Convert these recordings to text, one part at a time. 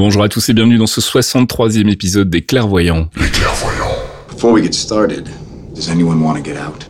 Bonjour à tous et bienvenue dans ce 63e épisode des Clairvoyants. Les clairvoyants. Before we get started, does anyone want to get out?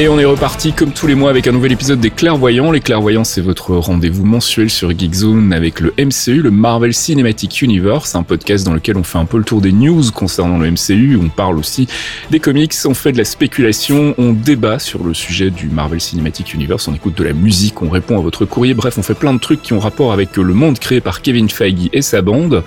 Et on est reparti comme tous les mois avec un nouvel épisode des Clairvoyants. Les Clairvoyants, c'est votre rendez-vous mensuel sur Geekzone avec le MCU, le Marvel Cinematic Universe, un podcast dans lequel on fait un peu le tour des news concernant le MCU, on parle aussi des comics, on fait de la spéculation, on débat sur le sujet du Marvel Cinematic Universe, on écoute de la musique, on répond à votre courrier, bref, on fait plein de trucs qui ont rapport avec le monde créé par Kevin Feige et sa bande.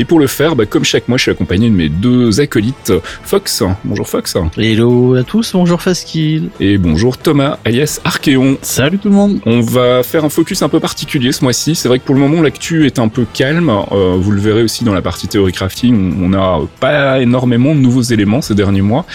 Et pour le faire, bah, comme chaque mois, je suis accompagné de mes deux acolytes, Fox. Bonjour Fox. Hello à tous, bonjour Faskill. Et bonjour Thomas, alias Archeon. Salut tout le monde. On va faire un focus un peu particulier ce mois-ci. C'est vrai que pour le moment, l'actu est un peu calme. Euh, vous le verrez aussi dans la partie théorie crafting. On n'a pas énormément de nouveaux éléments ces derniers mois.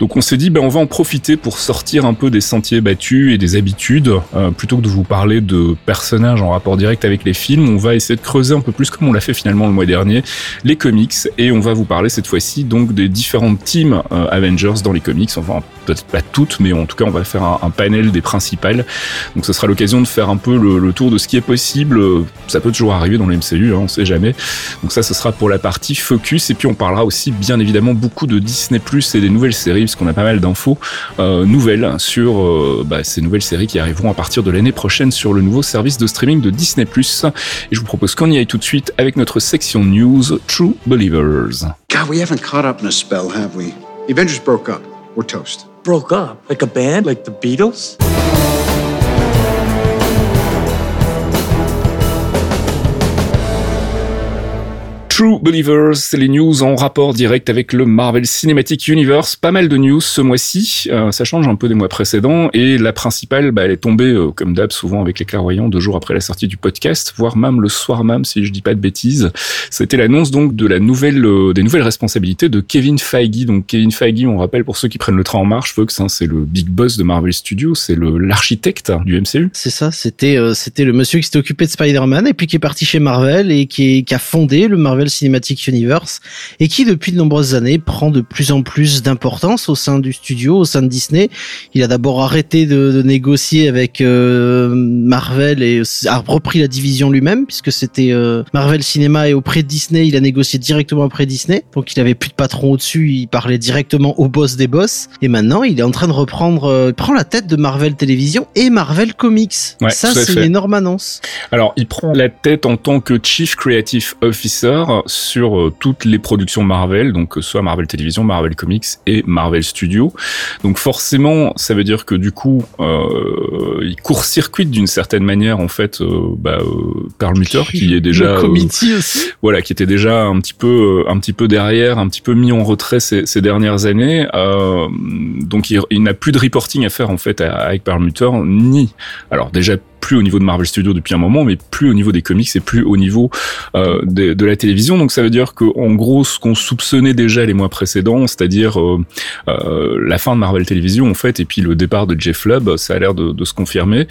Donc on s'est dit, ben, on va en profiter pour sortir un peu des sentiers battus et des habitudes. Euh, plutôt que de vous parler de personnages en rapport direct avec les films, on va essayer de creuser un peu plus comme on l'a fait finalement le mois dernier, les comics. Et on va vous parler cette fois-ci donc des différentes teams euh, Avengers dans les comics. Enfin, peut-être pas toutes, mais en tout cas, on va faire un, panel des principales. Donc ce sera l'occasion de faire un peu le, tour de ce qui est possible. Ça peut toujours arriver dans le MCU, hein, on sait jamais. Donc ça, ce sera pour la partie focus. Et puis on parlera aussi bien évidemment beaucoup de Disney Plus et des nouvelles séries, parce qu'on a pas mal d'infos euh, nouvelles sur euh, bah, ces nouvelles séries qui arriveront à partir de l'année prochaine sur le nouveau service de streaming de Disney Plus. Et je vous propose qu'on y aille tout de suite avec notre section news True Believers. God, we haven't caught up in a spell, have we? The Avengers broke up. We're toast. Broke up? Like a band? Like the Beatles? True Believers, c'est les news en rapport direct avec le Marvel Cinematic Universe. Pas mal de news ce mois-ci, euh, ça change un peu des mois précédents. Et la principale, bah, elle est tombée, euh, comme d'hab, souvent avec les clairvoyants, deux jours après la sortie du podcast, voire même le soir même, si je dis pas de bêtises. C'était l'annonce donc de la nouvelle, euh, des nouvelles responsabilités de Kevin Feige. Donc Kevin Feige, on rappelle pour ceux qui prennent le train en marche, Fox, hein, c'est le big boss de Marvel Studios, c'est l'architecte du MCU. C'est ça, c'était euh, c'était le monsieur qui s'était occupé de Spider-Man et puis qui est parti chez Marvel et qui, qui a fondé le Marvel Cinematic Universe et qui depuis de nombreuses années prend de plus en plus d'importance au sein du studio, au sein de Disney. Il a d'abord arrêté de, de, négocier avec euh, Marvel et a repris la division lui-même puisque c'était euh, Marvel Cinéma et auprès de Disney, il a négocié directement auprès de Disney. Donc il avait plus de patron au-dessus, il parlait directement au boss des boss et maintenant il est en train de reprendre euh, prend la tête de Marvel Télévision et Marvel Comics. Ouais, Ça c'est une énorme annonce. Alors, il prend la tête en tant que Chief Creative Officer sur euh, toutes les productions Marvel, donc que ce soit Marvel Television, Marvel Comics et Marvel Studios. Donc forcément, ça veut dire que du coup, euh, il court-circuite d'une certaine manière en fait euh, bah, euh, qui est déjà euh, aussi. voilà, qui était déjà un petit peu, euh, un petit peu derrière, un petit peu mis en retrait ces, ces dernières années. Euh, donc, il, il n'a plus de reporting à faire en fait avec Perlmutter, ni alors déjà plus au niveau de Marvel Studios depuis un moment, mais plus au niveau des comics et plus au niveau euh, de, de, la télévision. Donc ça veut dire que en gros, ce qu'on soupçonnait déjà les mois précédents, c'est-à-dire euh, euh, la fin de Marvel Télévision en fait, et puis le départ de Jeff Lubb, ça a l'air de, de, se confirmer.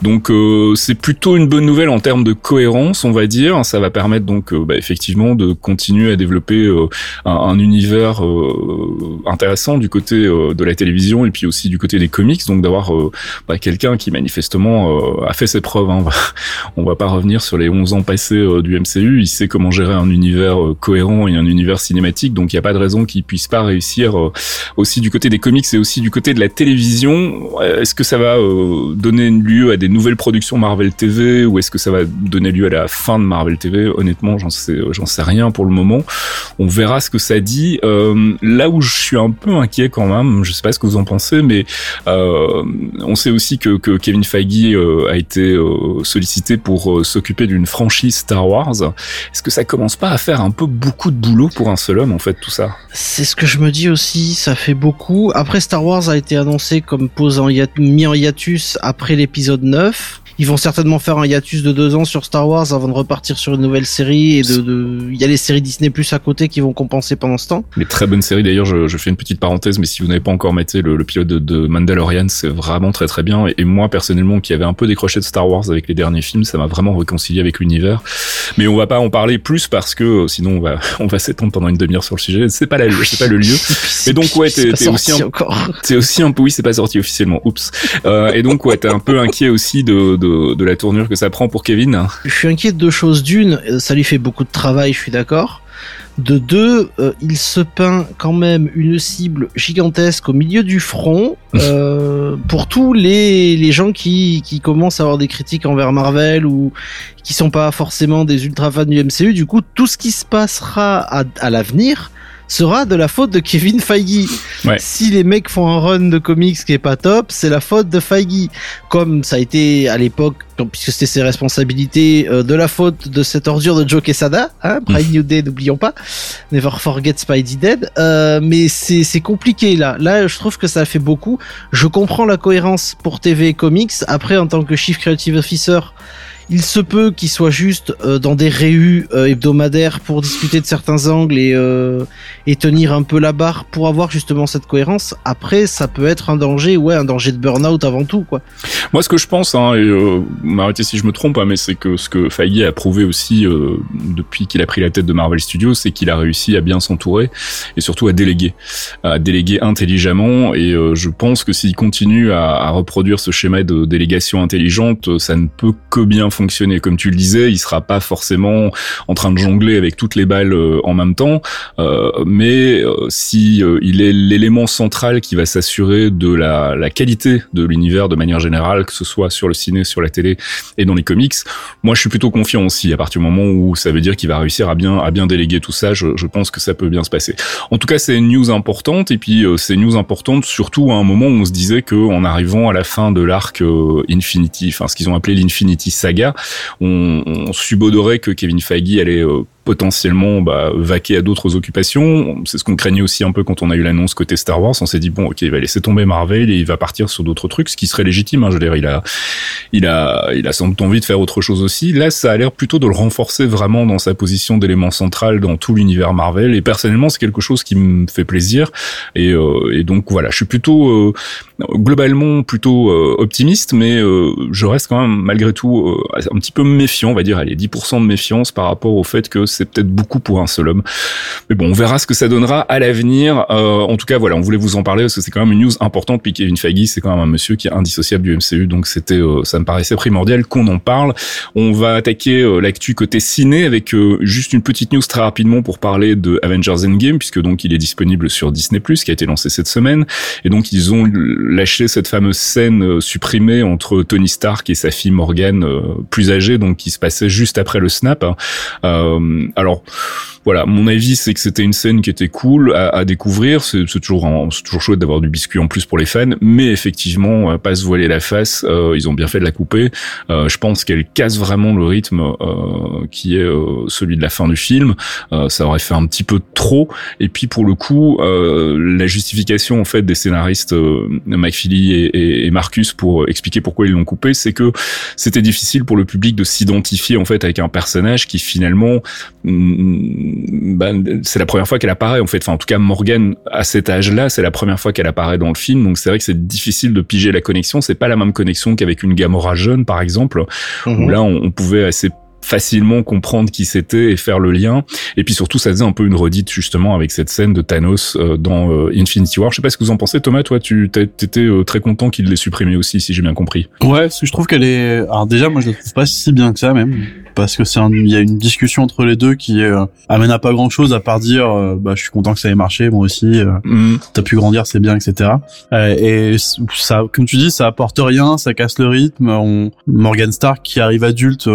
Donc euh, c'est plutôt une bonne nouvelle en termes de cohérence, on va dire. Ça va permettre donc bah, effectivement de continuer à développer un, un, univers intéressant du côté de la télévision et puis aussi du côté des comics. Donc d'avoir bah, quelqu'un qui manifestement a fait ses preuves. Hein. On va pas revenir sur les 11 ans passés du MCU. Il sait comment gérer un univers cohérent et un univers cinématique. Donc il n'y a pas de raison qu'il puisse pas réussir aussi du côté des comics et aussi du côté de la télévision. Est-ce que ça va euh, donner lieu à des nouvelles productions Marvel TV ou est-ce que ça va donner lieu à la fin de Marvel TV Honnêtement, j'en sais, j'en sais rien pour le moment. On verra ce que ça dit. Euh, là où je suis un peu inquiet quand même, je sais pas ce que vous en pensez, mais euh, on sait aussi que, que Kevin Feige euh, a été euh, sollicité pour s'occuper d'une franchise Star Wars. Est-ce que ça commence pas à faire un peu beaucoup de boulot pour un seul homme en fait tout ça? C'est ce que je me dis aussi. Ça fait beaucoup. Après, Star Wars a été annoncé comme en mis en hiatus après l'épisode 9. Ils vont certainement faire un hiatus de deux ans sur Star Wars avant de repartir sur une nouvelle série et de, de... il y a les séries Disney Plus à côté qui vont compenser pendant ce temps. Mais très bonne série d'ailleurs, je, je, fais une petite parenthèse, mais si vous n'avez pas encore maté le, le pilote de, de, Mandalorian, c'est vraiment très très bien. Et, moi personnellement, qui avait un peu décroché de Star Wars avec les derniers films, ça m'a vraiment réconcilié avec l'univers. Mais on va pas en parler plus parce que euh, sinon on va on va s'étendre pendant une demi-heure sur le sujet. C'est pas la c'est pas le lieu. Mais donc ouais, t'es aussi un, t'es aussi un peu oui, c'est pas sorti officiellement. Oups. Euh, et donc ouais, t'es un peu inquiet aussi de, de de la tournure que ça prend pour Kevin. Je suis inquiet de deux choses. D'une, euh, ça lui fait beaucoup de travail, je suis d'accord. De deux, euh, il se peint quand même une cible gigantesque au milieu du front euh, pour tous les, les gens qui, qui commencent à avoir des critiques envers Marvel ou qui sont pas forcément des ultra fans du MCU. Du coup, tout ce qui se passera à, à l'avenir sera de la faute de Kevin Feige. Si les mecs font un run de comics qui est pas top, c'est la faute de Feige. Comme ça a été à l'époque, puisque c'était ses responsabilités, euh, de la faute de cette ordure de Joe Quesada, hein, Brian New Day, n'oublions pas. Never forget Spidey Dead. Euh, mais c'est compliqué là. Là, je trouve que ça fait beaucoup. Je comprends la cohérence pour TV et comics. Après, en tant que Chief Creative Officer, il se peut qu'il soit juste euh, dans des réus euh, hebdomadaires pour discuter de certains angles et, euh, et tenir un peu la barre pour avoir justement cette cohérence. Après, ça peut être un danger, ouais, un danger de burn-out avant tout, quoi. Moi, ce que je pense, hein, et m'arrêtez si je me trompe, hein, mais c'est que ce que Feige a prouvé aussi depuis qu'il a pris la tête de Marvel Studios, c'est qu'il a réussi à bien s'entourer et surtout à déléguer, à déléguer intelligemment. Et je pense que s'il continue à reproduire ce schéma de délégation intelligente, ça ne peut que bien fonctionner. Comme tu le disais, il sera pas forcément en train de jongler avec toutes les balles euh, en même temps, euh, mais euh, si il est l'élément central qui va s'assurer de la, la, qualité de l'univers de manière générale, que ce soit sur le ciné, sur la télé et dans les comics, moi je suis plutôt confiant aussi à partir du moment où ça veut dire qu'il va réussir à bien à bien déléguer tout ça. Je, je pense que ça peut bien se passer. En tout cas, c'est une news importante et puis c'est une news importante surtout à un moment où on se disait que en arrivant à la fin de l'arc Infinity, enfin ce qu'ils ont appelé l'Infinity Saga on, subodorait que Kevin Feige allait euh, potentiellement bah, vaquer à d'autres occupations. C'est ce qu'on craignait aussi un peu quand on a eu l'annonce côté Star Wars. On s'est dit bon, ok, il va laisser tomber Marvel et il va partir sur d'autres trucs, ce qui serait légitime. Hein, je veux dire, il a, il a, il a sans doute envie de faire autre chose aussi. Là, ça a l'air plutôt de le renforcer vraiment dans sa position d'élément central dans tout l'univers Marvel. Et personnellement, c'est quelque chose qui me fait plaisir. Et, euh, et donc voilà, je suis plutôt euh, globalement plutôt euh, optimiste, mais je reste quand même malgré tout un petit peu méfiant, on va dire, allez, 10% de méfiance par rapport au fait que c'est peut-être beaucoup pour un seul homme. Mais bon, on verra ce que ça donnera à l'avenir. Euh, en tout cas, voilà, on voulait vous en parler parce que c'est quand même une news importante. Puis Kevin Feige, c'est quand même un monsieur qui est indissociable du MCU, donc c'était, euh, ça me paraissait primordial qu'on en parle. On va attaquer euh, l'actu côté ciné avec juste une petite news très rapidement pour parler de Avengers Endgame, puisque donc il est disponible sur Disney+, qui a été lancé cette semaine, et donc ils ont lâché cette fameuse scène supprimée entre Tony Stark et sa fille Morgan, plus âgée, donc qui se passait juste après le snap. Hein alors voilà, mon avis c'est que c'était une scène qui était cool à, à découvrir. C'est toujours toujours chouette d'avoir du biscuit en plus pour les fans, mais effectivement, pas se voiler la face. Euh, ils ont bien fait de la couper. Euh, je pense qu'elle casse vraiment le rythme euh, qui est celui de la fin du film. ça aurait fait un petit peu trop. Et puis pour le coup, la justification en fait des scénaristes McFeely et, et, Marcus pour expliquer pourquoi ils l'ont coupé, c'est que c'était difficile pour le public de s'identifier en fait avec un personnage qui finalement mm, bah, c'est la première fois qu'elle apparaît en fait. Enfin, en tout cas, Morgan à cet âge-là, c'est la première fois qu'elle apparaît dans le film. Donc c'est vrai que c'est difficile de piger la connexion. C'est pas la même connexion qu'avec une Gamora jeune, par exemple, où mhm. là on, on pouvait assez facilement comprendre qui c'était et faire le lien. Et puis surtout, ça faisait un peu une redite justement avec cette scène de Thanos euh, dans euh, Infinity War. Je sais pas ce que vous en pensez, Thomas. Toi, tu étais euh, très content qu'il l'ait supprimé aussi, si j'ai bien compris. Ouais, parce que je trouve qu'elle est. Alors déjà, moi, je la trouve pas si bien que ça même, parce que c'est il y a une discussion entre les deux qui amène à pas grand chose à part dire, bah, je suis content que ça ait marché, moi aussi. Mm. T'as pu grandir, c'est bien, etc. et ça, comme tu dis, ça apporte rien, ça casse le rythme. On... Morgan Stark qui arrive adulte,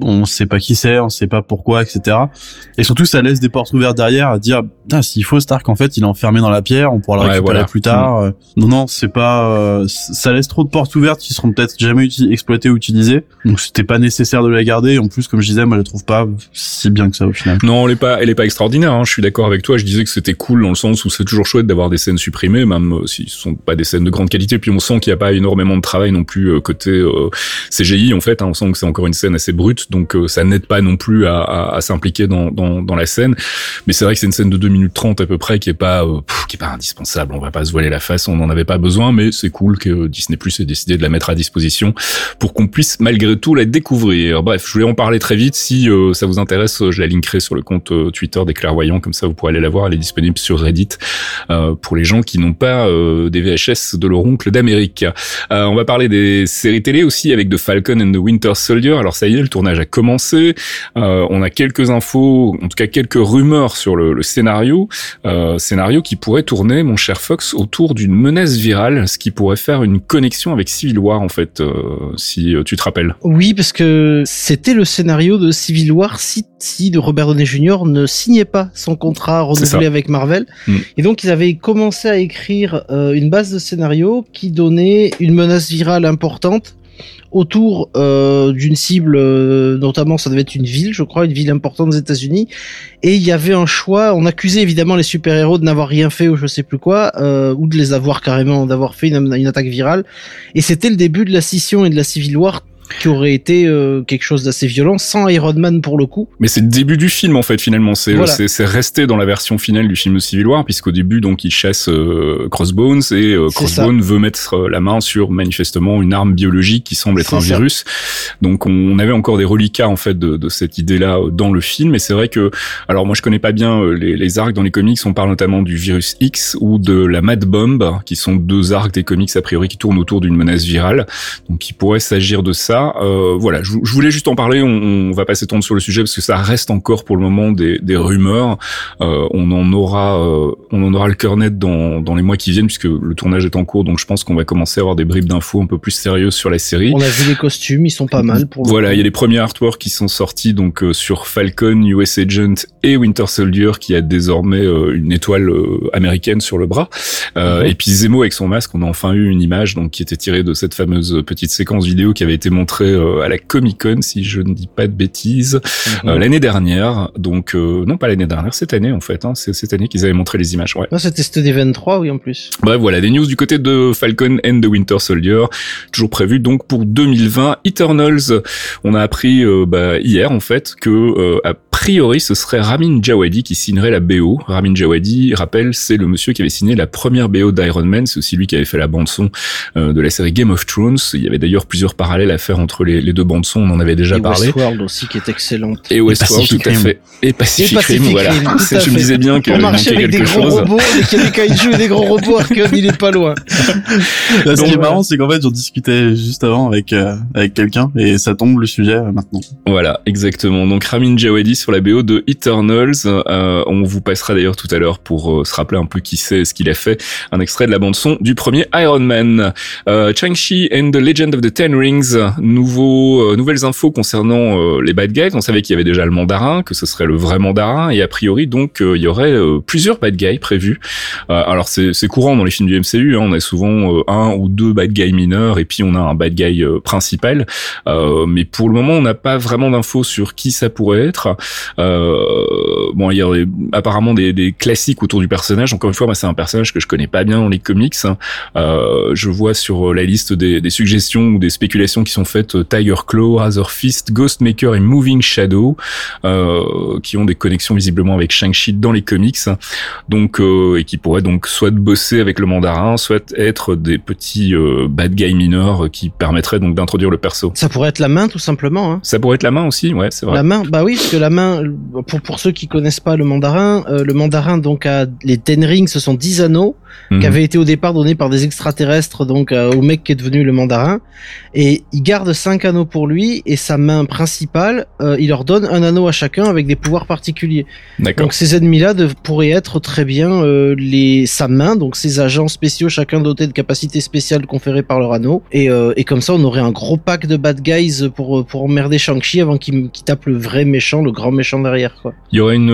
on sait pas qui c'est, on sait pas pourquoi, etc. Et surtout, ça laisse des portes ouvertes derrière à dire, putain, s'il faut Stark, en fait, il est enfermé dans la pierre, on pourra le récupérer plus tard. Mm. Non, non, c'est pas, euh, ça laisse trop de portes ouvertes qui seront peut-être jamais exploitées ou utilisées. Donc, c'était pas nécessaire de la garder. En plus, comme je disais, moi, je la trouve pas si bien que ça au final. Non, elle est pas, elle est pas extraordinaire. Hein. Je suis d'accord avec toi. Je disais que c'était cool dans le sens où c'est toujours chouette d'avoir des scènes supprimées, même euh, si ce sont pas des scènes de grande qualité. Puis on sent qu'il y a pas énormément de travail non plus euh, côté CGI en fait. Hein. On sent que c'est encore une scène assez brute, donc ça n'aide pas non plus à, à, s'impliquer dans, dans, dans, la scène. Mais c'est vrai que c'est une scène de 2 minutes 30 à peu près qui est pas euh, qui est pas indispensable. On va pas se voiler la face, on n'en avait pas besoin, mais c'est cool que Disney Plus ait décidé de la mettre à disposition pour qu'on puisse malgré tout la découvrir. Bref, je voulais en parler très vite. Si euh, ça vous intéresse, je la linkerai sur le compte euh, Twitter des clairvoyants, comme ça vous pourrez aller la voir. Elle est disponible sur Reddit pour les gens qui n'ont pas des VHS de leur oncle d'Amérique. on va parler des séries télé aussi avec The Falcon and the Winter Soldier. Alors ça y est, le tournage a commencé. Euh, on a quelques infos, en tout cas quelques rumeurs sur le, scénario, euh, scénario qui pourrait tourner, mon cher Fox, autour d'une menace virale, ce qui pourrait faire une connexion avec Civil War en fait, euh, si tu te rappelles. Oui, parce que c'était le scénario de Civil War si, si de Robert Downey Jr. ne signait pas son contrat renouvelé avec Marvel, mm. et donc ils avaient commencé à écrire une base de scénario qui donnait une menace virale importante autour euh, d'une cible, euh, notamment ça devait être une ville, je crois, une ville importante des États-Unis, et il y avait un choix. On accusait évidemment les super-héros de n'avoir rien fait ou je sais plus quoi, euh, ou de les avoir carrément d'avoir fait une, une, attaque virale. Et c'était le début de la scission et de la Civil War qui aurait été euh, quelque chose d'assez violent sans Iron Man pour le coup. Mais c'est le début du film en fait finalement, c'est c'est resté dans la version finale du film de Civil War puisqu'au début donc il chasse euh, Crossbones et euh, Crossbones veut mettre la main sur manifestement une arme biologique qui semble être un virus. Donc on avait encore des reliquats en fait de, de cette idée-là dans le film. Et c'est vrai que alors moi je connais pas bien les, les arcs dans les comics, on parle notamment du virus X ou de la Mad Bomb qui sont deux arcs des comics a priori qui tournent autour d'une menace virale. Donc il pourrait s'agir de ça euh, voilà, je, voulais juste en parler. On, on, va pas s'étendre sur le sujet parce que ça reste encore pour le moment des, des rumeurs. Euh, on en aura, euh, on en aura le cœur net dans, dans les mois qui viennent puisque le tournage est en cours. Donc je pense qu'on va commencer à avoir des bribes d'infos un peu plus sérieuses sur la série. On a vu les costumes, ils sont pas mal. Pour voilà, il y a les premiers artworks qui sont sortis donc sur Falcon, US Agent et Winter Soldier qui a désormais une étoile américaine sur le bras. Mhm. Et puis Zemo avec son masque, on a enfin eu une image donc qui était tirée de cette fameuse petite séquence vidéo qui avait été montrée euh, à la Comic Con, si je ne dis pas de bêtises, mhm. euh, l'année dernière. Donc euh, non, pas l'année dernière, cette année en fait. Hein, c'est cette année qu'ils avaient montré les images. Ouais. Non, c'était c'était 23, oui en plus. Bref, voilà des news du côté de Falcon and the Winter Soldier, toujours prévu donc pour 2020. Eternals, on a appris bah, hier en fait que a priori ce serait Ramin Djawadi qui signerait la BO. Ramin Djawadi, rappelle, c'est le monsieur qui avait signé la première BO d'Iron Man. C'est aussi lui qui avait fait la bande son de la série Game of Thrones. Il y avait d'ailleurs plusieurs parallèles à faire entre les, les deux bandes son, on en avait déjà et parlé. Westworld aussi qui est excellente. Et Westworld tout à fait. Et Pacific, Rim, voilà. je me disais bien que marchait avec des gros robots, et qu'il y a des kaiju et des gros robots, Arkane, il est pas loin. Là, ce qui est marrant, c'est qu'en fait, j'en discutais juste avant avec euh, avec quelqu'un et ça tombe le sujet euh, maintenant. Voilà, exactement. Donc Ramin Djawadi, la BO de Eternals. on vous passera d'ailleurs tout à l'heure pour se rappeler un peu qui c'est, ce qu'il a fait, un extrait de la bande son du premier Iron Man. Chang-Chi and the Legend of the Ten Rings, nouveau, nouvelles infos concernant les bad guys. On savait qu'il y avait déjà le mandarin, que ce serait le vrai mandarin, et a priori donc il y aurait plusieurs bad guys prévus. alors c'est courant dans les films du MCU, hein. on a souvent un ou deux bad guys mineurs, et puis on a un bad guy principal. mais pour le moment, on n'a pas vraiment d'infos sur qui ça pourrait être. Euh, bon, il y a apparemment des, des, classiques autour du personnage. Encore une fois, moi, c'est un personnage que je connais pas bien dans les comics. Euh, je vois sur la liste des, des, suggestions ou des spéculations qui sont faites euh, Tiger Claw, Razor Fist, Ghostmaker et Moving Shadow, euh, qui ont des connexions visiblement avec Shang-Chi dans les comics. Donc, euh, et qui pourraient donc soit bosser avec le mandarin, soit être des petits euh, bad guys mineurs qui permettraient donc d'introduire le perso. Ça pourrait être la main tout simplement. Hein. Ça pourrait être la main aussi, ouais, c'est vrai. La main, bah oui, parce que la main, pour pour ceux qui connaissent pas le mandarin, euh, le mandarin donc a les ten rings, ce sont dix anneaux qui mhm. avaient été au départ donnés par des extraterrestres donc euh, au mec qui est devenu le mandarin, et il garde cinq anneaux pour lui et sa main principale, euh, il leur donne un anneau à chacun avec des pouvoirs particuliers. Donc ces ennemis-là pourraient être très bien les sa main, donc ces agents spéciaux chacun dotés de capacités spéciales conférées par leur anneau, et et comme ça on aurait un gros pack de bad guys pour pour emmerder Shang-Chi avant qu'il tape le vrai méchant, le grand méchant derrière, quoi. Il y aurait une,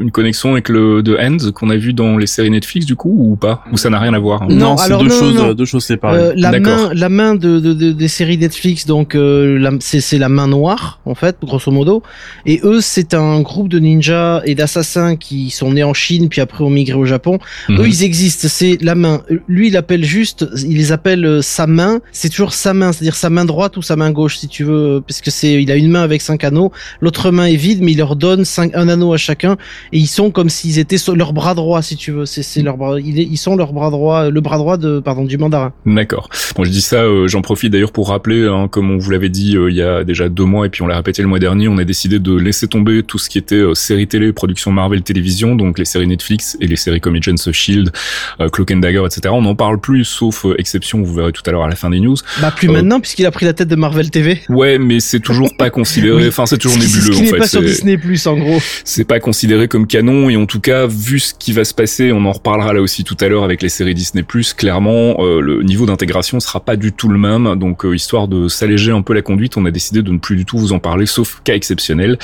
une connexion avec le The Ends qu'on a vu dans les séries Netflix, du coup, ou pas? Ou ça n'a rien à voir Non, c'est deux, choses, deux choses séparées. Euh, la main, la main de, de, des séries Netflix, donc euh, c'est la main noire, en fait, grosso modo. Et eux, c'est un groupe de ninjas et d'assassins qui sont nés en Chine, puis après ont migré au Japon. Mhm. Eux, ils existent. C'est la main. Lui, il appelle juste, il les appelle euh, sa main. C'est toujours sa main, c'est-à-dire sa main droite ou sa main gauche, si tu veux, parce que c'est, il a une main avec cinq anneaux, l'autre main est vide, mais il leur donne cinq, un anneau à chacun, et ils sont comme s'ils étaient leur bras droit, si tu veux. C'est leur bras, ils, sont leur bras droit, le bras droit de, pardon, du mandarin. D'accord. Bon, je dis ça, euh, j'en profite d'ailleurs pour rappeler, hein, comme on vous l'avait dit euh, il y a déjà deux mois, et puis on l'a répété le mois dernier, on a décidé de laisser tomber tout ce qui était euh, séries télé, production Marvel télévision, donc les séries Netflix et les séries comme Agents of Shield, Cloak and Dagger, etc. On n'en parle plus, sauf exception, vous verrez tout à l'heure à la fin des news. Bah plus maintenant, puisqu'il a pris la tête de Marvel TV. Ouais, mais c'est toujours pas considéré, enfin c'est toujours nébuleux en fait. pas sur Disney Plus en gros. C'est pas considéré comme canon et en tout cas vu ce qui va se passer, on en reparlera là aussi tout à l'heure avec les séries Disney Plus. Clairement, euh, le niveau d'intégration sera pas du tout le même. Donc euh, histoire de s'alléger un peu la conduite, on a décidé de ne plus du tout vous en parler, sauf cas exceptionnel.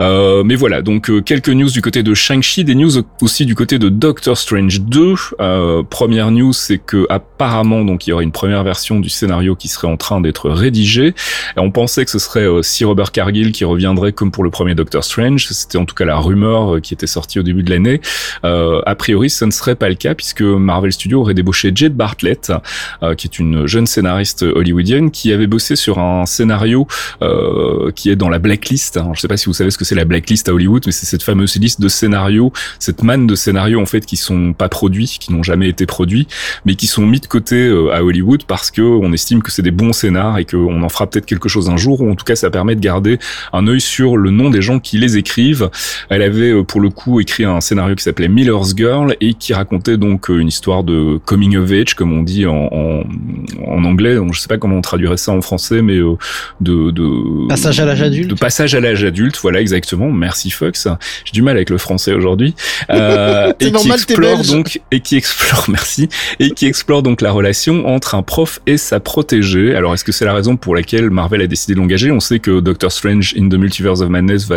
Euh, mais voilà, donc quelques news du côté de Shang-Chi, des news aussi du côté de Doctor Strange 2. première news, c'est que apparemment donc il y aurait une première version du scénario qui serait en train d'être rédigée. Et on pensait que ce serait si Robert Cargill qui reviendrait comme pour le premier Doctor Strange. C'était en tout cas la rumeur qui était sortie au début de l'année. Euh, a priori, ce ne serait pas le cas puisque Marvel Studios aurait débauché Jed Bartlett, euh, qui est une jeune scénariste hollywoodienne qui avait bossé sur un scénario euh, qui est dans la blacklist. Alors, je sais pas si vous savez ce que c'est la blacklist à Hollywood, mais c'est cette fameuse liste de scénarios, cette manne de scénarios en fait qui sont pas produits, qui n'ont jamais été produits, mais qui sont mis de côté à Hollywood parce que on estime que c'est des bons scénars et qu'on en fera peut-être quelque chose un jour, ou en tout cas ça permet de garder un œil sur le nom des gens qui les écrivent. Elle avait pour le coup écrit un scénario qui s'appelait Miller's Girl et qui racontait donc euh, une histoire de coming of age, comme on dit en, en, en anglais. Donc, je sais pas comment on traduirait ça en français, mais euh, de, de passage à l'âge adulte. De passage à l'âge adulte, voilà exactement. Merci Fox. J'ai du mal avec le français aujourd'hui. Euh, et qui explore donc et qui explore, merci, et qui explore donc la relation entre un prof et sa protégée. Alors est-ce que c'est la raison pour laquelle Marvel a décidé de l'engager? On sait que Doctor Strange in the Multiverse of Madness va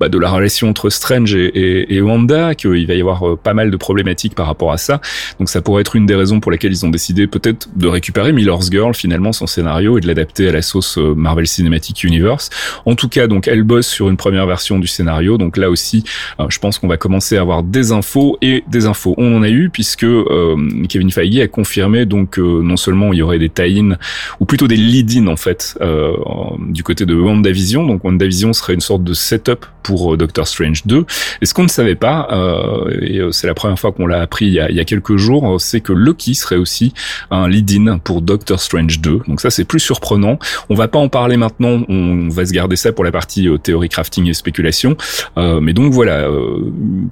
bah, de la relation entre Strange et Wanda, qu'il va y avoir euh, pas mal de problématiques par rapport à ça. Donc ça pourrait être une des raisons pour lesquelles ils ont décidé peut-être de récupérer Miller's Girl finalement son scénario et de l'adapter à la sauce euh, Marvel Cinematic Universe. En tout cas, donc elle bosse sur une première version du scénario. Donc là aussi, euh, je pense qu'on va commencer à avoir des infos et des infos. On en a eu puisque Kevin Feige a confirmé donc non seulement il y aurait des tie-in ou plutôt des lead-in en fait du côté de WandaVision. Donc WandaVision serait une sorte de setup pour Doctor Strange 2. Et ce qu'on ne savait pas, euh, et euh, c'est la première fois qu'on l'a appris il y, a, il y a quelques jours, c'est que Loki serait aussi un lead-in pour Doctor Strange 2. Donc ça, c'est plus surprenant. On va pas en parler maintenant. On va se garder ça pour la partie théorie crafting et spéculation. mais donc voilà,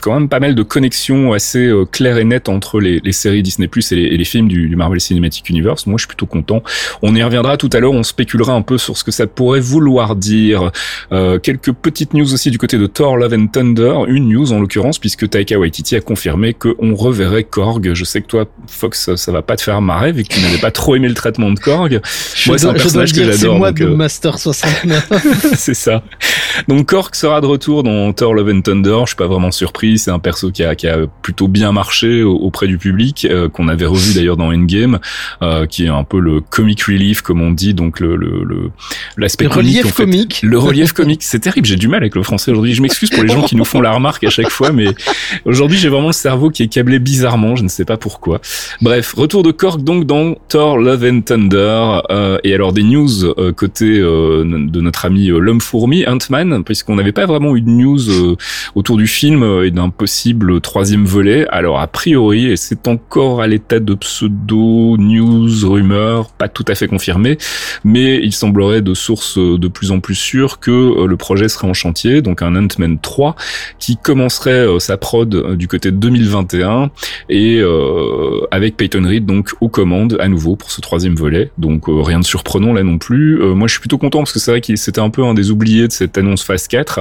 quand même pas mal de connexions assez claires et nettes entre les, les séries Disney Plus et, et les, films du, du Marvel Cinematic Universe. Moi, je suis plutôt content. On y reviendra tout à l'heure. On spéculera un peu sur ce que ça pourrait vouloir dire. Euh, quelques news aussi du côté de Thor Love and Thunder. Une news en l'occurrence puisque Taika Waititi a confirmé qu'on reverrait Korg. Je sais que toi, Fox, ça va pas te faire marrer vu que tu n'avais pas trop aimé le traitement de Korg. moi, c'est un personnage que j'adore. C'est moi de euh, Master 69. c'est ça. Donc Korg sera de retour dans Thor Love and Thunder. Je suis pas vraiment surpris. C'est un perso qui a, qui a plutôt bien marché auprès du public, euh, qu'on avait revu d'ailleurs dans Endgame, euh, qui est un peu le comic relief comme on dit, donc le l'aspect le, le, relief comique. Le relief comique, c'est terrible. J'ai du mal avec le français aujourd'hui. Je m'excuse pour les gens qui nous font la remarque à chaque fois, mais aujourd'hui j'ai vraiment le cerveau qui est câblé bizarrement. Je ne sais pas pourquoi. Bref, retour de Korg donc dans Thor Love and Thunder. Euh, et alors des news euh, côté euh, de notre ami l'homme fourmi Ant-Man, puisqu'on n'avait pas vraiment eu de news autour du film et d'un possible troisième volet. Alors a priori, et c'est encore à l'état de pseudo news rumeur, pas tout à fait confirmé, mais il semblerait de sources de plus en plus sûres que euh, le projet serait en donc un Ant-Man 3 qui commencerait euh, sa prod euh, du côté de 2021 et avec Peyton Reed donc aux commandes à nouveau pour ce troisième volet. Donc rien de surprenant là non plus. moi je suis plutôt content parce que c'est vrai que c'était un peu un des oubliés de cette annonce phase 4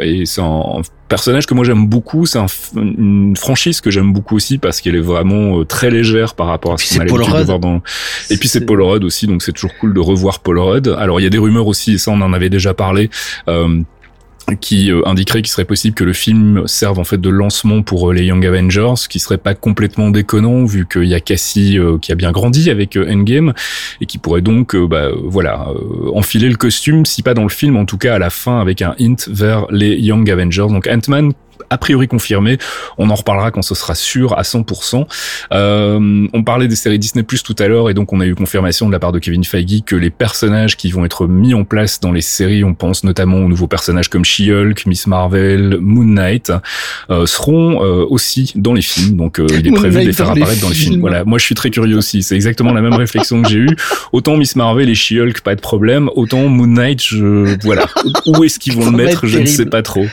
et c'est un personnage que moi j'aime beaucoup, c'est une franchise que j'aime beaucoup aussi parce qu'elle est vraiment euh, très légère par rapport à ce qu'on a l'habitude de voir dans. Et puis c'est Paul Rudd aussi, donc c'est toujours cool de revoir Paul Rudd. Alors il y a des rumeurs aussi, et ça on en avait déjà parlé. Euh, qui euh, indiquerait qu'il serait possible que le film serve en fait de lancement pour euh, les Young Avengers, ce qui serait pas complètement déconnant vu qu'il y a Cassie euh, qui a bien grandi avec Endgame et qui pourrait donc bah, voilà enfiler le costume, si pas dans le film, en tout cas à la fin avec un hint vers les Young Avengers. Donc Ant-Man a priori confirmé. On en reparlera quand ce sera sûr à 100%. Euh, on parlait des séries Disney Plus tout à l'heure et donc on a eu confirmation de la part de Kevin Feige que les personnages qui vont être mis en place dans les séries, on pense notamment aux nouveaux personnages comme She-Hulk, Miss Marvel, Moon Knight, euh, seront euh, aussi dans les films. Donc euh, il est prévu de les faire apparaître dans les films. Voilà, moi je suis très curieux aussi. C'est exactement la même réflexion que j'ai eue. Autant Miss Marvel et She-Hulk, pas de problème. Autant Moon Knight, je voilà. Où est-ce qu'ils vont le mettre Je ne sais pas trop.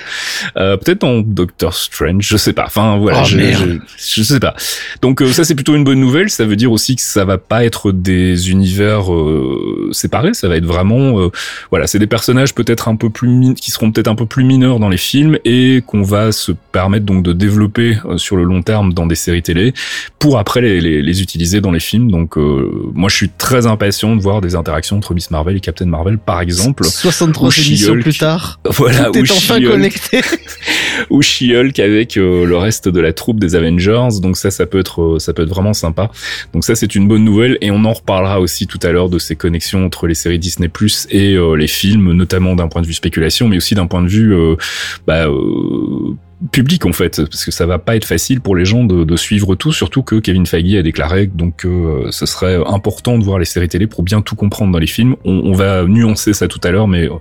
Euh, Peut-être en Doctor Strange, je sais pas. Enfin voilà, oh, je, je, sais pas. Donc euh, ça c'est plutôt une bonne nouvelle. Ça veut dire aussi que ça va pas être des univers euh, séparés. Ça va être vraiment euh, voilà, c'est des personnages peut-être un peu plus qui seront peut-être un peu plus mineurs dans les films et qu'on va se permettre donc de développer sur le long terme dans des séries télé pour après les, les, les utiliser dans les films. Donc moi je suis très impatient de voir des interactions entre Miss Marvel et Captain Marvel par exemple. 63 émissions plus tard. Voilà, tout est enfin connecté. ou She-Hulk avec euh, le reste de la troupe des Avengers. Donc ça, ça peut être, euh, ça peut être vraiment sympa. Donc ça, c'est une bonne nouvelle et on en reparlera aussi tout à l'heure de ces connexions entre les séries Disney Plus et euh, les films, notamment d'un point de vue spéculation, mais aussi d'un point de vue bah, public en fait parce que ça va pas être facile pour les gens de, de suivre tout surtout que Kevin Feige a déclaré donc euh, ce serait important de voir les séries télé pour bien tout comprendre dans les films. On, on va nuancer ça tout à l'heure mais euh,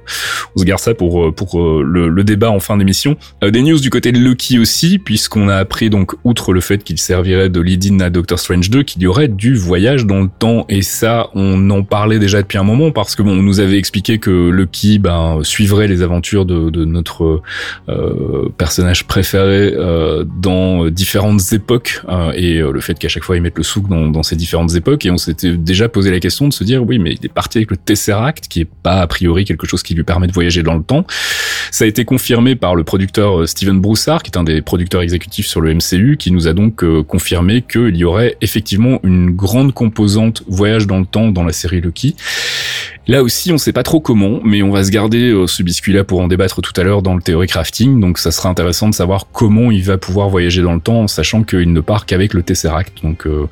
on se garde ça pour euh, pour le, le, débat en fin d'émission. Des news du côté de Loki aussi puisqu'on a appris donc outre le fait qu'il servirait de lead-in à Doctor Strange 2 qu'il y aurait du voyage dans le temps. Et ça on en parlait déjà depuis un moment parce que bon on nous avait expliqué que Loki ben suivrait les aventures de, de notre personnage préféré euh, dans différentes époques euh, et euh, le fait qu'à chaque fois ils mettent le souk dans, dans, ces différentes époques et on s'était déjà posé la question de se dire oui mais il est parti avec le Tesseract qui est pas a priori quelque chose qui lui permet de voyager dans le temps. Ça a été confirmé par le producteur Steven Broussard qui est un des producteurs exécutifs sur le MCU qui nous a donc confirmé qu'il y aurait effectivement une grande composante voyage dans le temps dans la série Loki Là aussi, on sait pas trop comment, mais on va se garder euh, ce biscuit-là pour en débattre tout à l'heure dans le théorie crafting. Donc, ça sera intéressant de savoir comment il va pouvoir voyager dans le temps, en sachant qu'il ne part qu'avec le Tesseract. Donc, euh,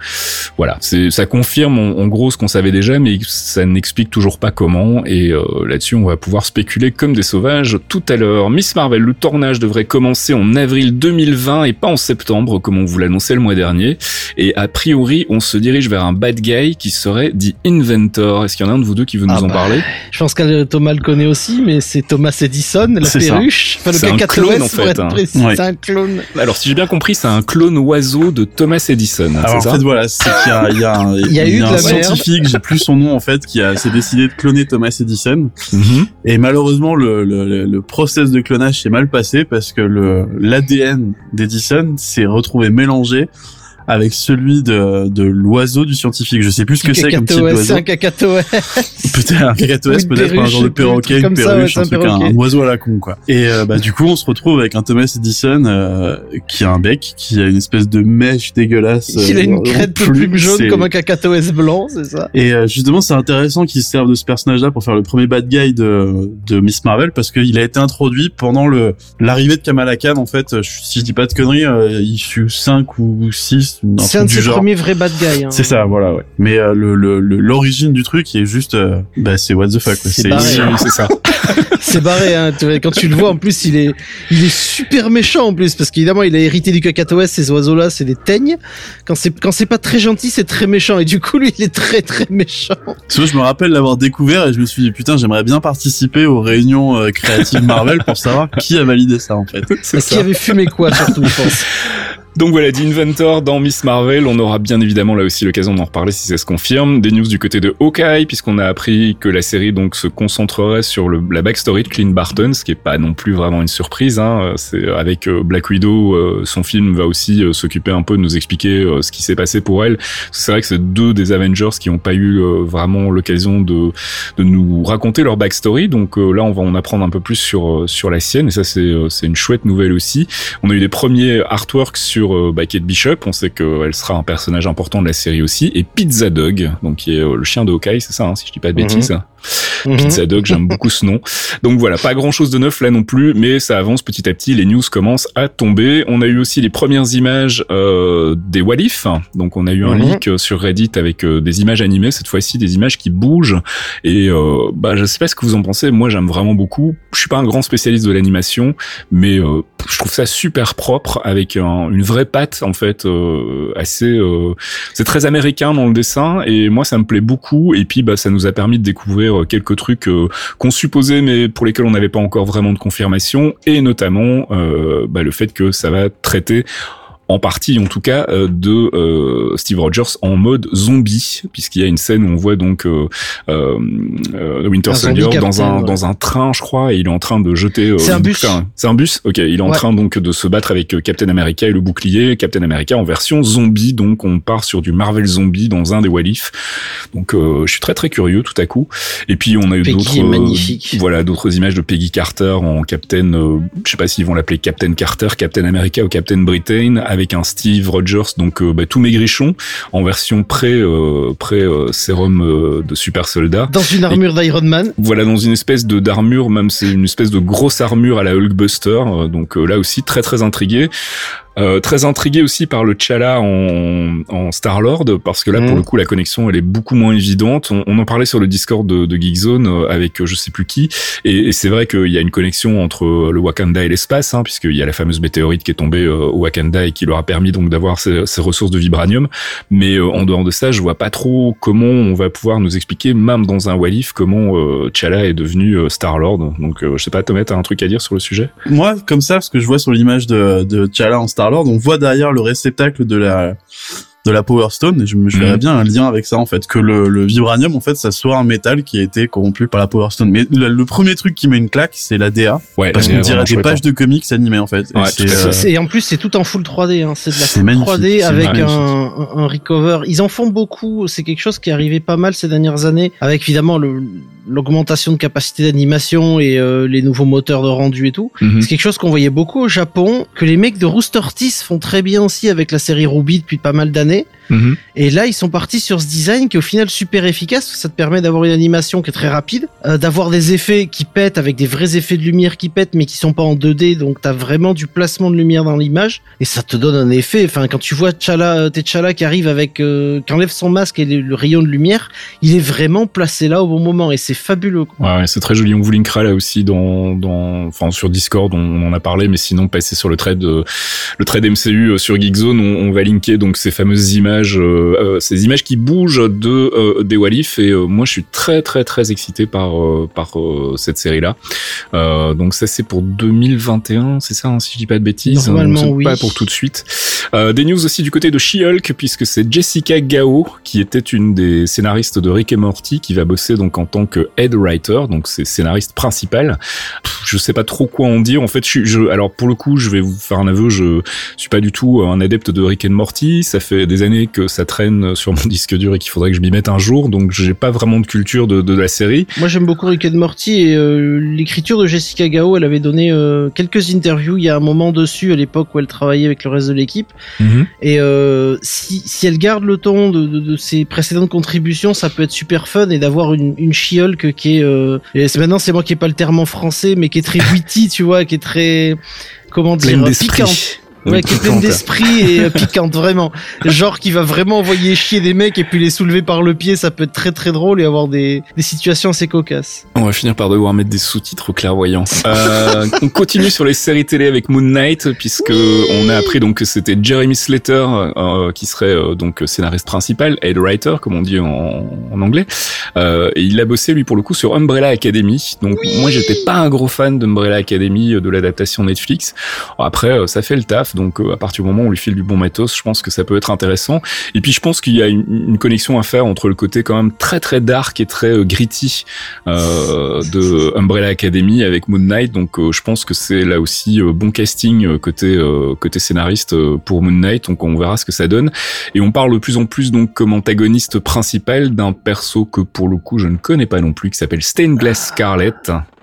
voilà, ça confirme en, gros ce qu'on savait déjà, mais ça n'explique toujours pas comment. Et euh, là-dessus, on va pouvoir spéculer comme des sauvages tout à l'heure. Miss Marvel, le tournage devrait commencer en avril 2020 et pas en septembre, comme on vous l'annonçait le mois dernier. Et a priori, on se dirige vers un bad guy qui serait dit Inventor. Est-ce qu'il y en a un de vous deux qui veut nous ah en parler. Je pense que Thomas le connaît aussi, mais c'est Thomas Edison, la perruche. Enfin, le un clone en fait. Hein. C'est un clone. Alors si j'ai bien compris, c'est un clone oiseau de Thomas Edison. Alors en fait voilà, c'est qu'il y a, il y a un, il y a, eu un scientifique, j'ai plus son nom en fait, qui a s'est décidé de cloner Thomas Edison. Mhm. Et malheureusement le, le, le process de clonage s'est mal passé parce que le l'ADN d'Edison s'est retrouvé mélangé avec celui de, de l'oiseau du scientifique. Je sais plus ce que c'est comme type d'oiseau. un cacatoès. peut-être un cacatoès, peut-être un genre de perroquet, une perruche, un, truc, un, oiseau à la con, quoi. Et euh, bah du coup, on se retrouve avec un Thomas Edison euh, qui a un bec, qui a une espèce de mèche dégueulasse. Il a une euh, crête de plume jaune comme un cacatoès blanc, c'est ça? Et justement, c'est intéressant qu'il serve de ce personnage-là pour faire le premier bad guy de, de Miss Marvel parce qu'il a été introduit pendant le l'arrivée de Kamala Khan. En fait, si je dis pas de conneries, il fut 5 ou 6 c'est un de ses premiers vrais bad guys. Hein. C'est ça, voilà, ouais. Mais euh, le l'origine du truc est juste, euh, bah c'est what the fuck. C'est hein. c'est ça. c'est barré, hein. Quand tu le vois, en plus, il est, il est super méchant en plus, parce qu'évidemment, il a hérité du cacatoès. Ces oiseaux-là, c'est des teignes. Quand c'est quand c'est pas très gentil, c'est très méchant. Et du coup, lui, il est très très méchant. Tu vois, je me rappelle l'avoir découvert et je me suis dit putain, j'aimerais bien participer aux réunions euh, créatives Marvel pour savoir qui a validé ça en fait. Qui avait fumé quoi surtout, je pense. Donc voilà, d'Inventor dans Miss Marvel, on aura bien évidemment là aussi l'occasion d'en reparler si ça se confirme. Des news du côté de Hawkeye, puisqu'on a appris que la série donc se concentrerait sur le, la backstory de Clint Barton, ce qui est pas non plus vraiment une surprise. Hein. C'est avec euh, Black Widow, euh, son film va aussi euh, s'occuper un peu de nous expliquer ce qui s'est passé pour elle. C'est vrai que c'est deux des Avengers qui n'ont pas eu vraiment l'occasion de, de nous raconter leur backstory. Donc là, on va en apprendre un peu plus sur sur la sienne, et ça c'est une chouette nouvelle aussi. On a eu des premiers artworks sur sur euh, Kate Bishop, on sait qu'elle sera un personnage important de la série aussi, et Pizza Dog, donc qui est euh, le chien de Hawkeye, c'est ça, hein, si je dis pas de mhm. bêtises. Mhm. Pizza Dog, j'aime beaucoup ce nom. Donc voilà, pas grand chose de neuf là non plus, mais ça avance petit à petit, les news commencent à tomber. On a eu aussi les premières images euh, des Walif, donc on a eu un mhm. leak sur Reddit avec des images animées, cette fois-ci des images qui bougent, et euh, bah je sais pas ce que vous en pensez, moi j'aime vraiment beaucoup. Je suis pas un grand spécialiste de l'animation, mais je trouve ça super propre avec une vraie patte en fait euh, assez euh, c'est très américain dans le dessin et moi ça me plaît beaucoup et puis bah ça nous a permis de découvrir quelques trucs euh, qu'on supposait mais pour lesquels on n'avait pas encore vraiment de confirmation et notamment bah, le fait que ça va traiter en partie en tout cas euh, de euh, Steve Rogers en mode zombie puisqu'il y a une scène où on voit donc euh, euh Winter Soldier dans un dans un train je crois et il est en train de jeter c'est un bus. c'est un bus ok. Il est en train donc de se battre avec Captain America et le bouclier. Captain America en version zombie donc on part sur du Marvel zombie dans un des Walif donc je suis très très curieux tout à coup. Et puis on a eu d'autres voilà d'autres images de Peggy Carter en Captain je sais pas s'ils vont l'appeler Captain Carter Captain America ou Captain Britain avec un Steve Rogers, donc euh, bah, tout maigrichon, en version pré euh, pré euh, sérum de super soldat. Dans une armure d'Iron Man. Voilà, dans une espèce de d'armure, même c'est une espèce de grosse armure à la Hulkbuster. donc là aussi très très intrigué. Euh, très intrigué aussi par le Chala en, en Star Lord parce que là pour mhm. le coup la connexion elle est beaucoup moins évidente. On, on en parlait sur le Discord de, de Geekzone euh, avec euh, je sais plus qui et, et c'est vrai qu'il y a une connexion entre le Wakanda et l'espace hein, puisqu'il y a la fameuse météorite qui est tombée au Wakanda et qui leur a permis donc d'avoir ces, ces, ressources de vibranium. Mais en dehors de ça, je vois pas trop comment on va pouvoir nous expliquer même dans un Walif comment Chala est devenu Star Lord. Donc je sais pas Thomas, t'as un truc à dire sur le sujet? Moi comme ça parce que je vois sur l'image de, de T'Challa en Star on voit derrière le réceptacle de la de la Power Stone et je me je verrais mhm. bien un lien avec ça en fait que le, le, vibranium en fait ça soit un métal qui a été corrompu par la Power Stone. Mais le, premier truc qui met une claque c'est la DA ouais, parce qu'on dirait des pages de comics animées en fait. Et, euh, en plus c'est tout en full 3D hein. c'est de la full 3D avec un, un, recover. Ils en font beaucoup. C'est quelque chose qui est arrivé pas mal ces dernières années avec évidemment le l'augmentation de capacité d'animation et euh, les nouveaux moteurs de rendu et tout. Mhm. C'est quelque chose qu'on voyait beaucoup au Japon, que les mecs de Rooster Teeth font très bien aussi avec la série Ruby depuis pas mal d'années. Mhm. Et là, ils sont partis sur ce design qui est au final super efficace, ça te permet d'avoir une animation qui est très rapide, euh, d'avoir des effets qui pètent avec des vrais effets de lumière qui pètent mais qui sont pas en 2D, donc t'as vraiment du placement de lumière dans l'image et ça te donne un effet. Enfin, quand tu vois T'Challa, euh, T'Challa qui arrive avec, qui enlève son masque et le rayon de lumière, il est vraiment placé là au bon moment et c'est fabuleux. Ouais, ouais c'est très joli. On vous linkera là aussi dans, dans, enfin sur Discord, on, en a parlé, mais sinon passez sur le trade, le trade MCU sur Geekzone, on, on va linker donc ces fameuses images, ces images qui bougent de des Walif et moi je suis très très très excité par par cette série là. donc ça c'est pour 2021, c'est ça, hein, si je dis pas de bêtises. Normalement oui. Pas pour tout de suite. des news aussi du côté de She-Hulk puisque c'est Jessica Gao qui était une des scénaristes de Rick et Morty qui va bosser donc en tant que head writer, donc c'est scénariste principal. Je sais pas trop quoi en dire. En fait, je, je, alors pour le coup, je vais vous faire un aveu, je suis pas du tout un adepte de Rick and Morty. Ça fait des années que ça traîne sur mon disque dur et qu'il faudrait que je m'y mette un jour, donc j'ai pas vraiment de culture de, de la série. Moi, j'aime beaucoup Rick and Morty et euh, l'écriture de Jessica Gao, elle avait donné euh, quelques interviews il y a un moment dessus à l'époque où elle travaillait avec le reste de l'équipe. Mhm. Et euh, si, si elle garde le ton de, de, de, ses précédentes contributions, ça peut être super fun et d'avoir une, une Qui est. Euh, et maintenant, c'est moi qui ai pas le terme en français, mais qui est très witty, tu vois, qui est très comment dire, piquante ouais, qui est pleine d'esprit et euh, piquante vraiment. Genre qui va vraiment envoyer chier des mecs et puis les soulever par le pied, ça peut être très très drôle et avoir des, des situations assez cocasses. On va finir par devoir mettre des sous-titres clairvoyants. Euh, on continue sur les séries télé avec Moon Knight puisque on a appris donc que c'était Jeremy Slater euh, qui serait euh, donc scénariste principal, head writer comme on dit en, en anglais. Euh, et il a bossé lui pour le coup sur Umbrella Academy. Donc moi j'étais pas un gros fan d'Umbrella Academy de l'adaptation Netflix. Après ça fait le taf donc euh, à partir du moment où on lui file du bon matos, je pense que ça peut être intéressant. Et puis je pense qu'il y a une, connexion à faire entre le côté quand même très très dark et très euh, gritty euh, de Umbrella Academy avec Moon Knight. Donc je pense que c'est là aussi bon casting côté côté scénariste pour Moon Knight. Donc on verra ce que ça donne. Et on parle de plus en plus donc comme antagoniste principal d'un perso que pour le coup je ne connais pas non plus qui s'appelle Stained Glass Scarlet.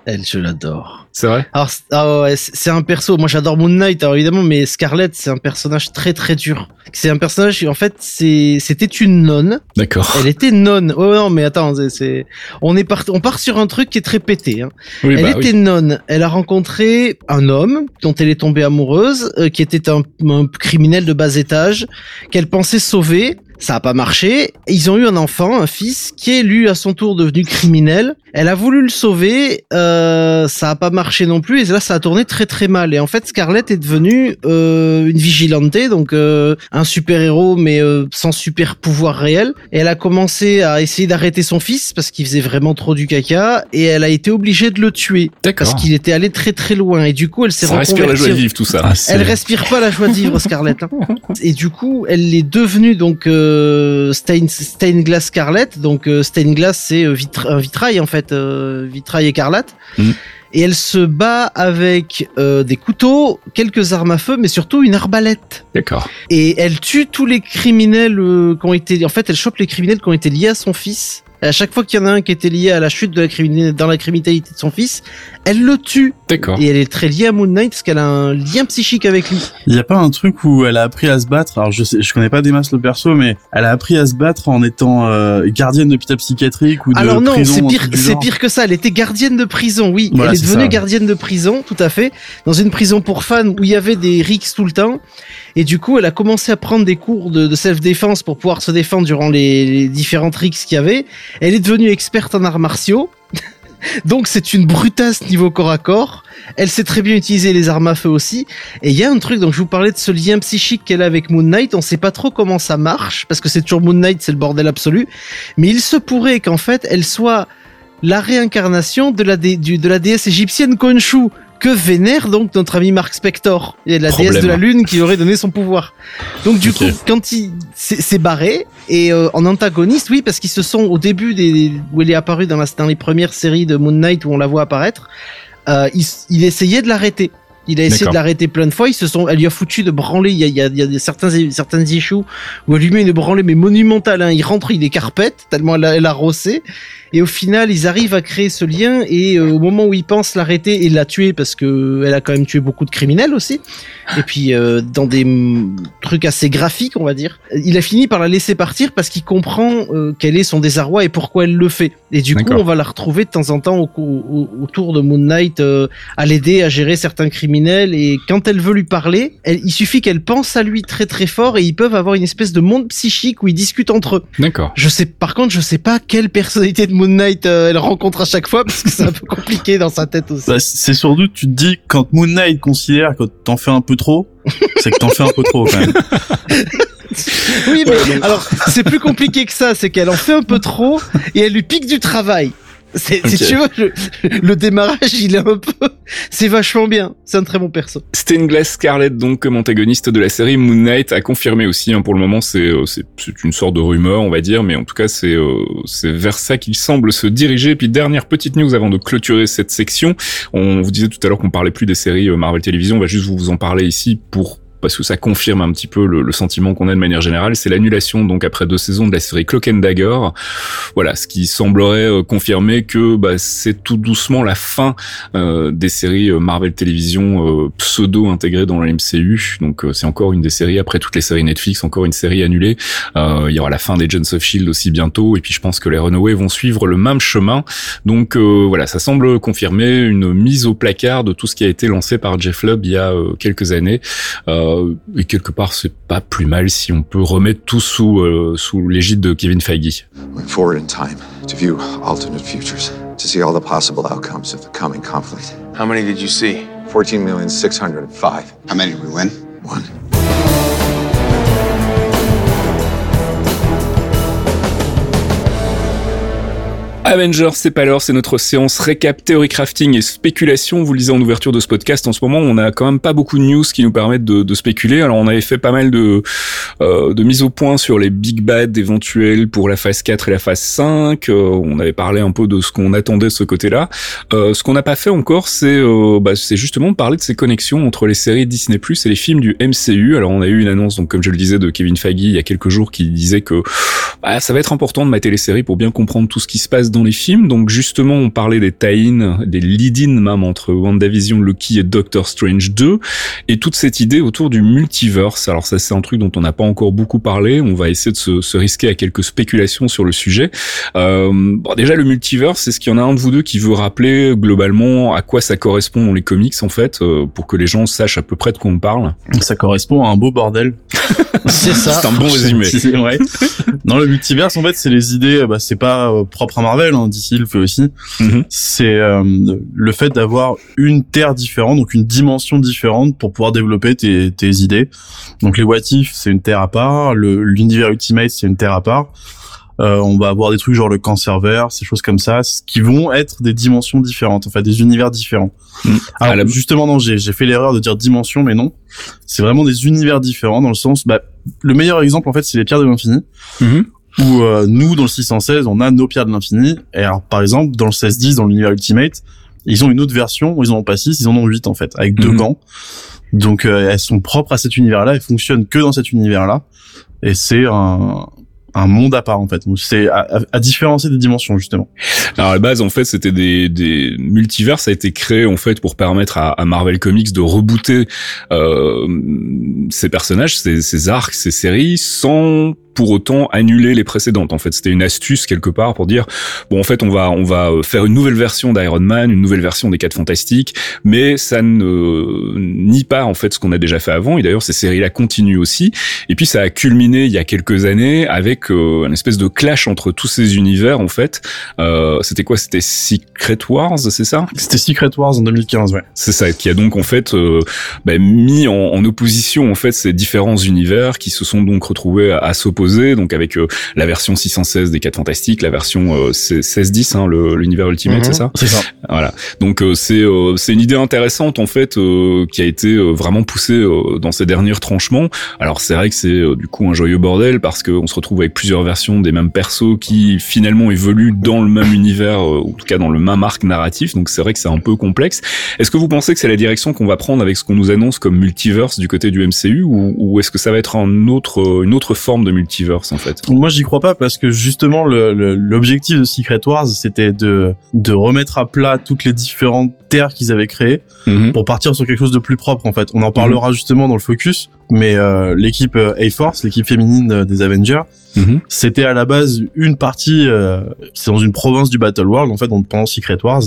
Elle, je l'adore. C'est vrai? Alors, ah ouais, c'est un perso. Moi, j'adore Moon Knight, alors évidemment, mais Scarlett, c'est un personnage très très dur. C'est un personnage, en fait, c'était une nonne. D'accord. Elle était nonne. Oh non, mais attends, c'est on est part, on part sur un truc qui est très pété. Hein. Oui, elle bah était nonne. Elle a rencontré un homme dont elle est tombée amoureuse, euh, qui était un, un criminel de bas étage, qu'elle pensait sauver. Ça a pas marché. Ils ont eu un enfant, un fils, qui est lui à son tour devenu criminel. Elle a voulu le sauver, euh, ça a pas marché non plus, et là ça a tourné très très mal. Et en fait, Scarlett est devenue euh, une vigilante, donc euh, un super héros mais euh, sans super pouvoir réel. Et elle a commencé à essayer d'arrêter son fils parce qu'il faisait vraiment trop du caca, et elle a été obligée de le tuer parce qu'il était allé très très loin. Et du coup, elle s'est ça respire la joie de vivre tout ça. Ah, elle respire pas la joie de vivre, Scarlett. Hein. Et du coup, elle est devenue donc euh, Stain, Glass Scarlet. Donc euh, Stain Glass, c'est euh, un vitrail en fait, vitrail écarlate. Mm. Et elle se bat avec des couteaux, quelques armes à feu, mais surtout une arbalète. D'accord. Et elle tue tous les criminels qui ont été. En fait, elle chope les criminels qui ont été liés à son fils à chaque fois qu'il y en a un qui était lié à la chute de la criminalité, dans la criminalité de son fils, elle le tue. D'accord. Et elle est très liée à Moon Knight parce qu'elle a un lien psychique avec lui. Il y a pas un truc où elle a appris à se battre? Alors je sais, je connais pas des masses le perso, mais elle a appris à se battre en étant euh, gardienne d'hôpital psychiatrique ou de Alors non, c'est pire, c'est pire que ça. Elle était gardienne de prison. Oui, elle est, devenue gardienne de prison, tout à fait, dans une prison pour fans où il y avait des rixes tout le temps. Et du coup, elle a commencé à prendre des cours de, self-défense pour pouvoir se défendre durant les, les différentes rixes qu'il y avait. Elle est devenue experte en arts martiaux. Donc c'est une brutasse niveau corps à corps. Elle sait très bien utiliser les armes à feu aussi. Et il y a un truc, donc je vous parlais de ce lien psychique qu'elle a avec Moon Knight. On sait pas trop comment ça marche parce que c'est toujours Moon Knight, c'est le bordel absolu. Mais il se pourrait qu'en fait elle soit la réincarnation de la, de la déesse égyptienne Khonshu que vénère donc notre ami Mark Spector, et la déesse de la lune qui aurait donné son pouvoir. Donc du coup, quand il s'est barré et euh, en antagoniste, oui, parce qu'ils se sont au début des où elle est apparue dans, la, dans les premières séries de Moon Knight où on la voit apparaître, euh, il, il essayait de l'arrêter. Il a essayé de l'arrêter plein de fois. Ils se sont, elle lui a foutu de branler. Il y a, il y a, il y a certains, certaines issues où elle lui met une branlée mais monumentale. Hein. Il rentre, il est carpette tellement elle a, elle a rossé. Et au final, ils arrivent à créer ce lien et euh, au moment où ils pensent l'arrêter et la tuer parce que elle a quand même tué beaucoup de criminels aussi. Et puis euh, dans des trucs assez graphiques, on va dire, il a fini par la laisser partir parce qu'il comprend euh, quel est son désarroi et pourquoi elle le fait. Et du coup, on va la retrouver de temps en temps au, autour de Moon Knight à l'aider à gérer certains criminels. Et quand elle veut lui parler, elle, il suffit qu'elle pense à lui très très fort et ils peuvent avoir une espèce de monde psychique où ils discutent entre eux. D'accord. Je sais, par contre, je sais pas quelle personnalité de Moon Moon Knight elle rencontre à chaque fois parce que c'est un peu compliqué dans sa tête aussi. Bah, c'est surtout tu te dis quand Moon Knight considère que t'en fais un peu trop, c'est que t'en fais un peu trop quand même. oui, mais alors c'est plus compliqué que ça, c'est qu'elle en fait un peu trop et elle lui pique du travail. Si tu veux, le démarrage, il est un peu, c'est vachement bien. C'est un très bon perso. Stained Scarlett, donc comme antagoniste de la série Moon Knight, a confirmé aussi. Hein, pour le moment, c'est euh, c'est une sorte de rumeur, on va dire, mais en tout cas, c'est euh, vers ça qu'il semble se diriger. Puis dernière petite news avant de clôturer cette section. On vous disait tout à l'heure qu'on parlait plus des séries euh, Marvel Television. On va juste vous en parler ici pour parce que ça confirme un petit peu le, sentiment qu'on a de manière générale, c'est l'annulation donc après deux saisons de la série Cloak and Dagger. Voilà, ce qui semblerait euh, confirmer que bah, c'est tout doucement la fin euh, des séries euh, Marvel Television pseudo intégrées dans le MCU. Donc c'est encore une des séries après toutes les séries Netflix, encore une série annulée. il y aura la fin des Agents of Shield aussi bientôt, et puis je pense que les Runaways vont suivre le même chemin. Donc voilà, ça semble confirmer une mise au placard de tout ce qui a été lancé par Jeff Lubb il y a quelques années. Euh, et quelque part, c'est pas plus mal si on peut remettre tout sous euh, sous l'égide de Kevin Feige. Went forward in time to view alternate futures, to see all the possible outcomes of the coming conflict. How many did you see? 14,605. How many did we win? One. Avengers, c'est pas l'heure, c'est notre séance récap, théorie crafting et spéculation. Vous lisez en ouverture de ce podcast. En ce moment, on a quand même pas beaucoup de news qui nous permettent de, de spéculer. Alors, on avait fait pas mal de, euh, de mises au point sur les big bad éventuels pour la phase 4 et la phase 5. Euh, on avait parlé un peu de ce qu'on attendait de ce côté-là. Euh, ce qu'on n'a pas fait encore, c'est euh, bah, c'est justement parler de ces connexions entre les séries Disney Plus et les films du MCU. Alors, on a eu une annonce, donc comme je le disais, de Kevin Feige il y a quelques jours qui disait que bah, ça va être important de mater les séries pour bien comprendre tout ce qui se passe dans les films. Donc justement, on parlait des tie-in, des lead-in même entre WandaVision, Loki et Doctor Strange 2, et toute cette idée autour du multiverse. Alors ça, c'est un truc dont on n'a pas encore beaucoup parlé. On va essayer de se, se, risquer à quelques spéculations sur le sujet. Euh, bon, déjà, le multiverse, c'est ce qu'il y en a un de vous deux qui veut rappeler globalement à quoi ça correspond dans les comics, en fait, euh, pour que les gens sachent à peu près de quoi on parle? Ça correspond à un beau bordel. c'est ça. C'est un bon résumé. ouais. Dans le multiverse, en fait, c'est les idées, bah, c'est pas euh, propre à Marvel, Marvel, hein, d'ici le fait aussi, mhm. c'est euh, le fait d'avoir une terre différente, donc une dimension différente pour pouvoir développer tes, tes idées. Donc les What If, c'est une terre à part, l'univers Ultimate, c'est une terre à part. Euh, on va avoir des trucs genre le cancervers, ces choses comme ça, qui vont être des dimensions différentes, enfin des univers différents. Mhm. Alors justement, non, j'ai fait l'erreur de dire dimension, mais non, c'est vraiment des univers différents dans le sens, bah, le meilleur exemple en fait, c'est les pierres de l'infini, mhm où euh, nous dans le 616 on a nos pierres de l'infini et alors par exemple dans le 1610 dans l'univers ultimate ils ont une autre version ils en ont pas 6 ils en ont 8 en fait avec deux mhm. gants donc euh, elles sont propres à cet univers là elles fonctionnent que dans cet univers là et c'est un, un monde à part en fait. C'est à, à, différencier des dimensions justement. Alors à la base en fait c'était des, des multivers ça a été créé en fait pour permettre à, à Marvel Comics de rebooter euh, ces personnages, ces, ces arcs, ces séries sans pour autant annuler les précédentes. En fait, c'était une astuce quelque part pour dire bon, en fait, on va on va faire une nouvelle version d'Iron Man, une nouvelle version des Quatre Fantastiques, mais ça ne nie pas en fait ce qu'on a déjà fait avant. Et d'ailleurs, ces séries-là continuent aussi. Et puis, ça a culminé il y a quelques années avec euh, une espèce de clash entre tous ces univers. En fait, euh, c'était quoi? C'était Secret Wars, c'est ça? C'était Secret Wars en 2015, ouais. C'est ça, qui a donc en fait euh, bah, mis en, en, opposition en fait ces différents univers qui se sont donc retrouvés à, à s'opposer donc avec euh, la version 616 des 4 Fantastiques, la version 1610, euh, hein, l'univers Ultimate, mhm. c'est ça C'est ça. Voilà. Donc euh, c'est c'est une idée intéressante en fait qui a été vraiment poussée dans ces derniers tranchements. Alors c'est vrai que c'est du coup un joyeux bordel parce qu'on se retrouve avec plusieurs versions des mêmes persos qui finalement évoluent dans le même univers, ou en tout cas dans le même arc narratif. Donc c'est vrai que c'est un peu complexe. Est-ce que vous pensez que c'est la direction qu'on va prendre avec ce qu'on nous annonce comme multiverse du côté du MCU ou, ou est-ce que ça va être un autre, une autre forme de multiverse Moi j'y crois pas parce que justement l'objectif de Secret Wars c'était de remettre à plat toutes les différentes terre qu'ils avaient créée mhm. pour partir sur quelque chose de plus propre en fait. On en parlera mhm. justement dans le focus, mais euh, l'équipe A-Force, l'équipe féminine des Avengers, Mhm. C'était à la base une partie, euh, c'est dans une province du Battle World en fait, pendant Secret Wars,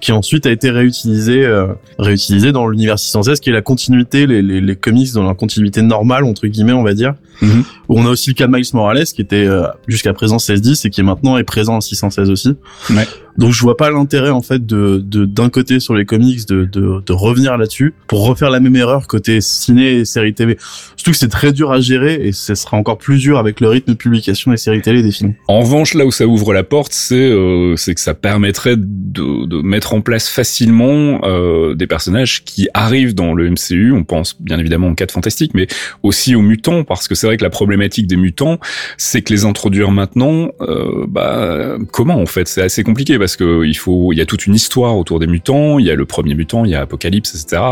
qui ensuite a été réutilisé, euh, réutilisé dans l'univers 616, qui est la continuité, les, les, les comics dans la continuité normale entre guillemets, on va dire. Mhm. On a aussi le cas de Miles Morales qui était euh, jusqu'à présent 1610 et qui est maintenant est présent en 616 aussi. Ouais. Donc je vois pas l'intérêt en fait de d'un côté sur les comics de, de, de revenir là-dessus pour refaire la même erreur côté ciné et série TV. Surtout que c'est très dur à gérer et ce sera encore plus dur avec le rythme de publication des séries télé des films. En revanche, là où ça ouvre la porte, c'est euh, c'est que ça permettrait de, de mettre en place facilement euh, des personnages qui arrivent dans le MCU. On pense bien évidemment aux 4 fantastiques, mais aussi aux mutants parce que c'est vrai que la problématique des mutants, c'est que les introduire maintenant, euh, bah comment en fait, c'est assez compliqué que il faut, il y a toute une histoire autour des mutants. Il y a le premier mutant, il y a Apocalypse, etc.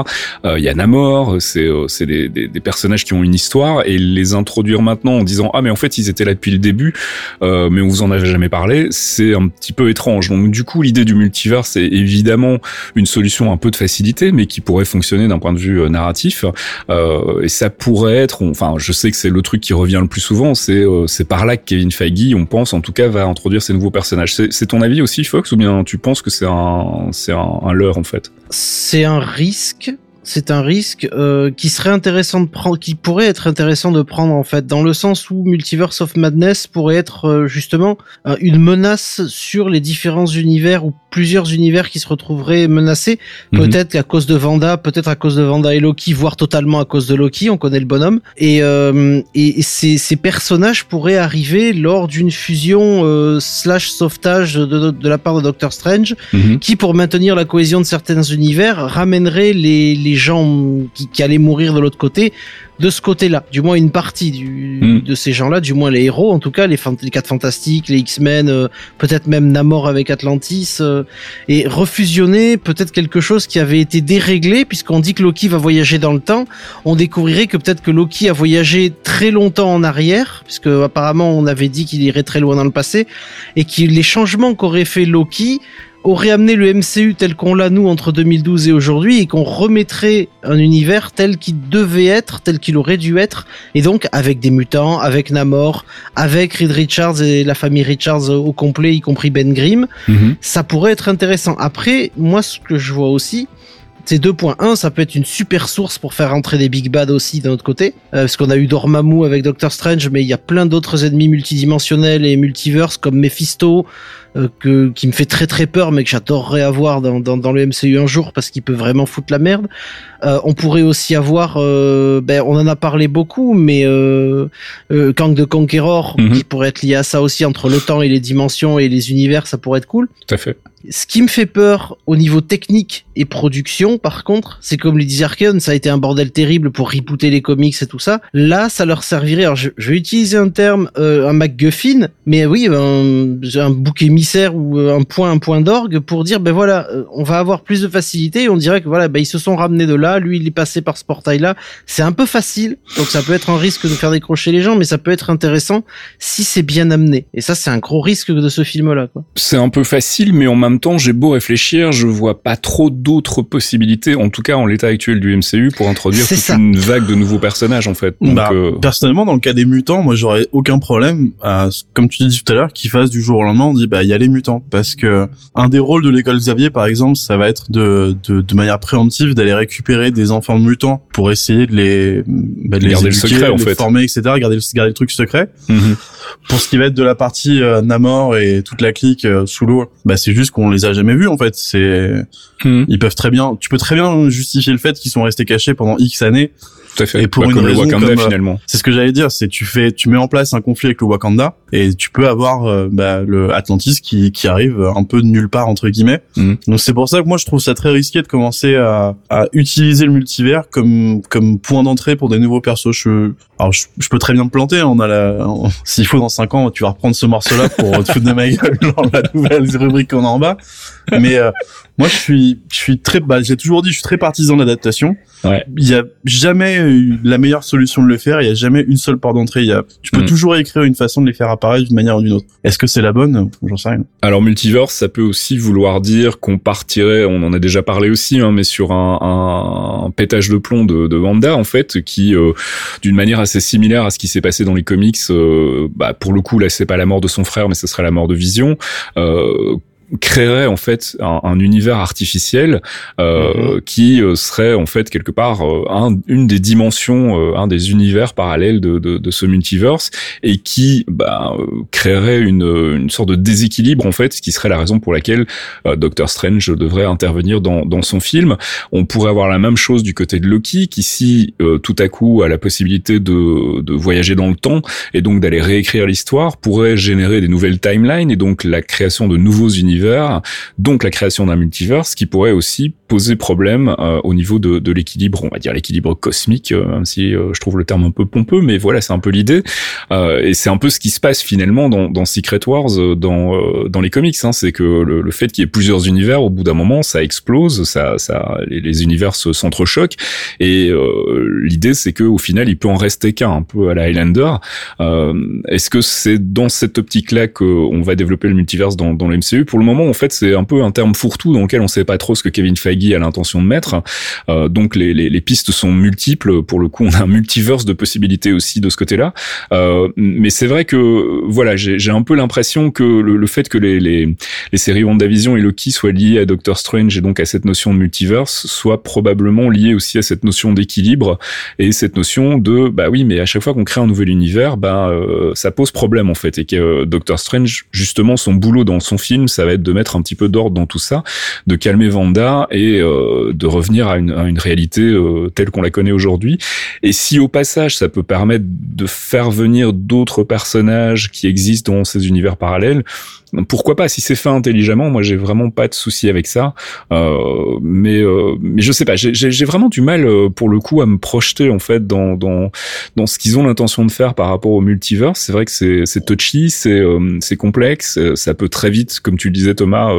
Euh, il y a Namor. C'est euh, c'est des, des, des, personnages qui ont une histoire et les introduire maintenant en disant ah mais en fait ils étaient là depuis le début, euh, mais on vous en avait jamais parlé. C'est un petit peu étrange. Donc du coup l'idée du multivers c'est évidemment une solution un peu de facilité, mais qui pourrait fonctionner d'un point de vue euh, narratif. Euh, et ça pourrait être, enfin je sais que c'est le truc qui revient le plus souvent, c'est euh, c'est par là que Kevin Feige, on pense en tout cas, va introduire ces nouveaux personnages. C'est ton avis aussi, Ou bien tu penses que c'est un c'est un, un leurre en fait? C'est un risque c'est un risque euh, qui serait intéressant de prendre, qui pourrait être intéressant de prendre en fait, dans le sens où Multiverse of Madness pourrait être euh, justement euh, une menace sur les différents univers ou plusieurs univers qui se retrouveraient menacés, mhm. peut-être à cause de Vanda, peut-être à cause de Vanda et Loki, voire totalement à cause de Loki. On connaît le bonhomme et et ces, ces personnages pourraient arriver lors d'une fusion slash sauvetage de, de, la part de Doctor Strange, mhm. qui pour maintenir la cohésion de certains univers ramènerait les, les gens qui, qui allaient mourir de l'autre côté de ce côté-là, du moins une partie du, hmm. de ces gens-là, du moins les héros, en tout cas les, les quatre fantastiques, les X-Men, euh, peut-être même Namor avec Atlantis, euh, et refusionner peut-être quelque chose qui avait été déréglé, puisqu'on dit que Loki va voyager dans le temps, on découvrirait que peut-être que Loki a voyagé très longtemps en arrière, puisque apparemment on avait dit qu'il irait très loin dans le passé, et que les changements qu'aurait fait Loki aurait amené le MCU tel qu'on l'a nous entre 2012 et aujourd'hui et qu'on remettrait un univers tel qu'il devait être, tel qu'il aurait dû être, et donc avec des mutants, avec Namor, avec Reed Richards et la famille Richards au complet, y compris Ben Grimm, mhm. ça pourrait être intéressant. Après, moi ce que je vois aussi, c'est 2.1, ça peut être une super source pour faire rentrer des Big Bad aussi d'un autre côté. Euh, parce qu'on a eu Dormammu avec Doctor Strange, mais il y a plein d'autres ennemis multidimensionnels et multiverse comme Mephisto, euh, que, qui me fait très très peur, mais que j'adorerais avoir dans, dans, dans, le MCU un jour parce qu'il peut vraiment foutre la merde. Euh, on pourrait aussi avoir, ben, on en a parlé beaucoup, mais Kang de Conqueror, mhm. qui pourrait être lié à ça aussi entre le temps et les dimensions et les univers, ça pourrait être cool. Tout à fait. Ce qui me fait peur au niveau technique et production, par contre, c'est comme les disait ça a été un bordel terrible pour rebooter les comics et tout ça. Là, ça leur servirait. Alors, je, je vais utiliser un terme, euh, un MacGuffin, mais oui, un, un bouc émissaire ou un point, un point d'orgue pour dire, ben voilà, on va avoir plus de facilité. Et on dirait que voilà, ben ils se sont ramenés de là lui il est passé par ce portail-là. C'est un peu facile, donc ça peut être un risque de faire décrocher les gens, mais ça peut être intéressant si c'est bien amené. Et ça, c'est un gros risque de ce film-là. C'est un peu facile, mais en même temps, j'ai beau réfléchir, je vois pas trop d'autres possibilités, en tout cas en l'état actuel du MCU, pour introduire toute une vague de nouveaux personnages en fait. Bah, euh, personnellement, dans le cas des mutants, moi j'aurais aucun problème, à, comme tu dis tout à l'heure, qu'ils fassent du jour au lendemain, on dit bah il y a les mutants, parce que un des rôles de l'école Xavier, par exemple, ça va être de, de, de manière préemptive d'aller récupérer des enfants mutants pour essayer de les, bah, de les garder le secret, en fait. former, etc. Garder le, garder le truc secret. Mhm. Pour ce qui va être de la partie euh, Namor et toute la clique euh, sous l'eau, bah c'est juste qu'on les a jamais vus en fait. C'est, mhm. ils peuvent très bien, tu peux très bien justifier le fait qu'ils sont restés cachés pendant X années tout à fait. Et pour bah, une comme raison, le Wakanda euh, finalement. C'est ce que j'allais dire, c'est tu fais, tu mets en place un conflit avec le Wakanda et tu peux avoir euh, bah, le Atlantis qui, qui arrive un peu de nulle part entre guillemets. Mhm. Donc c'est pour ça que moi je trouve ça très risqué de commencer à, à utiliser le multivers comme comme point d'entrée pour des nouveaux persos. Je, alors je, je peux très bien me planter. Hein, on a la, s'il faut dans cinq ans, tu vas reprendre ce morceau-là pour te foutre de ma gueule dans la nouvelle rubrique qu'on a en bas. Mais euh, Moi, je suis, je suis très, bah, j'ai toujours dit, je suis très partisan d'adaptation. Ouais. Il y a jamais eu la meilleure solution de le faire. Il y a jamais une seule porte d'entrée. Il y a, tu peux Mm. toujours écrire une façon de les faire apparaître d'une manière ou d'une autre. Est-ce que c'est la bonne? J'en sais rien. Alors multiverse, ça peut aussi vouloir dire qu'on partirait, on en a déjà parlé aussi, hein, mais sur un, un, un pétage de plomb de, de Wanda en fait, qui euh, d'une manière assez similaire à ce qui s'est passé dans les comics, euh, bah, pour le coup là c'est pas la mort de son frère, mais ce serait la mort de Vision. Euh, créerait en fait un, un univers artificiel euh, qui euh, serait en fait quelque part euh, un, une des dimensions, euh, un des univers parallèles de, de, de ce multiverse et qui bah, créerait une, une sorte de déséquilibre en fait, ce qui serait la raison pour laquelle euh, Doctor Strange devrait intervenir dans, dans son film. On pourrait avoir la même chose du côté de Loki qui si euh, tout à coup a la possibilité de, de voyager dans le temps et donc d'aller réécrire l'histoire pourrait générer des nouvelles timelines et donc la création de nouveaux univers, donc la création d'un multiverse qui pourrait aussi poser problème euh, au niveau de, de l'équilibre, on va dire l'équilibre cosmique, euh, même si euh, je trouve le terme un peu pompeux, mais voilà, c'est un peu l'idée. Euh, et c'est un peu ce qui se passe finalement dans, dans Secret Wars, euh, dans, dans les comics. Hein, c'est que le, le fait qu'il y ait plusieurs univers, au bout d'un moment, ça explose, ça, ça, les, les univers se- s'entrechoquent. Et l'idée, c'est que au final, il peut en rester qu'un, un peu à la Highlander. Est-ce que c'est dans cette optique-là qu'on va développer le multiverse dans, dans le MCU Pour le moment, en fait, c'est un peu un terme fourre-tout dans lequel on sait pas trop ce que Kevin Feige a l'intention de mettre. Euh, donc les, les, pistes sont multiples. Pour le coup, on a un multiverse de possibilités aussi de ce côté-là. Euh, mais c'est vrai que voilà, j'ai un peu l'impression que le, fait que les, les, les séries WandaVision et Loki soient liées à Doctor Strange et donc à cette notion de multiverse soit probablement lié aussi à cette notion d'équilibre et cette notion de bah oui, mais à chaque fois qu'on crée un nouvel univers, bah euh, ça pose problème en fait et que Doctor Strange justement son boulot dans son film, ça va de mettre un petit peu d'ordre dans tout ça, de calmer Vanda et euh, de revenir à une, à une réalité euh, telle qu'on la connaît aujourd'hui. Et si au passage ça peut permettre de faire venir d'autres personnages qui existent dans ces univers parallèles, pourquoi pas si c'est fait intelligemment moi j'ai vraiment pas de souci avec ça. Euh, mais euh, mais je sais pas j'ai vraiment du mal euh, pour le coup à me projeter en fait dans dans dans ce qu'ils ont l'intention de faire par rapport au multiverse. C'est vrai que c'est c'est touchy c'est euh, c'est complexe euh, ça peut très vite comme tu le disais Thomas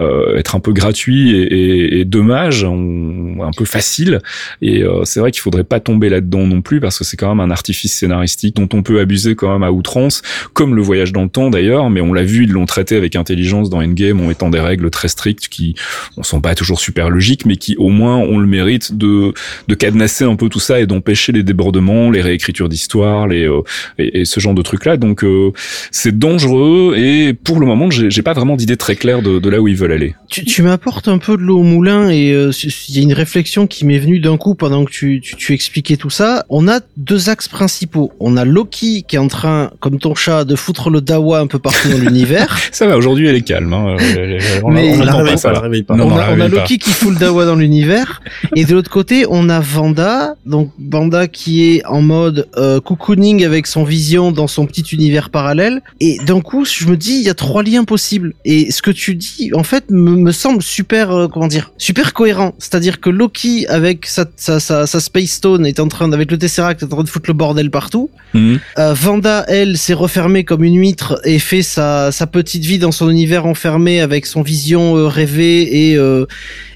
euh, être un peu gratuit et, et, et dommage un peu facile. Et c'est vrai qu'il faudrait pas tomber là-dedans non plus parce que c'est quand même un artifice scénaristique dont on peut abuser quand même à outrance comme le voyage dans le temps d'ailleurs mais on l'a vu ils l'ont traité avec intelligence dans Endgame en mettant des règles très strictes qui on sont pas toujours super logiques mais qui au moins ont le mérite de de cadenasser un peu tout ça et d'empêcher les débordements les réécritures d'histoire les euh, et, et ce genre de trucs là donc euh, c'est dangereux et pour le moment j'ai pas vraiment d'idée très claire de, de là où ils veulent aller Tu, tu m'apportes un peu de l'eau au moulin et euh, il y a une réflexion qui m'est venue d'un coup pendant que tu, tu, tu expliquais tout ça. On a deux axes principaux. On a Loki qui est en train, comme ton chat, de foutre le dawa un peu partout dans l'univers. ça va aujourd'hui elle est calme hein. Elle- on Mais- on On la réveille pas, va. la réveille pas. Non, on non, a, on. Loki qui fout le dawa dans l'univers et de l'autre côté on a Vanda donc Vanda qui est en mode euh, cocooning avec son vision dans son petit univers parallèle et d'un coup je me dis il y a trois liens possibles et ce que tu dis en fait me, me semble super euh, comment dire super cohérent c'est-à-dire que Loki avec sa, sa, sa, sa Space Stone est en train avec le Tesseract est en train de foutre le bordel partout Mhm. euh, Vanda, elle, s'est refermée comme une huître et fait sa, sa petite vie dans son univers enfermé avec son vision euh, rêvée et, euh,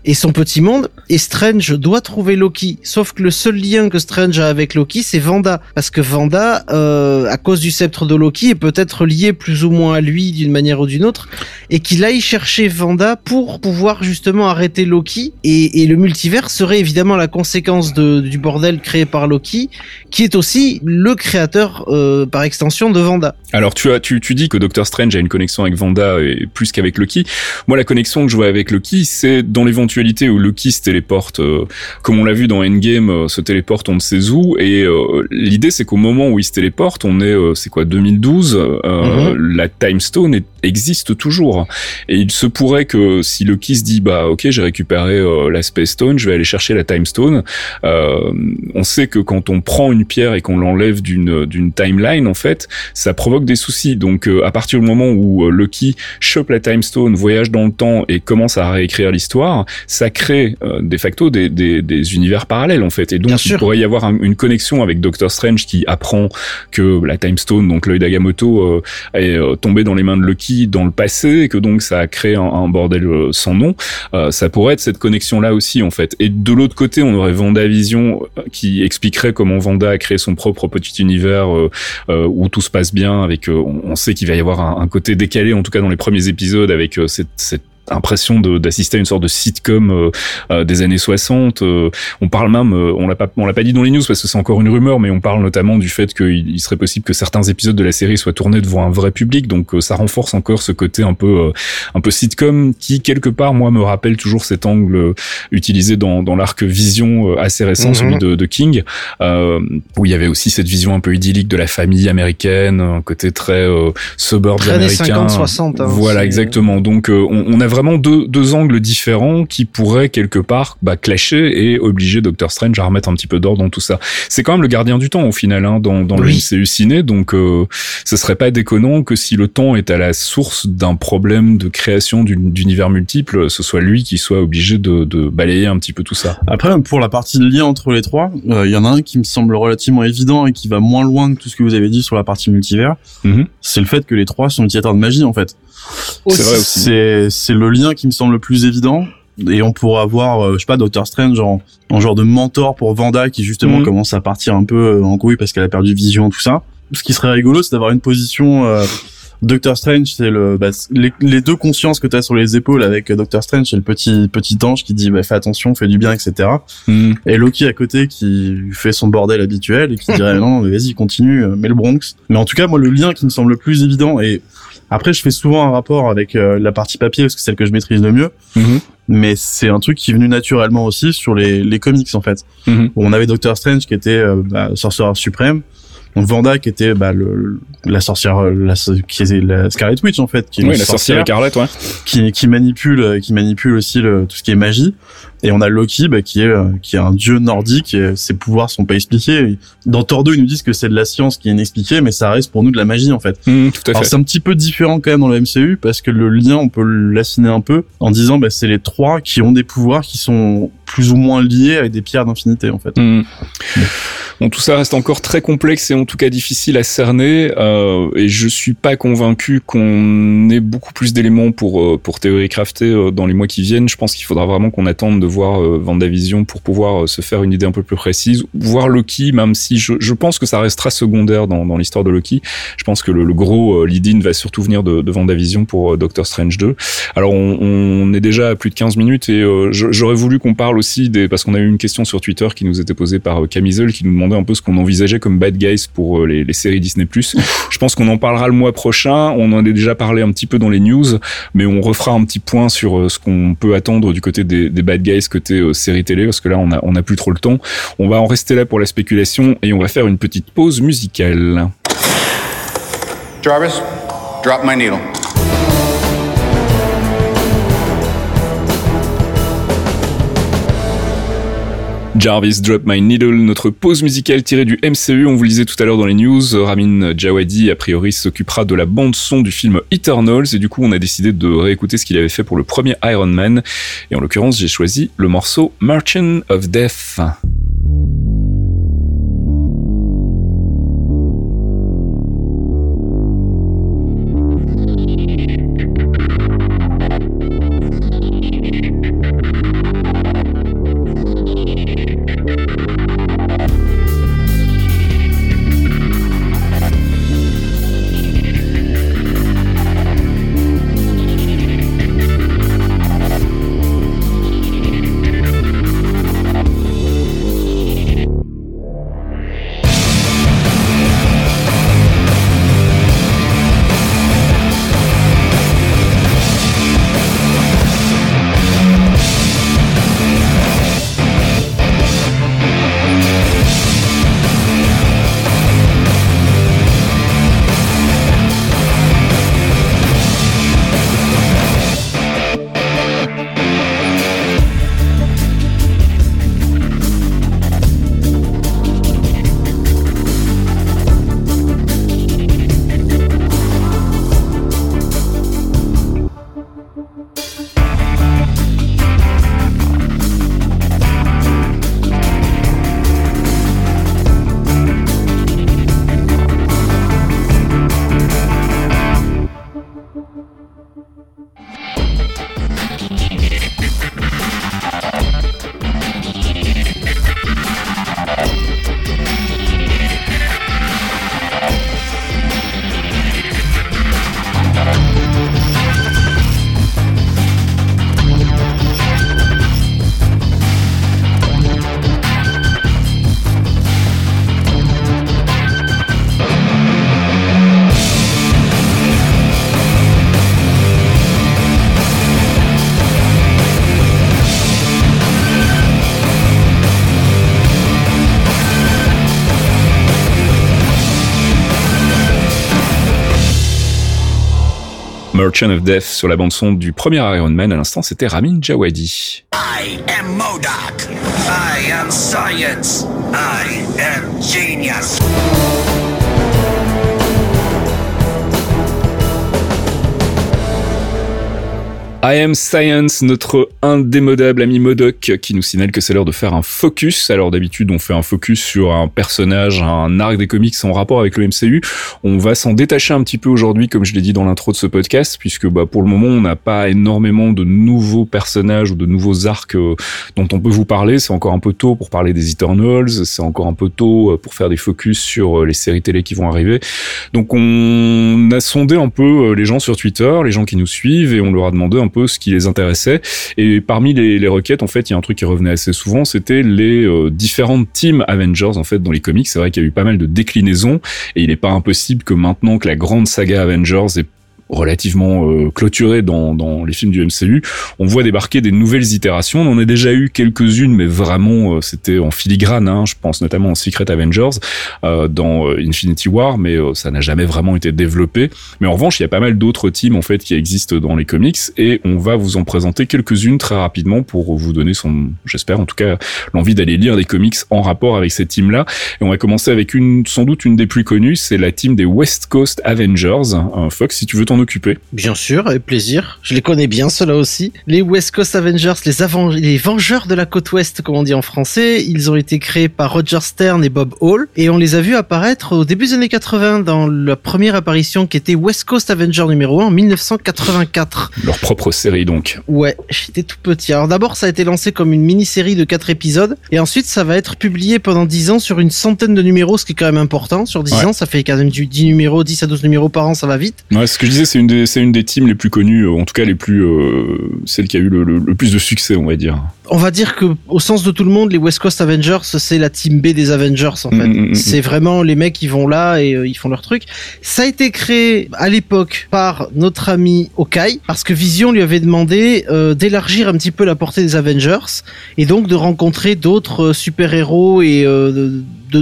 et son petit monde. Et Strange doit trouver Loki. Sauf que le seul lien que Strange a avec Loki, c'est Vanda. Parce que Vanda, euh, à cause du sceptre de Loki, est peut-être lié plus ou moins à lui d'une manière ou d'une autre. Et qu'il aille chercher Vanda pour pouvoir justement arrêter Loki. Et, le multivers serait évidemment la conséquence du bordel créé par Loki, qui est aussi le créateur par extension de Vanda. Alors tu as tu, tu dis que Doctor Strange a une connexion avec Vanda et plus qu'avec Loki. Moi la connexion que je vois avec Loki, c'est dans l'éventualité où Loki se téléporte euh, comme on l'a vu dans Endgame euh, se téléporte on ne sait où et euh, l'idée c'est qu'au moment où il se téléporte, on est euh, c'est quoi 2012 euh, la Time Stone est- existe toujours et il se pourrait que si Loki se dit bah OK, j'ai récupéré euh, la Space Stone, je vais aller chercher la Time Stone. On sait que quand on prend une pierre et qu'on l'enlève d'une d'une timeline en fait, ça provoque des soucis. Donc à partir du moment où où Loki chope la Time Stone, voyage dans le temps et commence à réécrire l'histoire, ça crée de facto des, des, des, univers parallèles en fait. Et donc il pourrait y avoir une connexion avec Doctor Strange qui apprend que la Time Stone, donc l'œil d'Agamotto, est tombé dans les mains de Loki dans le passé et que donc ça a créé un, un bordel sans nom. ça pourrait être cette connexion là aussi en fait. Et de l'autre côté, on aurait Vendavision qui expliquerait comment Vanda a créé son propre petit univers euh, euh, où tout se passe bien. Avec, euh, on sait qu'il va y avoir un, un, côté décalé, en tout cas dans les premiers épisodes, avec cette, cette impression d'assister à une sorte de sitcom euh, euh des années 60. Euh, on parle même, euh, on l'a pas, on l'a pas dit dans les news parce que c'est encore une rumeur, mais on parle notamment du fait qu'il serait possible que certains épisodes de la série soient tournés devant un vrai public. Donc ça renforce encore ce côté un peu, un peu sitcom qui quelque part moi me rappelle toujours cet angle utilisé dans, dans l'arc Vision assez récent, mhm. celui de, de King, où il y avait aussi cette vision un peu idyllique de la famille américaine, un côté très suburb américain. 50, 60, hein, voilà, exactement. Donc on, on a vraiment deux, deux angles différents qui pourraient quelque part bah, clasher et obliger Doctor Strange à remettre un petit peu d'ordre dans tout ça. C'est quand même le gardien du temps au final hein, dans, dans le MCU ciné, donc euh, ce serait pas déconnant que si le temps est à la source d'un problème de création d'univers multiple, ce soit lui qui soit obligé de, de, balayer un petit peu tout ça. Après, pour la partie de lien entre les trois, il euh, y en a un qui me semble relativement évident et qui va moins loin que tout ce que vous avez dit sur la partie multivers. Mm-hmm. C'est le fait que les trois sont utilisateurs de magie en fait. C'est vrai aussi. C'est le lien qui me semble le plus évident. Et on pourra avoir, euh, je sais pas, Doctor Strange en, en, genre de mentor pour Vanda qui justement mhm. commence à partir un peu euh, en couille parce qu'elle a perdu vision, tout ça. Ce qui serait rigolo, c'est d'avoir une position euh, Doctor Strange, c'est le bah, les, deux consciences que tu as sur les épaules avec Doctor Strange, c'est le petit petit ange qui dit bah, fais attention, fais du bien, etc. Mhm. Et Loki à côté qui fait son bordel habituel et qui dirait non, vas-y continue, mets le Bronx. Mais en tout cas, moi le lien qui me semble le plus évident et après, je fais souvent un rapport avec euh, la partie papier parce que c'est celle que je maîtrise le mieux. Mhm. Mais c'est un truc qui est venu naturellement aussi sur les, les comics en fait. Mhm. on avait Doctor Strange qui était euh, bah, sorcière suprême. Donc Vanda qui était bah, le, la sorcière, la, qui est la Scarlet Witch en fait, qui est oui, la sorcière écarlate, ouais. qui, qui manipule, qui manipule aussi le, tout ce qui est magie. Et on a Loki bah, qui est euh, qui est un dieu nordique. Et ses pouvoirs sont pas expliqués. Dans Thor 2, ils nous disent que c'est de la science qui est inexpliquée, mais ça reste pour nous de la magie en fait. Mmh, tout à Alors c'est un petit peu différent quand même dans le MCU parce que le lien on peut l'assiner un peu en disant bah, c'est les trois qui ont des pouvoirs qui sont plus ou moins liés avec des pierres d'infinité en fait. Mmh. Bon, tout ça reste encore très complexe et en tout cas difficile à cerner. Euh, et je suis pas convaincu qu'on ait beaucoup plus d'éléments pour euh, pour théorie crafter euh, dans les mois qui viennent. Je pense qu'il faudra vraiment qu'on attende de voir euh, Vendavision pour pouvoir euh, se faire une idée un peu plus précise. Voir Loki, même si je, je pense que ça restera secondaire dans, dans l'histoire de Loki. Je pense que le, le gros euh, lead-in va surtout venir de, de Vendavision pour Doctor Strange 2. Alors on, on, est déjà à plus de 15 minutes et j'aurais voulu qu'on parle aussi des parce qu'on a eu une question sur Twitter qui nous était posée par Camisole qui nous demandait un peu ce qu'on envisageait comme bad guys pour les, les séries Disney+. je pense qu'on en parlera le mois prochain. On en a déjà parlé un petit peu dans les news, mais on refera un petit point sur ce qu'on peut attendre du côté des, des bad guys côté euh, série télé parce que là on a on plus trop le temps. On va en rester là pour la spéculation et on va faire une petite pause musicale. Jarvis, drop my needle. Jarvis Drop My Needle, notre pause musicale tirée du MCU, on vous lisait tout à l'heure dans les news, Ramin Djawadi a priori s'occupera de la bande son du film Eternals et du coup on a décidé de réécouter ce qu'il avait fait pour le premier Iron Man et en l'occurrence j'ai choisi le morceau Merchant of Death. Merchant of Death sur la bande son du premier Iron Man. À l'instant, c'était Ramin Djawadi. I am MODOK. I am science. I am genius. I Am Science, notre indémodable ami Modoc qui nous signale que c'est l'heure de faire un focus. Alors d'habitude on fait un focus sur un personnage, un arc des comics en rapport avec le MCU. On va s'en détacher un petit peu aujourd'hui comme je l'ai dit dans l'intro de ce podcast puisque bah, pour le moment on n'a pas énormément de nouveaux personnages ou de nouveaux arcs euh, dont on peut vous parler. C'est encore un peu tôt pour parler des Eternals, c'est encore un peu tôt euh, pour faire des focus sur euh, les séries télé qui vont arriver. Donc on a sondé un peu les gens sur Twitter, les gens qui nous suivent et on leur a demandé un peu ce qui les intéressait. Et parmi les, les requêtes, en fait, il y a un truc qui revenait assez souvent, c'était les euh, différentes teams Avengers en fait dans les comics. C'est vrai qu'il y a eu pas mal de déclinaisons et il n'est pas impossible que maintenant que la grande saga Avengers est relativement euh, clôturé dans, dans les films du MCU, on voit débarquer des nouvelles itérations. On en a déjà eu quelques-unes, mais vraiment euh, c'était en filigrane. Hein, je pense notamment en Secret Avengers, euh, dans Infinity War, mais ça n'a jamais vraiment été développé. Mais en revanche, il y a pas mal d'autres teams en fait qui existent dans les comics, et on va vous en présenter quelques-unes très rapidement pour vous donner son, j'espère en tout cas, l'envie d'aller lire des comics en rapport avec ces teams-là. Et on va commencer avec une, sans doute une des plus connues, c'est la team des West Coast Avengers. Fox, si tu veux t'en occuper Bien sûr, avec plaisir. Je les connais bien, ceux-là aussi. Les West Coast Avengers, les, les Vengeurs de la côte ouest, comme on dit en français, ils ont été créés par Roger Stern et Bob Hall, et on les a vus apparaître au début des années 80 dans la première apparition qui était West Coast Avenger numéro 1 en 1984. Leur propre série donc. Ouais, j'étais tout petit. Alors d'abord, ça a été lancé comme une mini-série de 4 épisodes, et ensuite ça va être publié pendant 10 ans sur une centaine de numéros, ce qui est quand même important. Sur 10 ans, ça fait quand même 10 numéros, 10 à 12 numéros par an, ça va vite. Ouais, ce que je disais, c'est une des, c'est une des teams les plus connues, en tout cas les plus, euh, celle qui a eu le, le, plus de succès, on va dire. On va dire que, au sens de tout le monde, les West Coast Avengers, c'est la team B des Avengers, en fait. Mm, mm, mm, c'est vraiment les mecs qui vont là et euh, ils font leur truc. Ça a été créé à l'époque par notre ami Okai, parce que Vision lui avait demandé euh, d'élargir un petit peu la portée des Avengers et donc de rencontrer d'autres super-héros et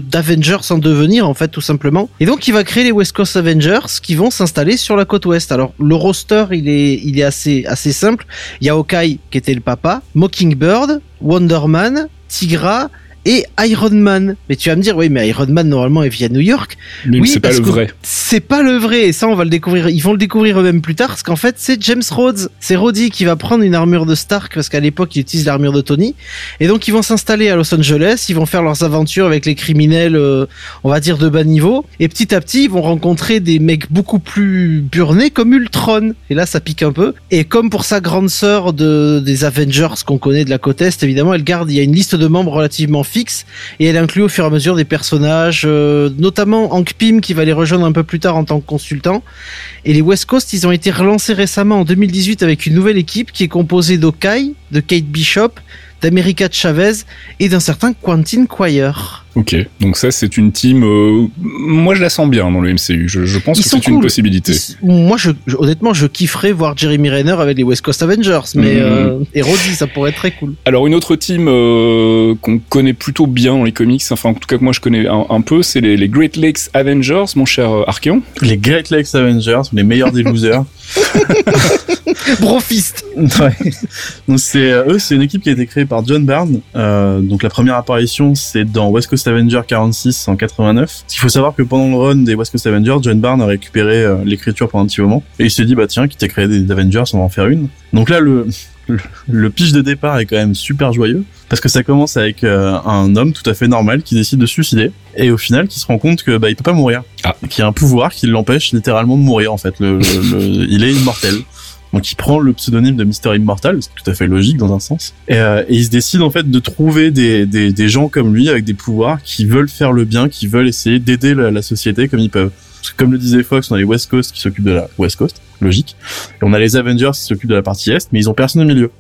d'Avengers en devenir en fait tout simplement. Et donc il va créer les West Coast Avengers qui vont s'installer sur la côte ouest. Alors le roster il est il est assez assez simple. Il y a qui était le papa, Mockingbird, Wonder Man, Tigra et Iron Man. Mais tu vas me dire, oui, mais Iron Man normalement est via New York. Mais oui, c'est pas le vrai. C'est pas le vrai, et ça on va le découvrir. Ils vont le découvrir eux-mêmes plus tard, parce qu'en fait c'est James Rhodes, c'est Rhodey qui va prendre une armure de Stark, parce qu'à l'époque il utilise l'armure de Tony, et donc ils vont s'installer à Los Angeles, ils vont faire leurs aventures avec les criminels, euh, on va dire de bas niveau, et petit à petit ils vont rencontrer des mecs beaucoup plus burnés comme Ultron. Et là ça pique un peu. Et comme pour sa grande sœur de des Avengers qu'on connaît de la côte est, évidemment elle garde, il y a une liste de membres relativement et elle inclut au fur et à mesure des personnages, euh, notamment Hank Pym qui va les rejoindre un peu plus tard en tant que consultant. Et les West Coast, ils ont été relancés récemment en 2018 avec une nouvelle équipe qui est composée d'Okai, de Kate Bishop, d'America Chavez et d'un certain Quentin Quire. Ok, donc ça c'est une team. Euh, moi je la sens bien dans le MCU. Je, pense que c'est une possibilité. moi, je, honnêtement, je kifferais voir Jeremy Renner avec les West Coast Avengers, mais mmh. euh, et Roddy, ça pourrait être très cool. Alors une autre team euh, qu'on connaît plutôt bien dans les comics, enfin en tout cas que moi je connais un, peu, c'est les, Great Lakes Avengers, mon cher Archeon. Les Great Lakes Avengers, les meilleurs des losers. Brofist. Ouais. Donc c'est eux, c'est une équipe qui a été créée par John Byrne. donc la première apparition, c'est dans West Coast Avenger 46 en 89. Il faut savoir que pendant le run des West Coast Avengers, John Byrne a récupéré euh, l'écriture pendant un petit moment et il s'est dit bah tiens, qui t'a créé des Avengers, on va en faire une. Donc là le le, pitch de départ est quand même super joyeux parce que ça commence avec euh, un homme tout à fait normal qui décide de se suicider et au final qui se rend compte que bah il peut pas mourir, ah. qu'il y a un pouvoir qui l'empêche littéralement de mourir en fait. Le, il est immortel. Donc il prend le pseudonyme de Mister Immortal, c'est tout à fait logique dans un sens. Et, euh, il se décide en fait de trouver des, des, des, gens comme lui avec des pouvoirs qui veulent faire le bien, qui veulent essayer d'aider la, la, société comme ils peuvent. Parce que comme le disait Fox, on a les West Coast qui s'occupent de la West Coast, logique. Et on a les Avengers qui s'occupent de la partie Est, mais ils ont personne au milieu.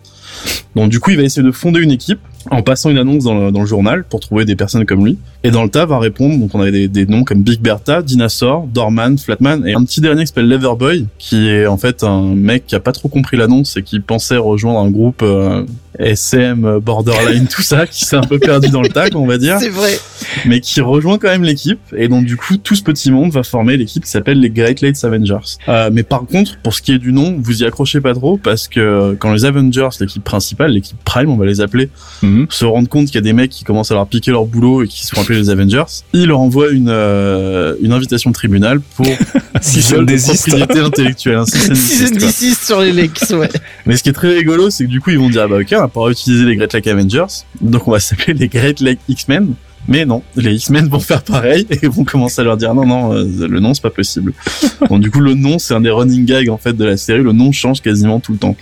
Donc du coup, il va essayer de fonder une équipe en passant une annonce dans le, dans le, journal pour trouver des personnes comme lui. Et dans le tas va répondre, donc on avait des, des noms comme Big Bertha, Dinosaur, Dorman, Flatman et un petit dernier qui s'appelle Leverboy, qui est en fait un mec qui a pas trop compris l'annonce et qui pensait rejoindre un groupe euh, SM, Borderline, tout ça, qui s'est un peu perdu dans le tag, on va dire. C'est vrai. Mais qui rejoint quand même l'équipe. Et donc du coup, tout ce petit monde va former l'équipe qui s'appelle les Great Lakes Avengers. Euh, mais par contre, pour ce qui est du nom, vous y accrochez pas trop parce que quand les Avengers, l'équipe principale, l'équipe Prime, on va les appeler, Mhm. se rendent compte qu'il y a des mecs qui commencent à leur piquer leur boulot et qui se font appeler les Avengers, ils leur envoient une, euh, une invitation de tribunal pour Si viol de propriété intellectuelle. Season 16 sur les Lakes, ouais. Mais ce qui est très rigolo, c'est que du coup, ils vont dire, ah bah ok, on va pas utiliser les Great Lake Avengers, donc on va s'appeler les Great Lake X-Men. Mais non, les X-Men vont faire pareil et vont commencer à leur dire non non euh, le nom c'est pas possible. Donc du coup le nom c'est un des running gags en fait de la série, le nom change quasiment tout le temps.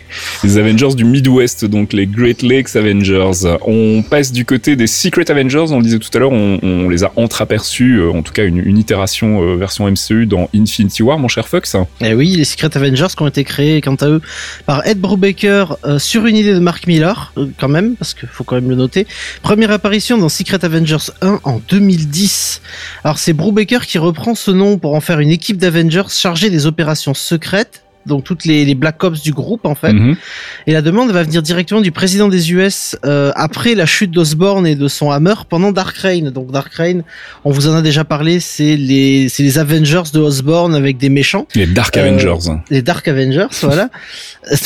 Les Avengers du Midwest donc les Great Lakes Avengers. On passe du côté des Secret Avengers, on le disait tout à l'heure, on, on, les a entreaperçus euh, en tout cas une, une itération euh, version MCU dans Infinity War mon cher Fox. Eh oui, les Secret Avengers qui ont été créés quant à eux par Ed Brubaker euh, sur une idée de Mark Millar euh, quand même parce qu'il faut quand même le noter. Première apparition dans Secret Avengers 1 en 2010. Alors c'est Brubaker qui reprend ce nom pour en faire une équipe d'Avengers chargée des opérations secrètes donc toutes les, les, Black Ops du groupe en fait. Mm -hmm. Et la demande va venir directement du président des US euh, après la chute d'Osborne et de son Hammer pendant Dark Reign. Donc Dark Reign, on vous en a déjà parlé, c'est les c'est les Avengers de Osborne avec des méchants. Les Dark euh, Avengers. Les Dark Avengers, voilà.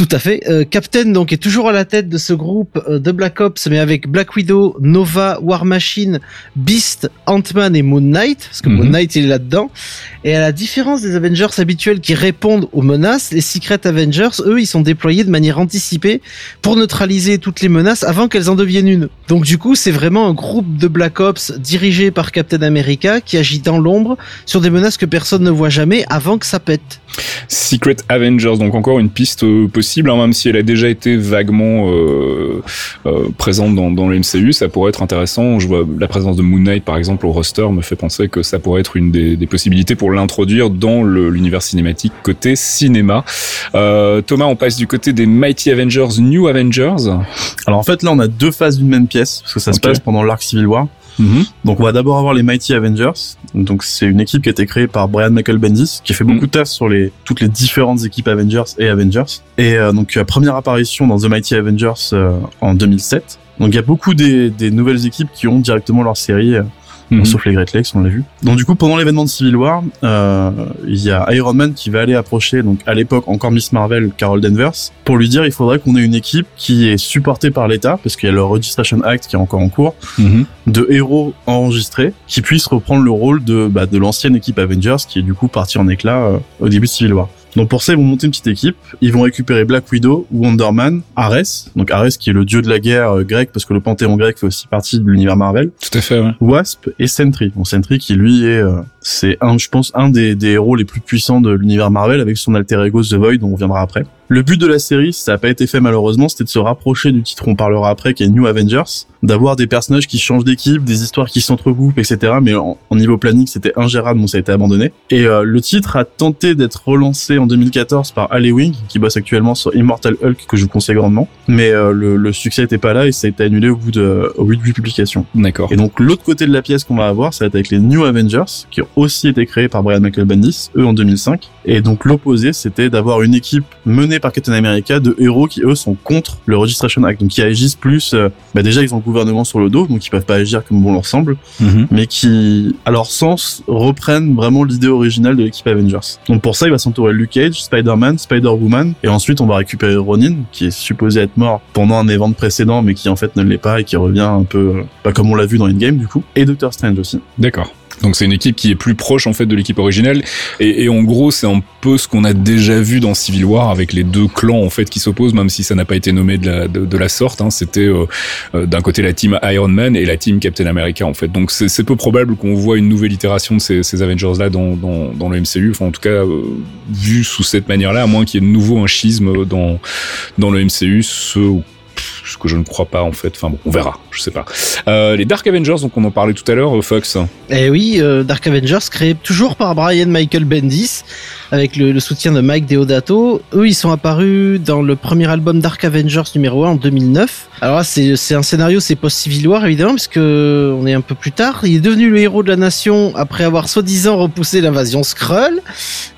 Tout à fait. Euh, Captain donc est toujours à la tête de ce groupe euh, de Black Ops, mais avec Black Widow, Nova, War Machine, Beast, Ant-Man et Moon Knight, parce que mm -hmm. Moon Knight il est là-dedans. Et à la différence des Avengers habituels qui répondent aux menaces, les Secret Avengers, eux, ils sont déployés de manière anticipée pour neutraliser toutes les menaces avant qu'elles en deviennent une. Donc du coup, c'est vraiment un groupe de Black Ops dirigé par Captain America qui agit dans l'ombre sur des menaces que personne ne voit jamais avant que ça pète. Secret Avengers, donc encore une piste possible, hein, même si elle a déjà été vaguement euh, euh, présente dans, le MCU, ça pourrait être intéressant. Je vois la présence de Moon Knight, par exemple, au roster me fait penser que ça pourrait être une des possibilités pour l'introduire dans l'univers cinématique côté cinéma. Euh, Thomas, on passe du côté des Mighty Avengers, New Avengers. Alors en fait, là, on a deux phases d'une même pièce, parce que ça okay. se passe pendant l'arc Civil War. Mm -hmm. Donc on va d'abord avoir les Mighty Avengers. Donc c'est une équipe qui a été créée par Brian Michael Bendis, qui a fait beaucoup mm -hmm. de taf sur les toutes les différentes équipes Avengers et Avengers. Et euh, donc la première apparition dans The Mighty Avengers euh, en 2007. Donc il y a beaucoup des, des, nouvelles équipes qui ont directement leur série. Bon, sauf les Great Lakes, on l'a vu. Donc du coup, pendant l'événement de Civil War, euh, il y a Iron Man qui va aller approcher, donc à l'époque encore Miss Marvel, Carol Danvers, pour lui dire il faudrait qu'on ait une équipe qui est supportée par l'État, parce qu'il y a le Registration Act qui est encore en cours, mmh. de héros enregistrés qui puissent reprendre le rôle de, bah, de l'ancienne équipe Avengers qui est du coup partie en éclat euh, au début de Civil War. Donc pour ça, ils vont monter une petite équipe. Ils vont récupérer Black Widow, Wonder Man, Ares, donc Ares qui est le dieu de la guerre euh, grec parce que le panthéon grec fait aussi partie de l'univers Marvel. Tout à fait. Ouais. Wasp et Sentry. Bon, Sentry qui lui est, euh, c'est un, je pense, un des, des héros les plus puissants de l'univers Marvel avec son alter ego The Void, dont on viendra après. Le but de la série, ça n'a pas été fait malheureusement, c'était de se rapprocher du titre on parlera après, qui est New Avengers, d'avoir des personnages qui changent d'équipe, des histoires qui s'entrecoupent, etc. Mais en, en, niveau planning, c'était ingérable, donc ça a été abandonné. Et euh, le titre a tenté d'être relancé en 2014 par Ali Wing, qui bosse actuellement sur Immortal Hulk, que je vous conseille grandement. Mais euh, le, le, succès n'était pas là et ça a été annulé au bout de, au bout de 8 publications. D'accord. Et donc l'autre côté de la pièce qu'on va avoir, ça va être avec les New Avengers, qui ont aussi été créés par Brian Michael Bendis, eux en 2005. Et donc l'opposé, c'était d'avoir une équipe menée par Captain America de héros qui eux sont contre le Registration Act, donc qui agissent plus. Euh, bah déjà ils ont le gouvernement sur le dos, donc ils peuvent pas agir comme bon leur semble, mm -hmm. mais qui, à leur sens, reprennent vraiment l'idée originale de l'équipe Avengers. Donc pour ça, il va s'entourer Luke Cage, Spider-Man, Spider-Woman, et ensuite on va récupérer Ronin, qui est supposé être mort pendant un événement précédent, mais qui en fait ne l'est pas et qui revient un peu, bah, comme on l'a vu dans Endgame du coup, et Doctor Strange aussi. D'accord. Donc c'est une équipe qui est plus proche en fait de l'équipe originelle et, et, en gros c'est un peu ce qu'on a déjà vu dans Civil War avec les deux clans en fait qui s'opposent même si ça n'a pas été nommé de la, de, la sorte. Hein. C'était euh, euh, d'un côté la team Iron Man et la team Captain America en fait. Donc c'est peu probable qu'on voit une nouvelle itération de ces, ces Avengers là dans, dans, dans, le MCU. Enfin en tout cas euh, vu sous cette manière-là, à moins qu'il y ait de nouveau un schisme dans dans le MCU, ce ce que je ne crois pas en fait. Enfin bon, on verra, je sais pas. Euh, les Dark Avengers, donc on en parlait tout à l'heure, euh, Fox. Eh oui, euh, Dark Avengers créé toujours par Brian Michael Bendis avec le, soutien de Mike Deodato. Eux, ils sont apparus dans le premier album Dark Avengers numéro 1 en 2009. Alors là, c'est un scénario, c'est post-Civil War évidemment, parce on est un peu plus tard. Il est devenu le héros de la nation après avoir soi-disant repoussé l'invasion Skrull.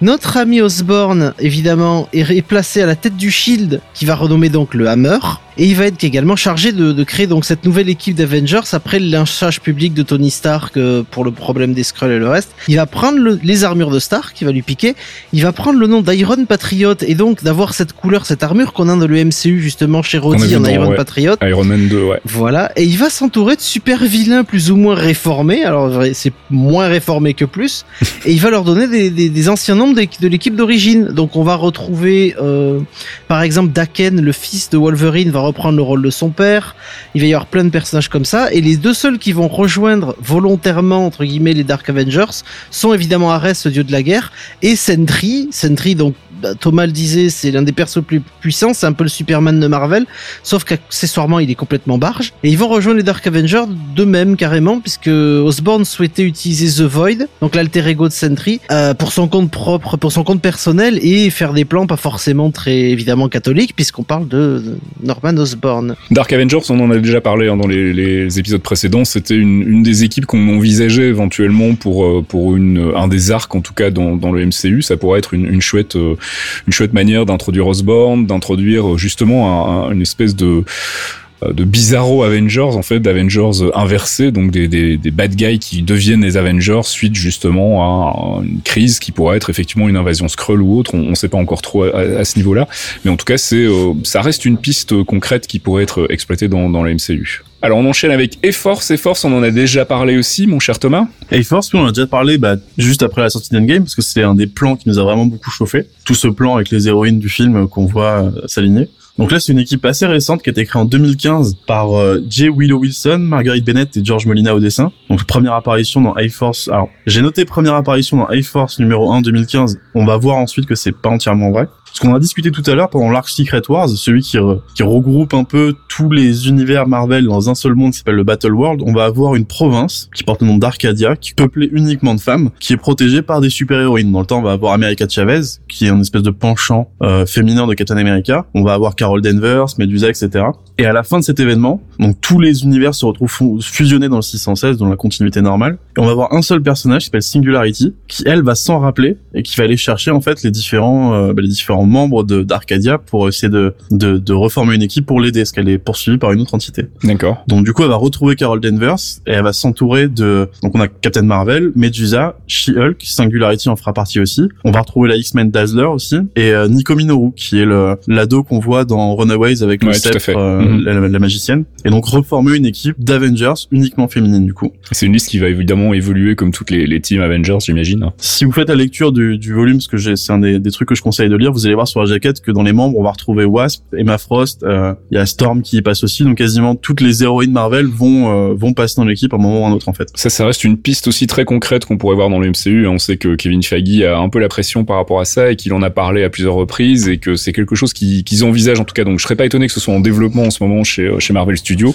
Notre ami Osborn, évidemment, est placé à la tête du Shield, qui va renommer donc le Hammer. Et il va être également chargé de, de créer donc cette nouvelle équipe d'Avengers après le lynchage public de Tony Stark euh, pour le problème des Skrulls et le reste. Il va prendre le, les armures de Stark, il va lui piquer. Il va prendre le nom d'Iron Patriot et donc d'avoir cette couleur, cette armure qu'on a dans le MCU justement chez Roddy en Iron ouais. Patriot. Iron Man 2, ouais. Voilà. Et il va s'entourer de super vilains plus ou moins réformés. Alors c'est moins réformé que plus. et il va leur donner des, des, des anciens de, de l'équipe d'origine. Donc on va retrouver euh, par exemple Daken, le fils de Wolverine, va reprendre le rôle de son père. Il va y avoir plein de personnages comme ça. Et les deux seuls qui vont rejoindre volontairement, entre guillemets, les Dark Avengers sont évidemment Ares, le dieu de la guerre, et Sentry. Sentry, donc, bah, Thomas le disait, c'est l'un des persos plus puissants. C'est un peu le Superman de Marvel. Sauf qu'accessoirement, il est complètement barge. Et ils vont rejoindre les Dark Avengers d'eux-mêmes, carrément, puisque Osborn souhaitait utiliser The Void, donc l'alter ego de Sentry, euh, pour son compte propre, pour son compte personnel et faire des plans pas forcément très, évidemment, catholiques, puisqu'on parle de Norman Osborn. Dark Avengers, on en a déjà parlé hein, dans les, épisodes précédents. C'était une, des équipes qu'on envisageait éventuellement pour pour une un des arcs en tout cas dans, le MCU. Ça pourrait être une, une chouette une chouette manière d'introduire Osborn, d'introduire justement un, un, une espèce de de bizarro Avengers en fait d'Avengers inversés donc des, des, des, bad guys qui deviennent les Avengers suite justement à une crise qui pourrait être effectivement une invasion Skrull ou autre on, ne sait pas encore trop à, à ce niveau là mais en tout cas c'est euh, ça reste une piste concrète qui pourrait être exploitée dans, dans la MCU alors on enchaîne avec E-Force. E-Force, on en a déjà parlé aussi, mon cher Thomas. E-Force, on en a déjà parlé bah, juste après la sortie d'Endgame, parce que c'était un des plans qui nous a vraiment beaucoup chauffé. Tout ce plan avec les héroïnes du film qu'on voit euh, s'aligner. Donc là, c'est une équipe assez récente qui a été créée en 2015 par euh, J. Willow Wilson, Marguerite Bennett et George Molina au dessin. Donc première apparition dans A-Force. Alors, j'ai noté première apparition dans A-Force numéro 1 2015. On va voir ensuite que c'est pas entièrement vrai. Ce qu'on a discuté tout à l'heure pendant l'arc Secret Wars, celui qui, qui regroupe un peu tous les univers Marvel dans un seul monde qui s'appelle le Battle World, on va avoir une province qui porte le nom d'Arcadia, qui est peuplée uniquement de femmes, qui est protégée par des super-héroïnes. Dans le temps, on va avoir America Chavez, qui est un espèce de penchant euh, féminin de Captain America. On va avoir Carol Danvers, Medusa, etc. Et à la fin de cet événement, donc tous les univers se retrouvent fusionnés dans le 616, dans la continuité normale. Et on va avoir un seul personnage qui s'appelle Singularity, qui elle va s'en rappeler et qui va aller chercher en fait les différents, euh, bah, les différents membres de d'Arcadia pour essayer de, de, de reformer une équipe pour l'aider, parce qu'elle est poursuivie par une autre entité. D'accord. Donc du coup, elle va retrouver Carol Danvers et elle va s'entourer de. Donc on a Captain Marvel, Medusa, She-Hulk, Singularity en fera partie aussi. On va retrouver la X-Men Dazzler aussi et euh, Nico Minoru qui est le l'ado qu'on voit dans Runaways avec le ouais, sceptre, euh, mm -hmm. la, la, magicienne. Et donc reformer une équipe d'Avengers uniquement féminine du coup. C'est une liste qui va évidemment évoluer comme toutes les, les teams Avengers, j'imagine. Si vous faites la lecture du, du volume, parce que c'est un des, des, trucs que je conseille de lire, vous allez voir sur la jaquette que dans les membres, on va retrouver Wasp, Emma Frost, il euh, y a Storm qui y passe aussi, donc quasiment toutes les héroïnes Marvel vont euh, vont passer dans l'équipe à un moment ou à un autre en fait. Ça, ça reste une piste aussi très concrète qu'on pourrait voir dans le MCU. On sait que Kevin Feige a un peu la pression par rapport à ça et qu'il en a parlé à plusieurs reprises et que c'est quelque chose qu'ils qu envisagent en tout cas. Donc je serais pas étonné que ce soit en développement en ce moment chez chez Marvel Studios.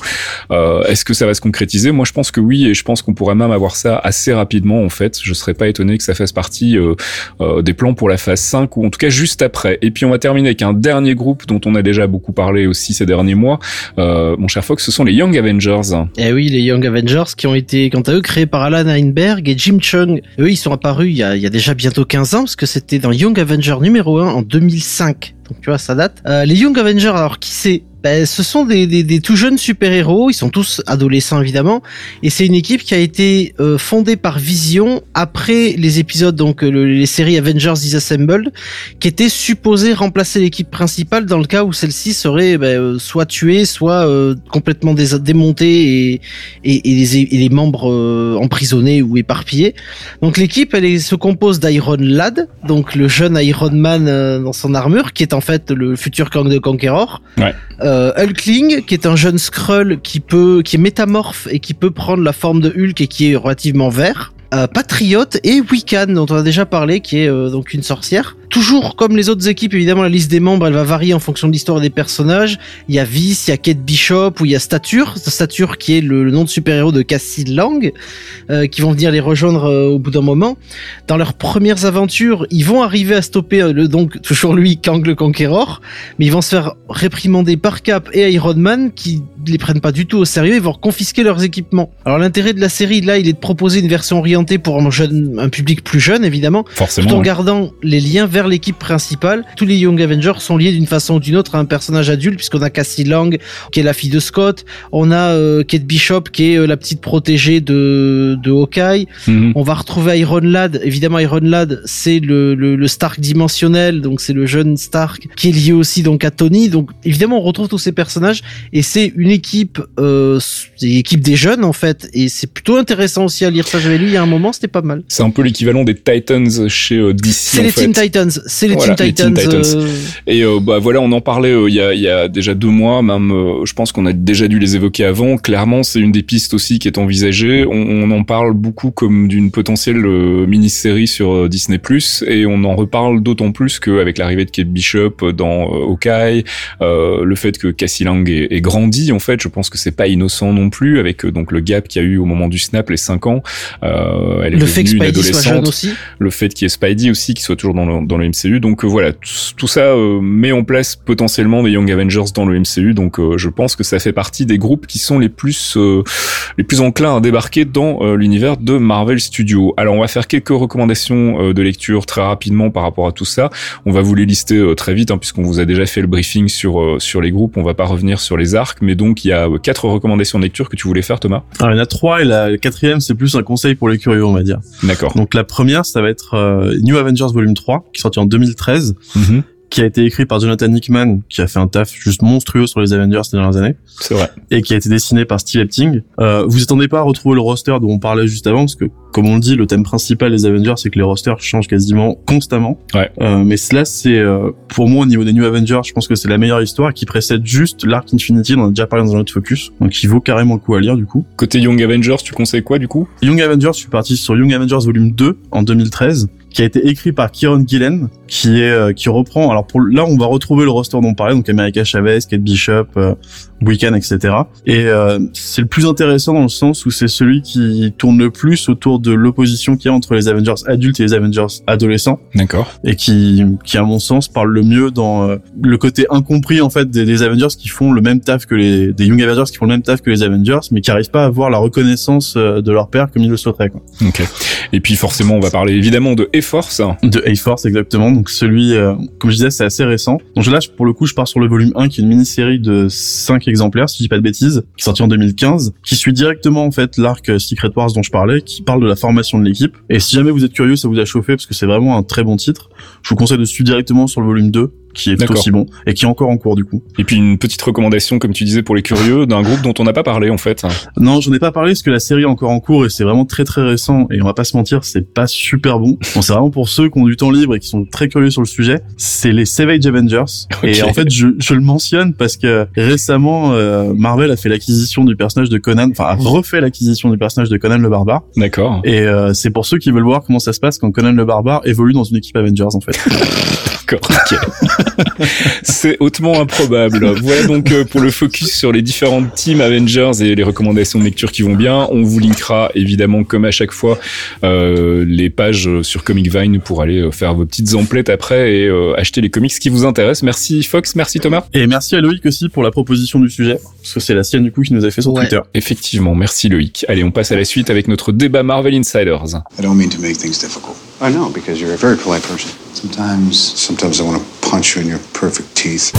Euh, Est-ce que ça va se concrétiser? Moi, je pense que oui, et je pense qu'on pourrait même avoir ça assez rapidement en fait. Je serais pas étonné que ça fasse partie euh, euh, des plans pour la phase 5 ou en tout cas juste après. Et puis on va terminer avec un dernier groupe dont on a déjà beaucoup parlé aussi ces derniers mois. Euh, mon cher Fox, ce sont les Young Avengers. Eh oui, les Young Avengers qui ont été, quant à eux, créés par Alan Heinberg et Jim Chung. Eux, ils sont apparus il y a, déjà bientôt 15 ans, parce que c'était dans Young Avenger numéro 1 en 2005. Donc tu vois, ça date. Euh, les Young Avengers, alors qui c'est? Ben, ce sont des, des, des tout jeunes super-héros, ils sont tous adolescents évidemment, et c'est une équipe qui a été euh, fondée par Vision après les épisodes, donc les séries Avengers Disassembled, qui étaient supposées remplacer l'équipe principale dans le cas où celle-ci serait ben, soit tuée, soit complètement démontée et, et, et, les, et les membres emprisonnés ou éparpillés. Donc l'équipe, elle se compose d'Iron Lad, donc le jeune Iron Man dans son armure, qui est en fait le futur Kang de Conqueror. Ouais. Euh, Hulkling, qui est un jeune Skrull qui peut, qui est métamorphe et qui peut prendre la forme de Hulk et qui est relativement vert. Euh, Patriote et Wiccan dont on a déjà parlé qui est euh, donc une sorcière toujours comme les autres équipes, évidemment, la liste des membres, elle va varier en fonction de l'histoire des personnages. Il y a Vice, il y a Kate Bishop, ou il y a Stature, Stature qui est le, nom de super-héros de Cassie Lang, euh, qui vont venir les rejoindre euh, au bout d'un moment. Dans leurs premières aventures, ils vont arriver à stopper euh, le donc toujours lui, Kang le Conqueror, mais ils vont se faire réprimander par Cap et Iron Man, qui les prennent pas du tout au sérieux, ils vont confisquer leurs équipements. Alors l'intérêt de la série là, il est de proposer une version orientée pour un, jeune, un public plus jeune, évidemment, Forcément, tout en gardant les liens vers l'équipe principale. Tous les Young Avengers sont liés d'une façon ou d'une autre à un personnage adulte, puisqu'on a Cassie Lang, qui est la fille de Scott, on a euh, Kate Bishop, qui est euh, la petite protégée de, de Hawkeye. Mhm. On va retrouver Iron Lad. Évidemment, Iron Lad, c'est le, le, le Stark dimensionnel, donc c'est le jeune Stark, qui est lié aussi donc à Tony. Donc évidemment, on retrouve tous ces personnages, et c'est une équipe, euh, c'est l'équipe des jeunes en fait, et c'est plutôt intéressant aussi à lire ça. J'avais lu il y a un moment, c'était pas mal. C'est un peu l'équivalent des Titans chez DC. C'est les fait. Teen Titans, c'est les Voilà, les Teen Titans. Euh, Et euh, bah voilà, on en parlait euh, il y, a, il y a déjà deux mois, même. euh, je pense qu'on a déjà dû les évoquer avant. Clairement, c'est une des pistes aussi qui est envisagée. On, on en parle beaucoup comme d'une potentielle euh, mini-série sur Disney+, et on en reparle d'autant plus qu'avec l'arrivée de Kate Bishop dans euh, Hawkeye, euh, le fait que Cassie Lang ait, ait grandi, en fait, je pense que c'est pas innocent non plus, avec euh, donc le gap qu'il y a eu au moment du snap, les 5 ans. Euh, elle est le fait que Spidey soit jeune aussi. le fait qu'il y ait Spidey aussi qui soit toujours dans le, dans le MCU donc euh, voilà tout, ça euh, met en place potentiellement des Young Avengers dans le MCU donc euh, je pense que ça fait partie des groupes qui sont les plus euh, les plus enclins à débarquer dans l'univers de Marvel Studios. Alors on va faire quelques recommandations de lecture très rapidement par rapport à tout ça. On va vous les lister très vite hein, puisqu'on vous a déjà fait le briefing sur euh, sur les groupes. On va pas revenir sur les arcs mais donc il y a quatre recommandations de lecture que tu voulais faire Thomas? Alors, il y en a trois et la quatrième, c'est plus un conseil pour les curieux, on va dire. d'accord. Donc la première, ça va être euh, New Avengers Volume 3, qui est sorti en 2013, Mhm. qui a été écrit par Jonathan Hickman, qui a fait un taf juste monstrueux sur les Avengers ces dernières années, c'est vrai et qui a été dessiné par Steve Epting. Euh, vous attendez pas à retrouver le roster dont on parlait juste avant, parce que, comme on le dit, le thème principal des Avengers, c'est que les rosters changent quasiment constamment. Ouais. Euh, mais cela, c'est, euh, pour moi, au niveau des New Avengers, je pense que c'est la meilleure histoire qui précède juste l'arc Infinity, on en a déjà parlé dans un autre focus, donc il vaut carrément le coup à lire, du coup. côté Young Avengers tu conseilles quoi du coup? Young Avengers, je suis parti sur Young Avengers volume 2 en 2013, qui a été écrit par Kieron Gillen, qui est euh, qui reprend. Alors pour là, on va retrouver le roster dont on parlait, donc America Chavez, Kate Bishop, euh, Weekend, etc. Et euh, c'est le plus intéressant dans le sens où c'est celui qui tourne le plus autour de l'opposition qu'il y a entre les Avengers adultes et les Avengers adolescents, d'accord et qui, qui à mon sens parle le mieux dans euh, le côté incompris en fait des, des Avengers qui font le même taf que les des Young Avengers qui font le même taf que les Avengers, mais qui arrivent pas à avoir la reconnaissance euh, de leur père comme ils le souhaiteraient. Quoi. Ok. Et puis forcément, on va parler évidemment de E-Force. De A-Force exactement. Donc celui, euh, comme je disais, c'est assez récent. Donc là, pour le coup, je pars sur le volume 1 qui est une mini-série de 5 exemplaires, si je dis pas de bêtises, qui est sorti en 2015, qui suit directement en fait l'arc euh, Secret Wars dont je parlais, qui parle de la formation de l'équipe. Et si jamais vous êtes curieux, ça vous a chauffé parce que c'est vraiment un très bon titre. Je vous conseille de suivre directement sur le volume 2 qui est tout aussi bon et qui est encore en cours du coup. Et puis une petite recommandation, comme tu disais, pour les curieux, d'un groupe dont on n'a pas parlé en fait. Non, j'en ai pas parlé parce que la série est encore en cours et c'est vraiment très très récent et on va pas se mentir, c'est pas super bon. Bon, c'est vraiment pour ceux qui ont du temps libre et qui sont très curieux sur le sujet. C'est les Savage Avengers et en fait je, je le mentionne parce que récemment euh, Marvel a fait l'acquisition du personnage de Conan, enfin a refait l'acquisition du personnage de Conan le Barbare D'accord. et euh, c'est pour ceux qui veulent voir comment ça se passe quand Conan le Barbare évolue dans une équipe Avengers en fait. D'accord. C'est hautement improbable. Voilà donc euh, pour le focus sur les différentes teams Avengers et les recommandations de lecture qui vont bien. On vous linkera évidemment, comme à chaque fois, euh, les pages sur Comic Vine pour aller euh, faire vos petites emplettes après et euh, acheter les comics qui vous intéressent. Merci Fox, merci Thomas. Et merci à Loïc aussi pour la proposition du sujet parce que c'est la sienne du coup qui nous a fait sur Ouais. Twitter. Effectivement, merci Loïc. Allez, on passe à la suite avec notre débat Marvel Insiders. I don't mean to make things difficult. I know, because you're a very polite person. Sometimes, sometimes I want to punch you in your perfect teeth.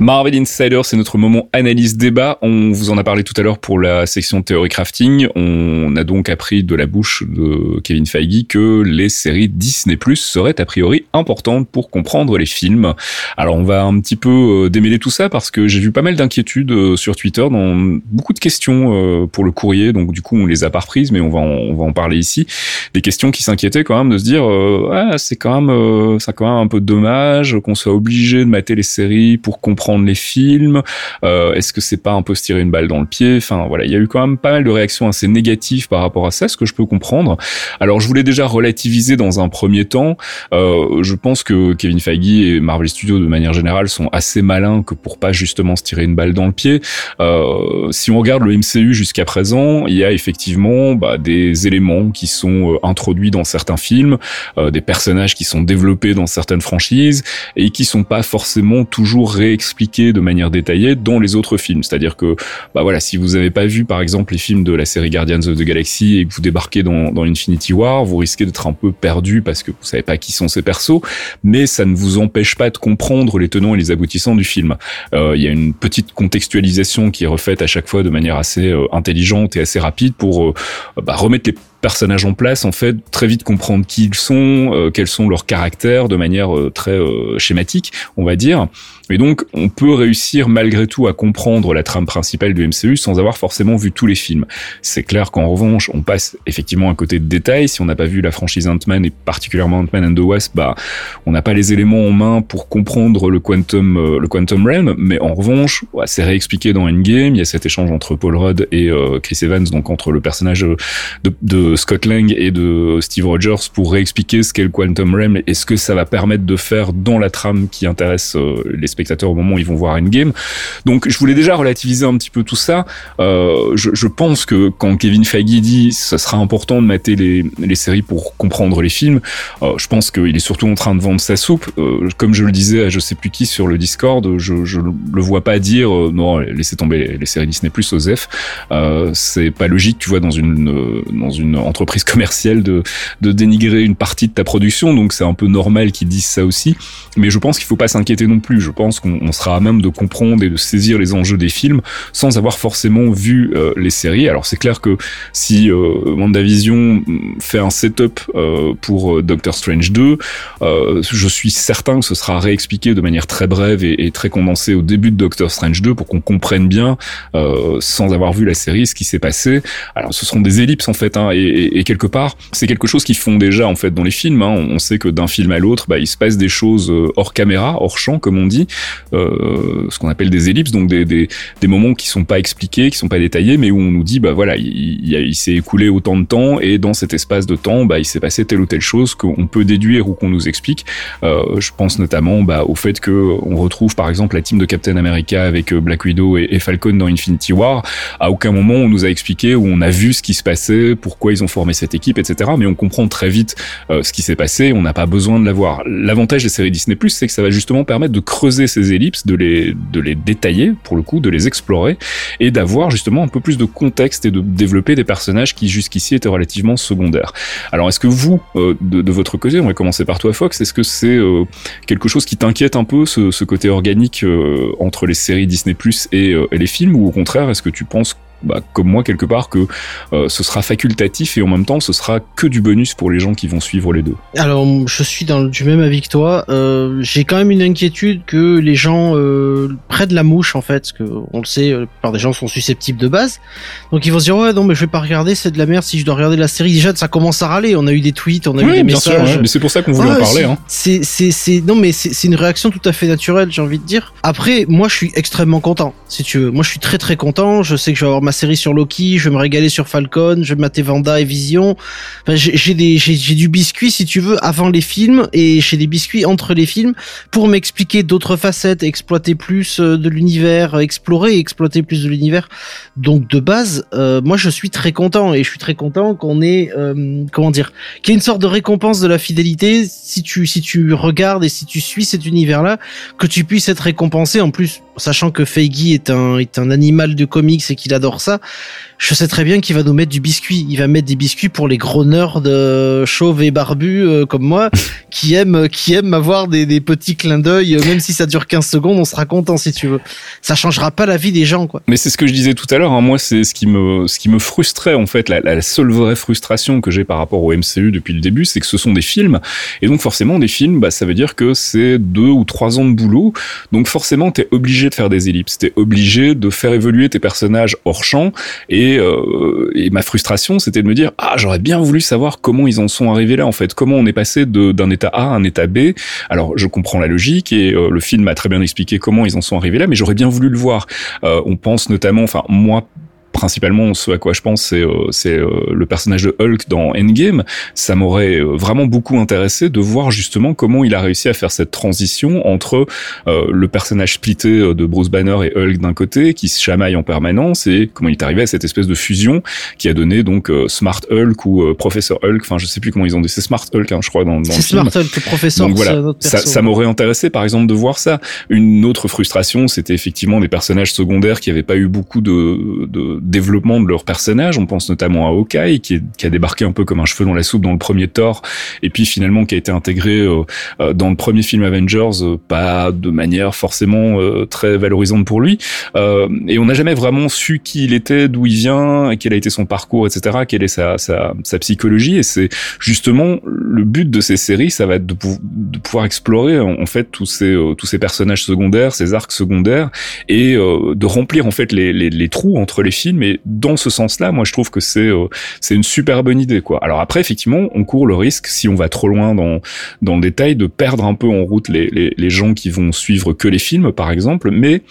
Marvel Insider, c'est notre moment analyse débat. On vous en a parlé tout à l'heure pour la section théorie crafting. On a donc appris de la bouche de Kevin Feige que les séries Disney Plus seraient a priori importantes pour comprendre les films. Alors on va un petit peu euh, démêler tout ça parce que j'ai vu pas mal d'inquiétudes euh, sur Twitter dans beaucoup de questions euh, pour le courrier. Donc du coup on les a pas reprises, mais on va en, on va en parler ici. Des questions qui s'inquiétaient quand même de se dire ah, c'est quand même ça quand même un peu dommage qu'on soit obligé de mater les séries pour comprendre les films euh, Est-ce que c'est pas un peu se tirer une balle dans le pied? Enfin voilà, il y a eu quand même pas mal de réactions assez négatives par rapport à ça, ce que je peux comprendre. Alors je voulais déjà relativiser dans un premier temps. Euh, je pense que Kevin Feige et Marvel Studios de manière générale sont assez malins que pour pas justement se tirer une balle dans le pied. Euh, si on regarde le MCU jusqu'à présent, il y a effectivement bah, des éléments qui sont introduits dans certains films, des personnages qui sont développés dans certaines franchises et qui sont pas forcément toujours réexpliqués de manière détaillée dans les autres films. C'est-à-dire que, bah voilà, si vous n'avez pas vu par exemple les films de la série Guardians of the Galaxy et que vous débarquez dans, dans Infinity War, vous risquez d'être un peu perdu parce que vous savez pas qui sont ces persos, mais ça ne vous empêche pas de comprendre les tenants et les aboutissants du film. Euh, il y a une petite contextualisation qui est refaite à chaque fois de manière assez euh, intelligente et assez rapide pour euh, bah, remettre les personnages en place, en fait, très vite comprendre qui ils sont, euh, quels sont leurs caractères de manière euh, très euh, schématique, on va dire. Et donc, on peut réussir malgré tout à comprendre la trame principale du MCU sans avoir forcément vu tous les films. C'est clair qu'en revanche, on passe effectivement à côté de détails. Si on n'a pas vu la franchise Ant-Man et particulièrement Ant-Man and the Wasp, bah, on n'a pas les éléments en main pour comprendre le Quantum, le Quantum Realm. Mais en revanche, c'est réexpliqué dans Endgame. Il y a cet échange entre Paul Rudd et Chris Evans, donc entre le personnage de, de Scott Lang et de Steve Rogers pour réexpliquer ce qu'est le Quantum Realm et ce que ça va permettre de faire dans la trame qui intéresse euh, les spectateurs au moment où ils vont voir Endgame. Donc je voulais déjà relativiser un petit peu tout ça. Euh, je, pense que quand Kevin Feige dit ça sera important de mater les, séries pour comprendre les films, euh, je pense qu'il est surtout en train de vendre sa soupe. Comme je le disais à je sais plus qui sur le Discord, je, je le vois pas dire non laissez tomber les séries Disney Plus aux F. c'est pas logique, tu vois, dans une dans une entreprise commerciale de, dénigrer une partie de ta production, donc c'est un peu normal qu'ils disent ça aussi. Mais je pense qu'il faut pas s'inquiéter non plus. Je pense qu'on sera à même de comprendre et de saisir les enjeux des films sans avoir forcément vu euh, les séries. Alors c'est clair que si euh, WandaVision fait un setup euh, pour Doctor Strange 2, euh, je suis certain que ce sera réexpliqué de manière très brève et, très condensée au début de Doctor Strange 2 pour qu'on comprenne bien, sans avoir vu la série, ce qui s'est passé. Alors ce seront des ellipses en fait, hein, et, quelque part, c'est quelque chose qu'ils font déjà en fait dans les films. Hein. On sait que d'un film à l'autre, bah, il se passe des choses euh, hors caméra, hors champ, comme on dit, euh, ce qu'on appelle des ellipses, donc des, moments qui sont pas expliqués, qui sont pas détaillés, mais où on nous dit, bah voilà, il, s'est écoulé autant de temps et dans cet espace de temps, bah, il s'est passé telle ou telle chose qu'on peut déduire ou qu'on nous explique. Euh, je pense notamment bah, au fait que on retrouve par exemple la team de Captain America avec Black Widow et, et Falcon dans Infinity War. À aucun moment on nous a expliqué ou on a vu ce qui se passait, pourquoi ils ont formé cette équipe, etc. Mais on comprend très vite euh, ce qui s'est passé, on n'a pas besoin de l'avoir. L'avantage des séries Disney+, c'est que ça va justement permettre de creuser ces ellipses, de les, de les détailler, pour le coup, de les explorer, et d'avoir justement un peu plus de contexte et de développer des personnages qui jusqu'ici étaient relativement secondaires. Alors est-ce que vous, euh, de, votre côté, on va commencer par toi Fox, est-ce que c'est euh, quelque chose qui t'inquiète un peu, ce, ce côté organique entre les séries Disney+, et, et les films, ou au contraire, est-ce que tu penses bah, comme moi quelque part que euh, ce sera facultatif et en même temps ce sera que du bonus pour les gens qui vont suivre les deux. Alors je suis dans du même avis que toi. Euh, J'ai quand même une inquiétude que les gens euh, prennent la mouche en fait, parce que on le sait, euh, par des gens sont susceptibles de base. Donc ils vont se dire ouais non mais je vais pas regarder, c'est de la merde si je dois regarder la série. Déjà ça commence à râler. On a eu des tweets, on a oui, eu des messages. Sûr, ouais. Mais c'est pour ça qu'on voulait Ah, en parler. c'est- Hein. C'est non mais c'est une réaction tout à fait naturelle, j'ai envie de dire. Après moi je suis extrêmement content si tu veux. Moi je suis très très content. Je sais que je vais avoir ma série sur Loki, je vais me régaler sur Falcon, je vais mater Vanda et Vision. Enfin, j'ai des j'ai du biscuit si tu veux avant les films et j'ai des biscuits entre les films pour m'expliquer d'autres facettes, exploiter plus euh, de l'univers, euh, explorer exploiter plus de l'univers. Donc de base, euh, moi je suis très content et je suis très content qu'on ait comment dire, qu'il y ait une sorte de récompense de la fidélité si tu si tu regardes et si tu suis cet univers là, que tu puisses être récompensé en plus sachant que Feige est un est un animal de comics et qu'il adore ça, je sais très bien qu'il va nous mettre du biscuit. Il va mettre des biscuits pour les gros nerds de chauves et barbus euh, comme moi, qui aiment qui aiment avoir des, des petits clins d'œil, euh, même si ça dure 15 secondes, on sera content si tu veux. Ça changera pas la vie des gens, quoi. Mais c'est ce que je disais tout à l'heure. Hein. Moi, c'est ce qui me ce qui me frustrait en fait. La, la seule vraie frustration que j'ai par rapport au MCU depuis le début, c'est que ce sont des films, et donc forcément des films, bah ça veut dire que c'est deux ou trois ans de boulot. Donc forcément, t'es obligé de faire des ellipses, t'es obligé de faire évoluer tes personnages hors champ et euh, et, ma frustration, c'était de me dire ah j'aurais bien voulu savoir comment ils en sont arrivés là en fait, comment on est passé d'un état A à un état B. Alors je comprends la logique et euh, le film a très bien expliqué comment ils en sont arrivés là, mais j'aurais bien voulu le voir. Euh, on pense notamment, enfin moi principalement ce à quoi je pense c'est euh, c'est euh, le personnage de Hulk dans Endgame. Ça m'aurait euh, vraiment beaucoup intéressé de voir justement comment il a réussi à faire cette transition entre le personnage splitté de Bruce Banner et Hulk d'un côté qui se chamaille en permanence et comment il est arrivé à cette espèce de fusion qui a donné donc Smart Hulk ou Professeur Hulk. Enfin je sais plus comment ils ont dit. C'est Smart Hulk hein, je crois dans, dans c'est Smart Hulk le professeur donc voilà. ça, ça m'aurait intéressé par exemple de voir ça. Une autre frustration c'était effectivement des personnages secondaires qui avaient pas eu beaucoup de, de développement de leur personnage. On pense notamment à Hawkeye, qui, qui, a débarqué un peu comme un cheveu dans la soupe dans le premier Thor, et puis finalement qui a été intégré euh, euh, dans le premier film Avengers, euh, pas de manière forcément très valorisante pour lui. et on n'a jamais vraiment su qui il était, d'où il vient, quel a été son parcours, etc., quelle est sa, sa, sa psychologie. Et c'est justement le but de ces séries, ça va être de, de pouvoir explorer en, fait tous ces tous ces personnages secondaires, ces arcs secondaires, et de remplir en fait les, les, les trous entre les films mais dans ce sens-là, moi je trouve que c'est euh, c'est une super bonne idée quoi. Alors après effectivement, on court le risque si on va trop loin dans dans le détail de perdre un peu en route les les, les gens qui vont suivre que les films par exemple, mais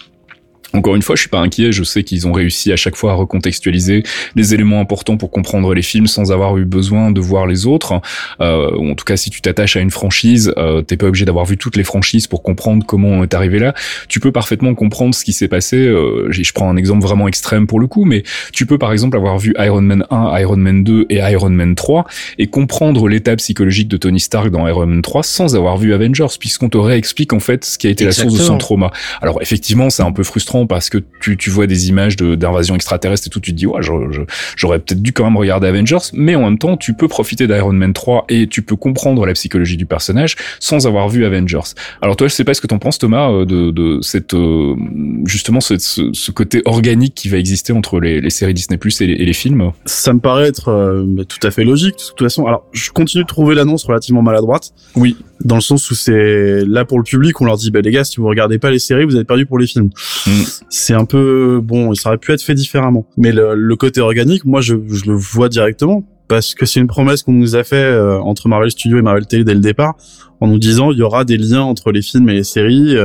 encore une fois, je suis pas inquiet. Je sais qu'ils ont réussi à chaque fois à recontextualiser les éléments importants pour comprendre les films sans avoir eu besoin de voir les autres. Euh, en tout cas, si tu t'attaches à une franchise, euh, t'es pas obligé d'avoir vu toutes les franchises pour comprendre comment on est arrivé là. Tu peux parfaitement comprendre ce qui s'est passé. Euh, je prends un exemple vraiment extrême pour le coup, mais tu peux par exemple avoir vu Iron Man 1, Iron Man 2 et Iron Man 3 et comprendre l'état psychologique de Tony Stark dans Iron Man 3 sans avoir vu Avengers, puisqu'on te réexplique en fait ce qui a été la source de son trauma. Alors effectivement, c'est un peu frustrant parce que tu, tu vois des images d'invasion extraterrestre et tout, tu te dis ouais, j'aurais peut-être dû quand même regarder Avengers, mais en même temps, tu peux profiter d'Iron Man 3 et tu peux comprendre la psychologie du personnage sans avoir vu Avengers. Alors toi, je sais pas ce que t'en penses Thomas euh, de, de cette euh, justement ce, ce, côté organique qui va exister entre les, les séries Disney Plus et, et, les films. Ça me paraît être euh, tout à fait logique. De toute façon, alors je continue de trouver l'annonce relativement maladroite. Oui. Dans le sens où c'est là pour le public, on leur dit bah les gars, si vous regardez pas les séries, vous êtes perdu pour les films. Mm c'est un peu bon, ça aurait pu être fait différemment. Mais le, côté organique, moi, je, le vois directement parce que c'est une promesse qu'on nous a fait euh, entre Marvel Studios et Marvel Télé dès le départ, en nous disant il y aura des liens entre les films et les séries.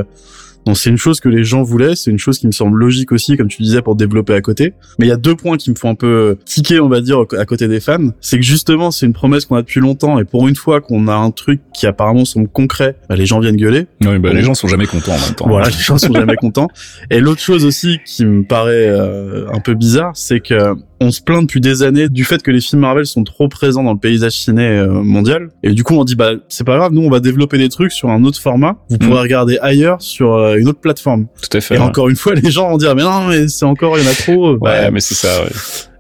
Euh, donc c'est une chose que les gens voulaient, c'est une chose qui me semble logique aussi, comme tu disais, pour développer à côté. Mais il y a deux points qui me font un peu tiquer, on va dire, à côté des fans. C'est que justement, c'est une promesse qu'on a depuis longtemps, et pour une fois qu'on a un truc qui apparemment semble concret, bah, les gens viennent gueuler. Oui, bah, les gens sont jamais contents en même temps. Voilà, les gens sont jamais contents. Et l'autre chose aussi qui me paraît euh, un peu bizarre, c'est que on se plaint depuis des années du fait que les films Marvel sont trop présents dans le paysage ciné euh, mondial. Et du coup, on dit bah c'est pas grave, nous on va développer des trucs sur un autre format. Vous pourrez mm. regarder ailleurs sur euh, une autre plateforme. Tout à fait. Et encore une fois, les gens vont dire mais non, mais c'est encore il y en a trop. ouais, bah, mais c'est ça. Ouais.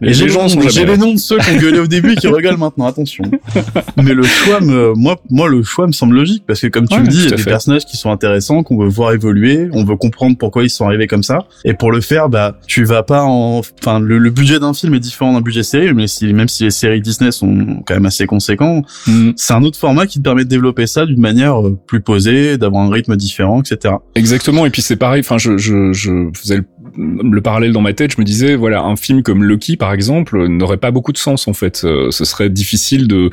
Les, les gens sont J'ai les noms de ceux qui ont gueulé au début et qui regardent maintenant. Attention. mais le choix me, moi, moi le choix me semble logique parce que comme tu le dis, il y a des personnages qui sont intéressants qu'on veut voir évoluer, on veut comprendre pourquoi ils sont arrivés comme ça. Et pour le faire, bah tu vas pas en, enfin le, le budget d'un film est différent d'un budget série, mais si, même si les séries Disney sont quand même assez conséquents, mm. c'est un autre format qui te permet de développer ça d'une manière euh, plus posée, d'avoir un rythme différent, etc. Exactement. Et puis c'est pareil. Enfin, je, je, je faisais le, le, parallèle dans ma tête. Je me disais, voilà, un film comme Loki, par exemple, n'aurait pas beaucoup de sens en fait. Euh, ce serait difficile de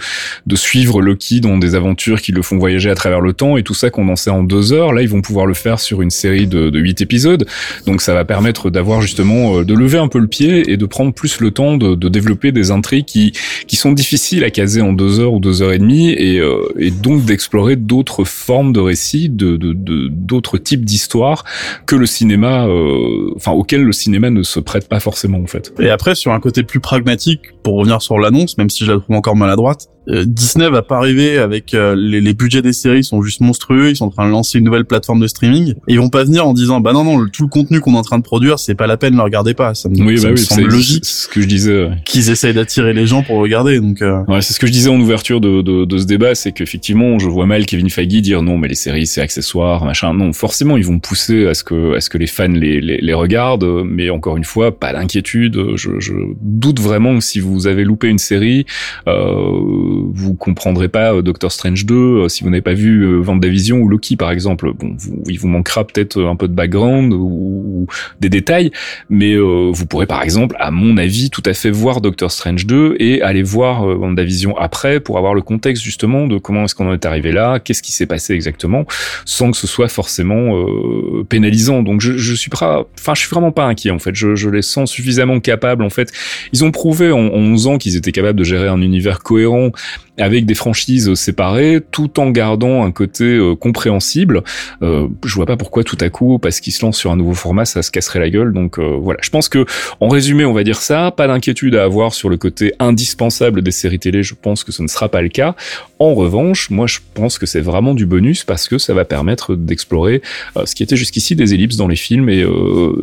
de suivre Loki dans des aventures qui le font voyager à travers le temps et tout ça condensé en deux heures. Là, ils vont pouvoir le faire sur une série de, de huit épisodes. Donc ça va permettre d'avoir justement euh, de lever un peu le pied et de prendre plus le temps de, de développer des intrigues qui qui sont difficiles à caser en deux heures ou deux heures et demie et, euh, et donc d'explorer d'autres formes de récits, de d'autres types d'histoires que le cinéma, euh, auquel le cinéma ne se prête pas forcément en fait. Et après sur un côté plus pragmatique, pour revenir sur l'annonce, même si je la trouve encore maladroite, Disney va pas arriver avec euh, les, les, budgets des séries sont juste monstrueux, ils sont en train de lancer une nouvelle plateforme de streaming et ils vont pas venir en disant bah non non tout le contenu qu'on est en train de produire c'est pas la peine, ne regardez pas. Ça me, oui, ça bah me oui, semble logique. Ce que je disais. Qu'ils essayent d'attirer les gens pour regarder donc. Euh... Ouais, c'est ce que je disais en ouverture de, de, de ce débat, c'est qu'effectivement je vois mal Kevin Feige dire non mais les séries c'est accessoire machin. Non forcément ils vont pousser à ce que à ce que les fans les, les, les regardent, mais encore une fois pas d'inquiétude. Je, je doute vraiment que si vous avez loupé une série, euh, vous comprendrez pas euh, Doctor Strange 2 euh, si vous n'avez pas vu euh, Vendavision ou Loki par exemple. Bon, vous, il vous manquera peut-être un peu de background ou, ou des détails, mais vous pourrez par exemple, à mon avis, tout à fait voir Doctor Strange 2 et aller voir Vendavision après pour avoir le contexte justement de comment est-ce qu'on en est arrivé là, qu'est-ce qui s'est passé exactement, sans que ce soit forcément euh, pénalisant. Donc je, je suis pas, enfin je suis vraiment pas inquiet en fait. Je, je les sens suffisamment capables en fait. Ils ont prouvé en, en 11 ans qu'ils étaient capables de gérer un univers cohérent avec des franchises séparées, tout en gardant un côté euh, compréhensible. Euh, je vois pas pourquoi tout à coup, parce qu'ils se lancent sur un nouveau format, ça se casserait la gueule. Donc euh, voilà, je pense que en résumé, on va dire ça. Pas d'inquiétude à avoir sur le côté indispensable des séries télé. Je pense que ce ne sera pas le cas. En revanche, moi, je pense que c'est vraiment du bonus parce que ça va permettre d'explorer euh, ce qui était jusqu'ici des ellipses dans les films et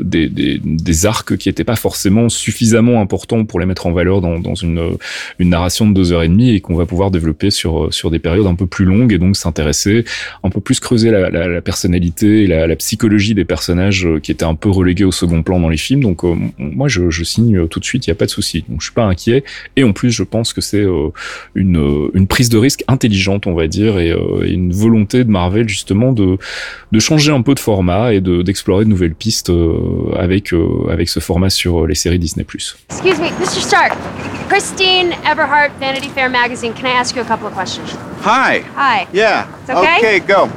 des, arcs qui n'étaient pas forcément suffisamment importants pour les mettre en valeur dans, une, narration de deux heures et demie qu'on va pouvoir développer sur sur des périodes un peu plus longues et donc s'intéresser un peu plus creuser la, personnalité et la, psychologie des personnages euh, qui étaient un peu relégués au second plan dans les films. Donc euh, moi, je, signe tout de suite, il y a pas de souci. Donc je suis pas inquiet et en plus, je pense que c'est euh, une une prise de risque intelligente, on va dire, et, euh, une volonté de Marvel justement de de changer un peu de format et de d'explorer de nouvelles pistes euh, avec avec ce format sur les séries Disney+. Excuse me, Mr. Stark. Christine Everhart, Vanity Fair magazine. Can I ask you a couple of questions? Hi. Hi. Yeah. It's okay? Okay, go.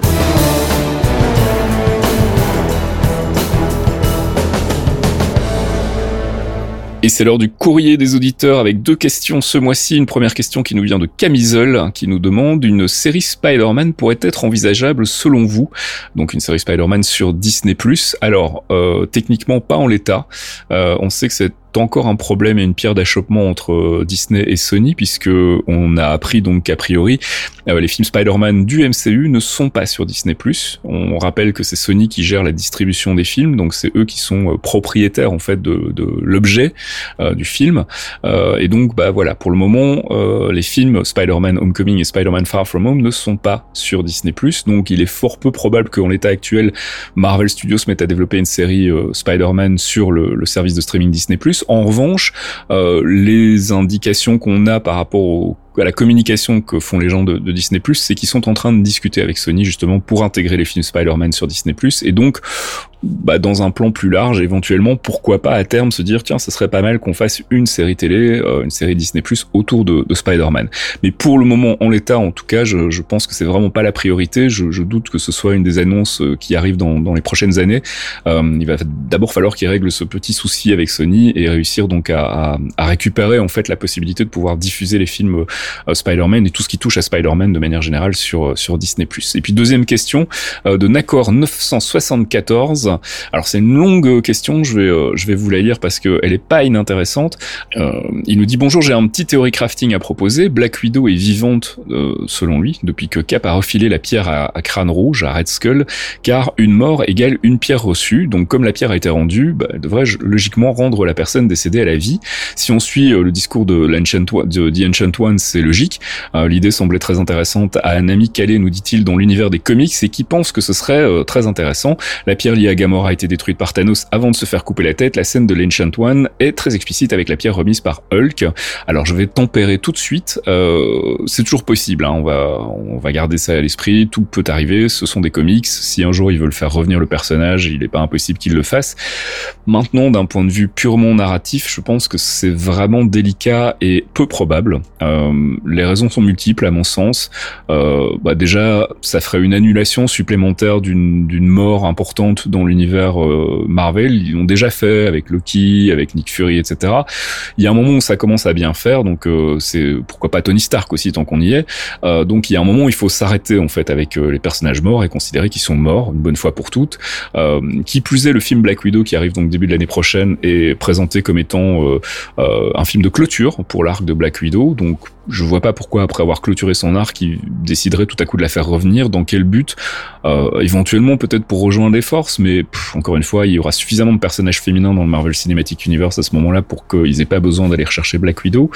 Et c'est l'heure du courrier des auditeurs avec deux questions ce mois-ci. Une première question qui nous vient de Camisole, qui nous demande une série Spider-Man pourrait être envisageable selon vous? Donc une série Spider-Man sur Disney+. Alors, euh, techniquement pas en l'état. Euh, on sait que c'est encore un problème et une pierre d'achoppement entre Disney et Sony puisque on a appris donc qu'a priori euh, les films Spider-Man du MCU ne sont pas sur Disney+. On rappelle que c'est Sony qui gère la distribution des films, donc c'est eux qui sont euh, propriétaires en fait de, de l'objet euh, du film. Euh, et donc bah voilà, pour le moment, euh, les films Spider-Man Homecoming et Spider-Man Far From Home ne sont pas sur Disney+. Donc il est fort peu probable qu'en l'état actuel, Marvel Studios se mette à développer une série Spider-Man sur le, le service de streaming Disney+. En revanche, euh, les indications qu'on a par rapport au à la communication que font les gens de, de Disney+, c'est qu'ils sont en train de discuter avec Sony justement pour intégrer les films Spider-Man sur Disney+. Et donc, bah, dans un plan plus large, éventuellement, pourquoi pas à terme se dire tiens, ce serait pas mal qu'on fasse une série télé, euh, une série Disney+ autour de, de Spider-Man. Mais pour le moment, en l'état, en tout cas, je, je pense que c'est vraiment pas la priorité. Je, je, doute que ce soit une des annonces euh, qui arrivent dans, dans les prochaines années. Euh, il va d'abord falloir qu'ils règlent ce petit souci avec Sony et réussir donc à, à, à récupérer en fait la possibilité de pouvoir diffuser les films Spider-Man et tout ce qui touche à Spider-Man de manière générale sur sur Disney+. Et puis deuxième question euh, de Nacor 974. Alors c'est une longue question, je vais euh, je vais vous la lire parce que elle est pas inintéressante. il nous dit bonjour, j'ai un petit théorie crafting à proposer. Black Widow est vivante selon lui depuis que Cap a refilé la pierre à, à, crâne rouge à Red Skull, car une mort égale une pierre reçue. Donc comme la pierre a été rendue, bah, elle devrait logiquement rendre la personne décédée à la vie. Si on suit le discours de l'Ancient Ancient One, c'est logique. Euh, L'idée semblait très intéressante à un ami calé, nous dit-il, dans l'univers des comics et qui pense que ce serait euh, très intéressant. La pierre liée à Gamora a été détruite par Thanos avant de se faire couper la tête. La scène de l'Ancient One est très explicite avec la pierre remise par Hulk. Alors je vais tempérer tout de suite. Euh, c'est toujours possible. Hein. On va on va garder ça à l'esprit. Tout peut arriver. Ce sont des comics. Si un jour ils veulent faire revenir le personnage, il n'est pas impossible qu'ils le fassent. Maintenant, d'un point de vue purement narratif, je pense que c'est vraiment délicat et peu probable. Les raisons sont multiples à mon sens. Euh, bah déjà, ça ferait une annulation supplémentaire d'une mort importante dans l'univers euh, Marvel. Ils l'ont déjà fait avec Loki, avec Nick Fury, etc. Il y a un moment où ça commence à bien faire, donc euh, c'est pourquoi pas Tony Stark aussi tant qu'on y est. Donc il y a un moment où il faut s'arrêter en fait avec les personnages morts et considérer qu'ils sont morts une bonne fois pour toutes. Qui plus est, le film Black Widow qui arrive donc début de l'année prochaine est présenté comme étant un film de clôture pour l'arc de Black Widow, donc je vois pas pourquoi après avoir clôturé son arc, il déciderait tout à coup de la faire revenir. Dans quel but? Euh, Éventuellement peut-être pour rejoindre les forces, mais encore une fois, il y aura suffisamment de personnages féminins dans le Marvel Cinematic Universe à ce moment-là pour qu'ils aient pas besoin d'aller rechercher Black Widow.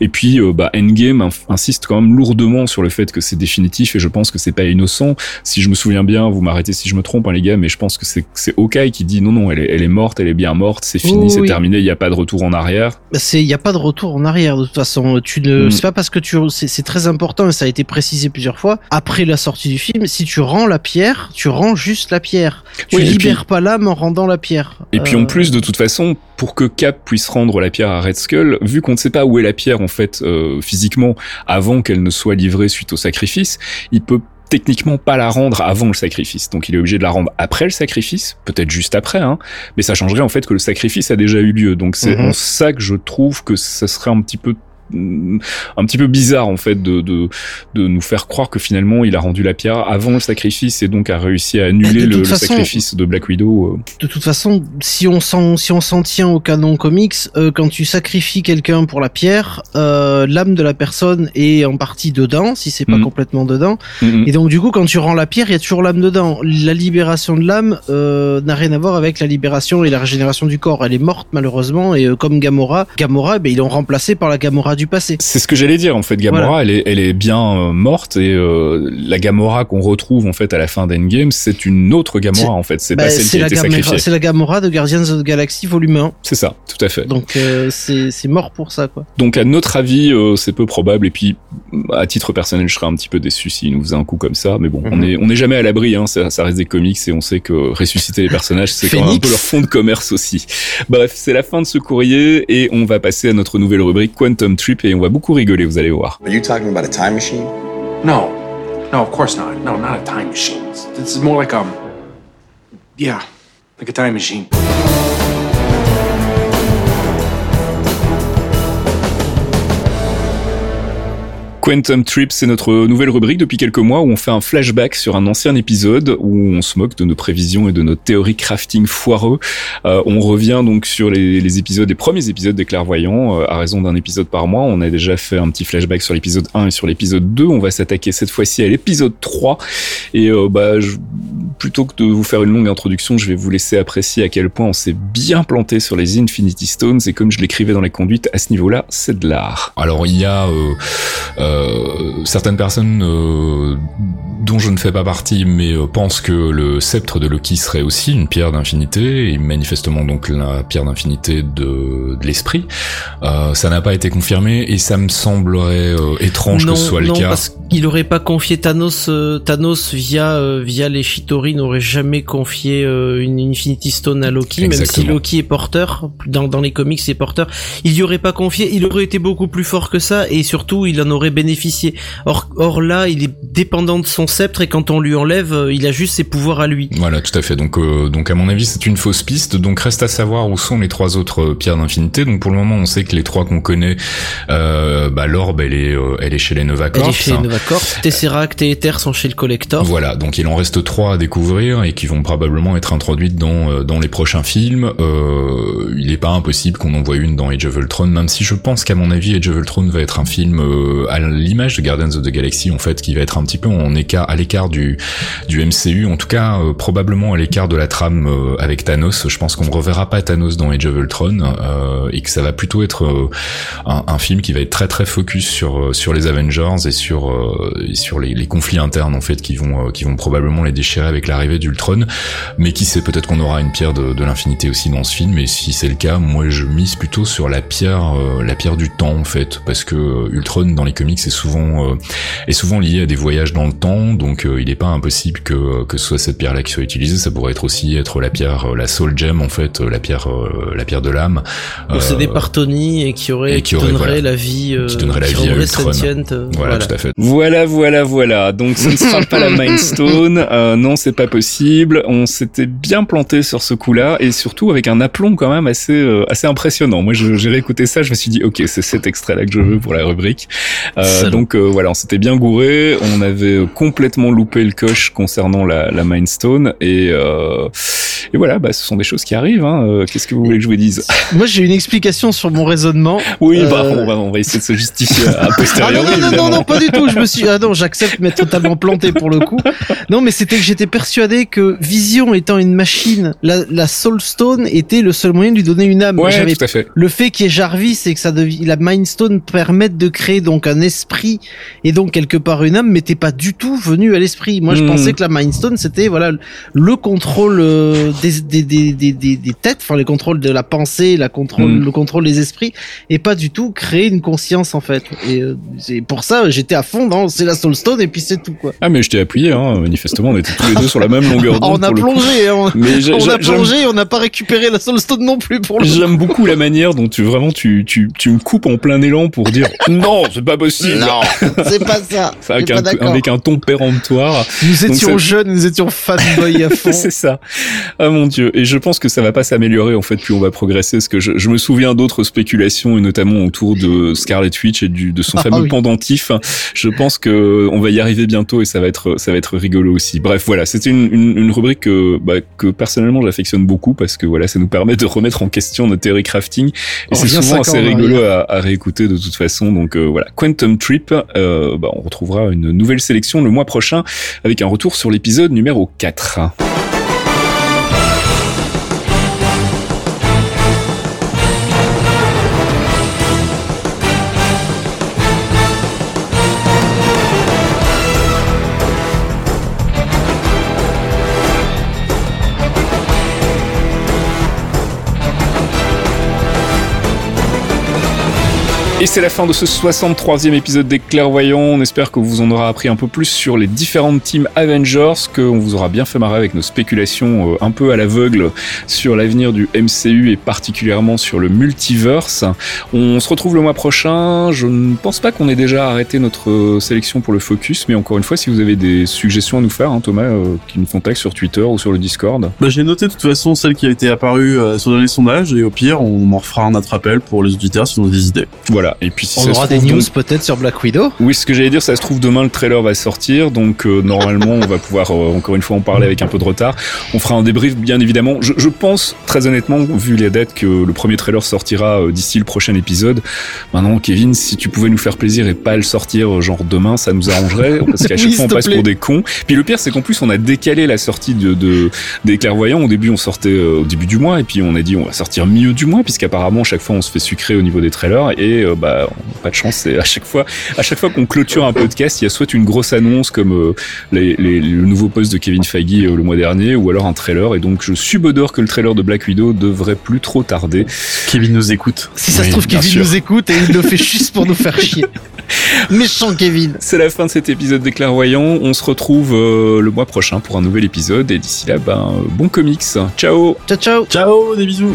Et puis, euh, bah, Endgame insiste quand même lourdement sur le fait que c'est définitif et je pense que c'est pas innocent. Si je me souviens bien, vous m'arrêtez si je me trompe, hein, les gars, mais je pense que c'est Hawkeye qui dit non non, elle est, elle est morte, elle est bien morte, c'est fini, c'est terminé, il n'y a pas de retour en arrière. Bah, c'est il y a pas de retour en arrière de toute façon. Tu ne, mm. c'est pas parce que tu, c'est très important et ça a été précisé plusieurs fois. Après la sortie du film, si tu rends la pierre, tu rends juste la pierre. Tu libères pas l'âme en rendant la pierre. Et puis en euh, plus, de toute façon, pour que Cap puisse rendre la pierre à Red Skull, vu qu'on ne sait pas où est la pierre en fait euh, physiquement avant qu'elle ne soit livrée suite au sacrifice, il peut techniquement pas la rendre avant le sacrifice. Donc il est obligé de la rendre après le sacrifice, peut-être juste après, hein, mais ça changerait en fait que le sacrifice a déjà eu lieu. Donc c'est mm-hmm. en ça que je trouve que ça serait un petit peu un petit peu bizarre en fait de, de, de nous faire croire que finalement il a rendu la pierre avant le sacrifice et donc a réussi à annuler le, sacrifice de Black Widow. Euh. De toute façon, si on s'en si on s'en tient au canon comics, euh, quand tu sacrifies quelqu'un pour la pierre, euh, l'âme de la personne est en partie dedans, si c'est pas mm. complètement dedans. Mm-hmm. Et donc du coup, quand tu rends la pierre, il y a toujours l'âme dedans. La libération de l'âme n'a rien à voir avec la libération et la régénération du corps. Elle est morte malheureusement et comme Gamora, Gamora, ben, ils l'ont remplacée par la Gamora du passé. C'est ce que j'allais dire en fait. Gamora, elle est, elle est bien euh, morte et euh, la Gamora qu'on retrouve en fait à la fin d'Endgame, c'est une autre Gamora en fait. C'est pas bah, celle qui a été sacrifiée. C'est la Gamora de Guardians of the Galaxy volume 1. C'est ça, tout à fait. Donc euh, c'est mort pour ça quoi. Donc à notre avis, c'est peu probable. Et puis à titre personnel, je serais un petit peu déçu s'il nous faisait un coup comme ça. Mais bon, on mhm. est on est jamais à l'abri. Hein. Ça, ça, reste des comics et on sait que ressusciter les personnages, c'est quand même un peu leur fond de commerce aussi. Bref, c'est la fin de ce courrier et on va passer à notre nouvelle rubrique Quantum Trip et on va beaucoup rigoler, vous allez voir. Are you talking about a time machine? No. No, of course not. No, not a time machine. This is more like um yeah, like a time machine. Quantum Trip, c'est notre nouvelle rubrique depuis quelques mois où on fait un flashback sur un ancien épisode où on se moque de nos prévisions et de nos théories crafting foireux. Euh, on revient donc sur les, épisodes, les premiers épisodes des clairvoyants euh, à raison d'un épisode par mois. On a déjà fait un petit flashback sur l'épisode 1 et sur l'épisode 2. On va s'attaquer cette fois-ci à l'épisode 3 et euh, bah je, plutôt que de vous faire une longue introduction, je vais vous laisser apprécier à quel point on s'est bien planté sur les Infinity Stones et comme je l'écrivais dans les conduites, à ce niveau-là, c'est de l'art. Alors il y a euh, certaines personnes euh, dont je ne fais pas partie, mais pensent que le sceptre de Loki serait aussi une pierre d'infinité et manifestement donc la pierre d'infinité de, de l'esprit. ça n'a pas été confirmé et ça me semblerait étrange que ce soit le cas. Parce qu'il aurait pas confié Thanos, Thanos via via les Shitori n'aurait jamais confié euh, une Infinity Stone à Loki, même si Loki est porteur, dans, dans les comics c'est porteur, il y aurait pas confié, il aurait été beaucoup plus fort que ça, et surtout il en aurait bénéficié. Or, or là, il est dépendant de son sceptre, et quand on lui enlève, euh, il a juste ses pouvoirs à lui. Voilà, tout à fait. Donc, euh, donc à mon avis, c'est une fausse piste. Donc reste à savoir où sont les trois autres pierres d'infinité. Donc pour le moment, on sait que les trois qu'on connaît, euh, bah l'orbe, elle est, elle est chez les Nova Corps. Elle est chez les Nova Corps. Tesseract et Ether sont chez le Collector. Voilà, donc il en reste trois à découvrir et qui vont probablement être introduites dans euh, dans les prochains films. Euh, il n'est pas impossible qu'on en voit une dans Age of Ultron, même si je pense qu'à mon avis Age of Ultron va être un film euh, à l'image de Guardians of the Galaxy en fait, qui va être un petit peu en écart à l'écart du du MCU, en tout cas probablement à l'écart de la trame avec Thanos. Je pense qu'on ne reverra pas Thanos dans Age of Ultron et que ça va plutôt être un, un, film qui va être très très focus sur sur les Avengers et sur et sur les, les conflits internes en fait qui vont qui vont probablement les déchirer avec l'arrivée d'Ultron, mais qui sait peut-être qu'on aura une pierre de, l'infinité aussi dans ce film, et si c'est le cas, moi je mise plutôt sur la pierre, euh, la pierre du temps en fait, parce que euh, Ultron dans les comics est souvent euh, est souvent lié à des voyages dans le temps, donc il n'est pas impossible que que ce soit cette pierre-là qui soit utilisée. Ça pourrait être aussi être la pierre, la Soul Gem en fait, la pierre la pierre de l'âme. c'est par Tony et qui aurait qui, donnerait la vie, qui donnerait la vie à Ultron. Voilà, tout à fait. Voilà, voilà, voilà. Donc ce ne sera pas la Mind Stone. non, c'est pas possible. On s'était bien planté sur ce coup-là et surtout avec un aplomb quand même assez euh, assez impressionnant. Moi, j'ai réécouté ça, je me suis dit ok, c'est cet extrait-là que je veux pour la rubrique. Euh, donc euh, voilà, on s'était bien gouré. On avait complètement loupé le coche concernant la, la Mind Stone et Et voilà, bah, ce sont des choses qui arrivent. Hein. Euh, qu'est-ce que vous voulez que je vous dise? Moi, j'ai une explication sur mon raisonnement. Oui, bah, on, va, on va essayer de se justifier à posteriori. Ah non, non, non, non, pas du tout. Je me suis, ah non, j'accepte m'être totalement planté pour le coup. Non, mais c'était que j'étais persuadé que Vision étant une machine, la, la Soul Stone était le seul moyen de lui donner une âme. Ouais, tout à fait. Le fait qu'il y ait Jarvis et que ça devient, la Mind Stone permette de créer donc un esprit et donc quelque part une âme, m'était pas du tout venu à l'esprit. Moi, je hmm. pensais que la Mind Stone c'était voilà le contrôle euh, des, des, des, des, des têtes, enfin le contrôle de la pensée, la contrôle, hmm. le contrôle des esprits, et pas du tout créer une conscience en fait. Et euh, pour ça j'étais à fond dans c'est la Soul Stone et puis c'est tout quoi. Ah mais je t'ai appuyé, hein, manifestement on était tous les deux sur la même longueur d'onde. on a plongé, hein, mais on a plongé, on n'a pas récupéré la Soul Stone non plus pour le. J'aime beaucoup la manière dont tu vraiment tu tu tu me coupes en plein élan pour dire non c'est pas possible. Non c'est pas ça. Avec un, avec un ton péremptoire. Nous étions jeunes, nous étions fanboy à fond. c'est ça. Ah mon dieu. Et je pense que ça va pas s'améliorer en fait plus on va progresser. Parce que je, je me souviens d'autres spéculations et notamment autour de Scarlet Witch et du, de son ah fameux pendentif. Je pense que on va y arriver bientôt et ça va être ça va être rigolo aussi. Bref voilà, c'était une, une, une, rubrique que, bah, que personnellement j'affectionne beaucoup parce que voilà ça nous permet de remettre en question notre théorie crafting et oh, c'est souvent assez rigolo à, à, réécouter de toute façon. Donc euh, voilà, Quantum Trip. Euh, bah, on retrouvera une nouvelle sélection le mois prochain avec un retour sur l'épisode numéro 4. Et c'est la fin de ce 63e épisode des Clairvoyants. On espère que vous en aurez appris un peu plus sur les différentes teams Avengers, qu'on vous aura bien fait marrer avec nos spéculations euh, un peu à l'aveugle sur l'avenir du MCU et particulièrement sur le multiverse. On se retrouve le mois prochain. Je ne pense pas qu'on ait déjà arrêté notre euh, sélection pour le focus, mais encore une fois, si vous avez des suggestions à nous faire, hein, Thomas, euh, qui nous contacte sur Twitter ou sur le Discord. Bah, j'ai noté de toute façon celle qui a été apparue sur les sondages et au pire, on en refera un autre appel pour les auditeurs si ont des idées. Voilà. Et puis on aura des news peut-être sur Black Widow. Oui, ce que j'allais dire, ça se trouve demain le trailer va sortir, donc euh, normalement on va pouvoir euh, encore une fois en parler avec un peu de retard. On fera un débrief bien évidemment. Je, je pense très honnêtement, vu les dates, que le premier trailer sortira euh, d'ici le prochain épisode. Maintenant, Kevin, si tu pouvais nous faire plaisir et pas le sortir genre demain, ça nous arrangerait parce qu'à chaque fois on passe pour des cons. Puis le pire, c'est qu'en plus on a décalé la sortie de, de des clairvoyants. Au début, on sortait au début du mois et puis on a dit on va sortir milieu du mois puisqu'apparemment chaque fois on se fait sucrer au niveau des trailers et bah pas de chance. C'est à chaque fois, à chaque fois qu'on clôture un podcast, il y a soit une grosse annonce comme euh, les, les, le nouveau poste de Kevin Feige euh, le mois dernier, ou alors un trailer. Et donc, je subodore que le trailer de Black Widow devrait plus trop tarder. Kevin nous écoute. Si ça se trouve, Kevin nous écoute et il le fait juste pour nous faire chier. Méchant Kevin. C'est la fin de cet épisode des clairvoyants. On se retrouve euh, le mois prochain pour un nouvel épisode. Et d'ici là, ben, bon comics. Ciao. Ciao, ciao. Ciao, des bisous.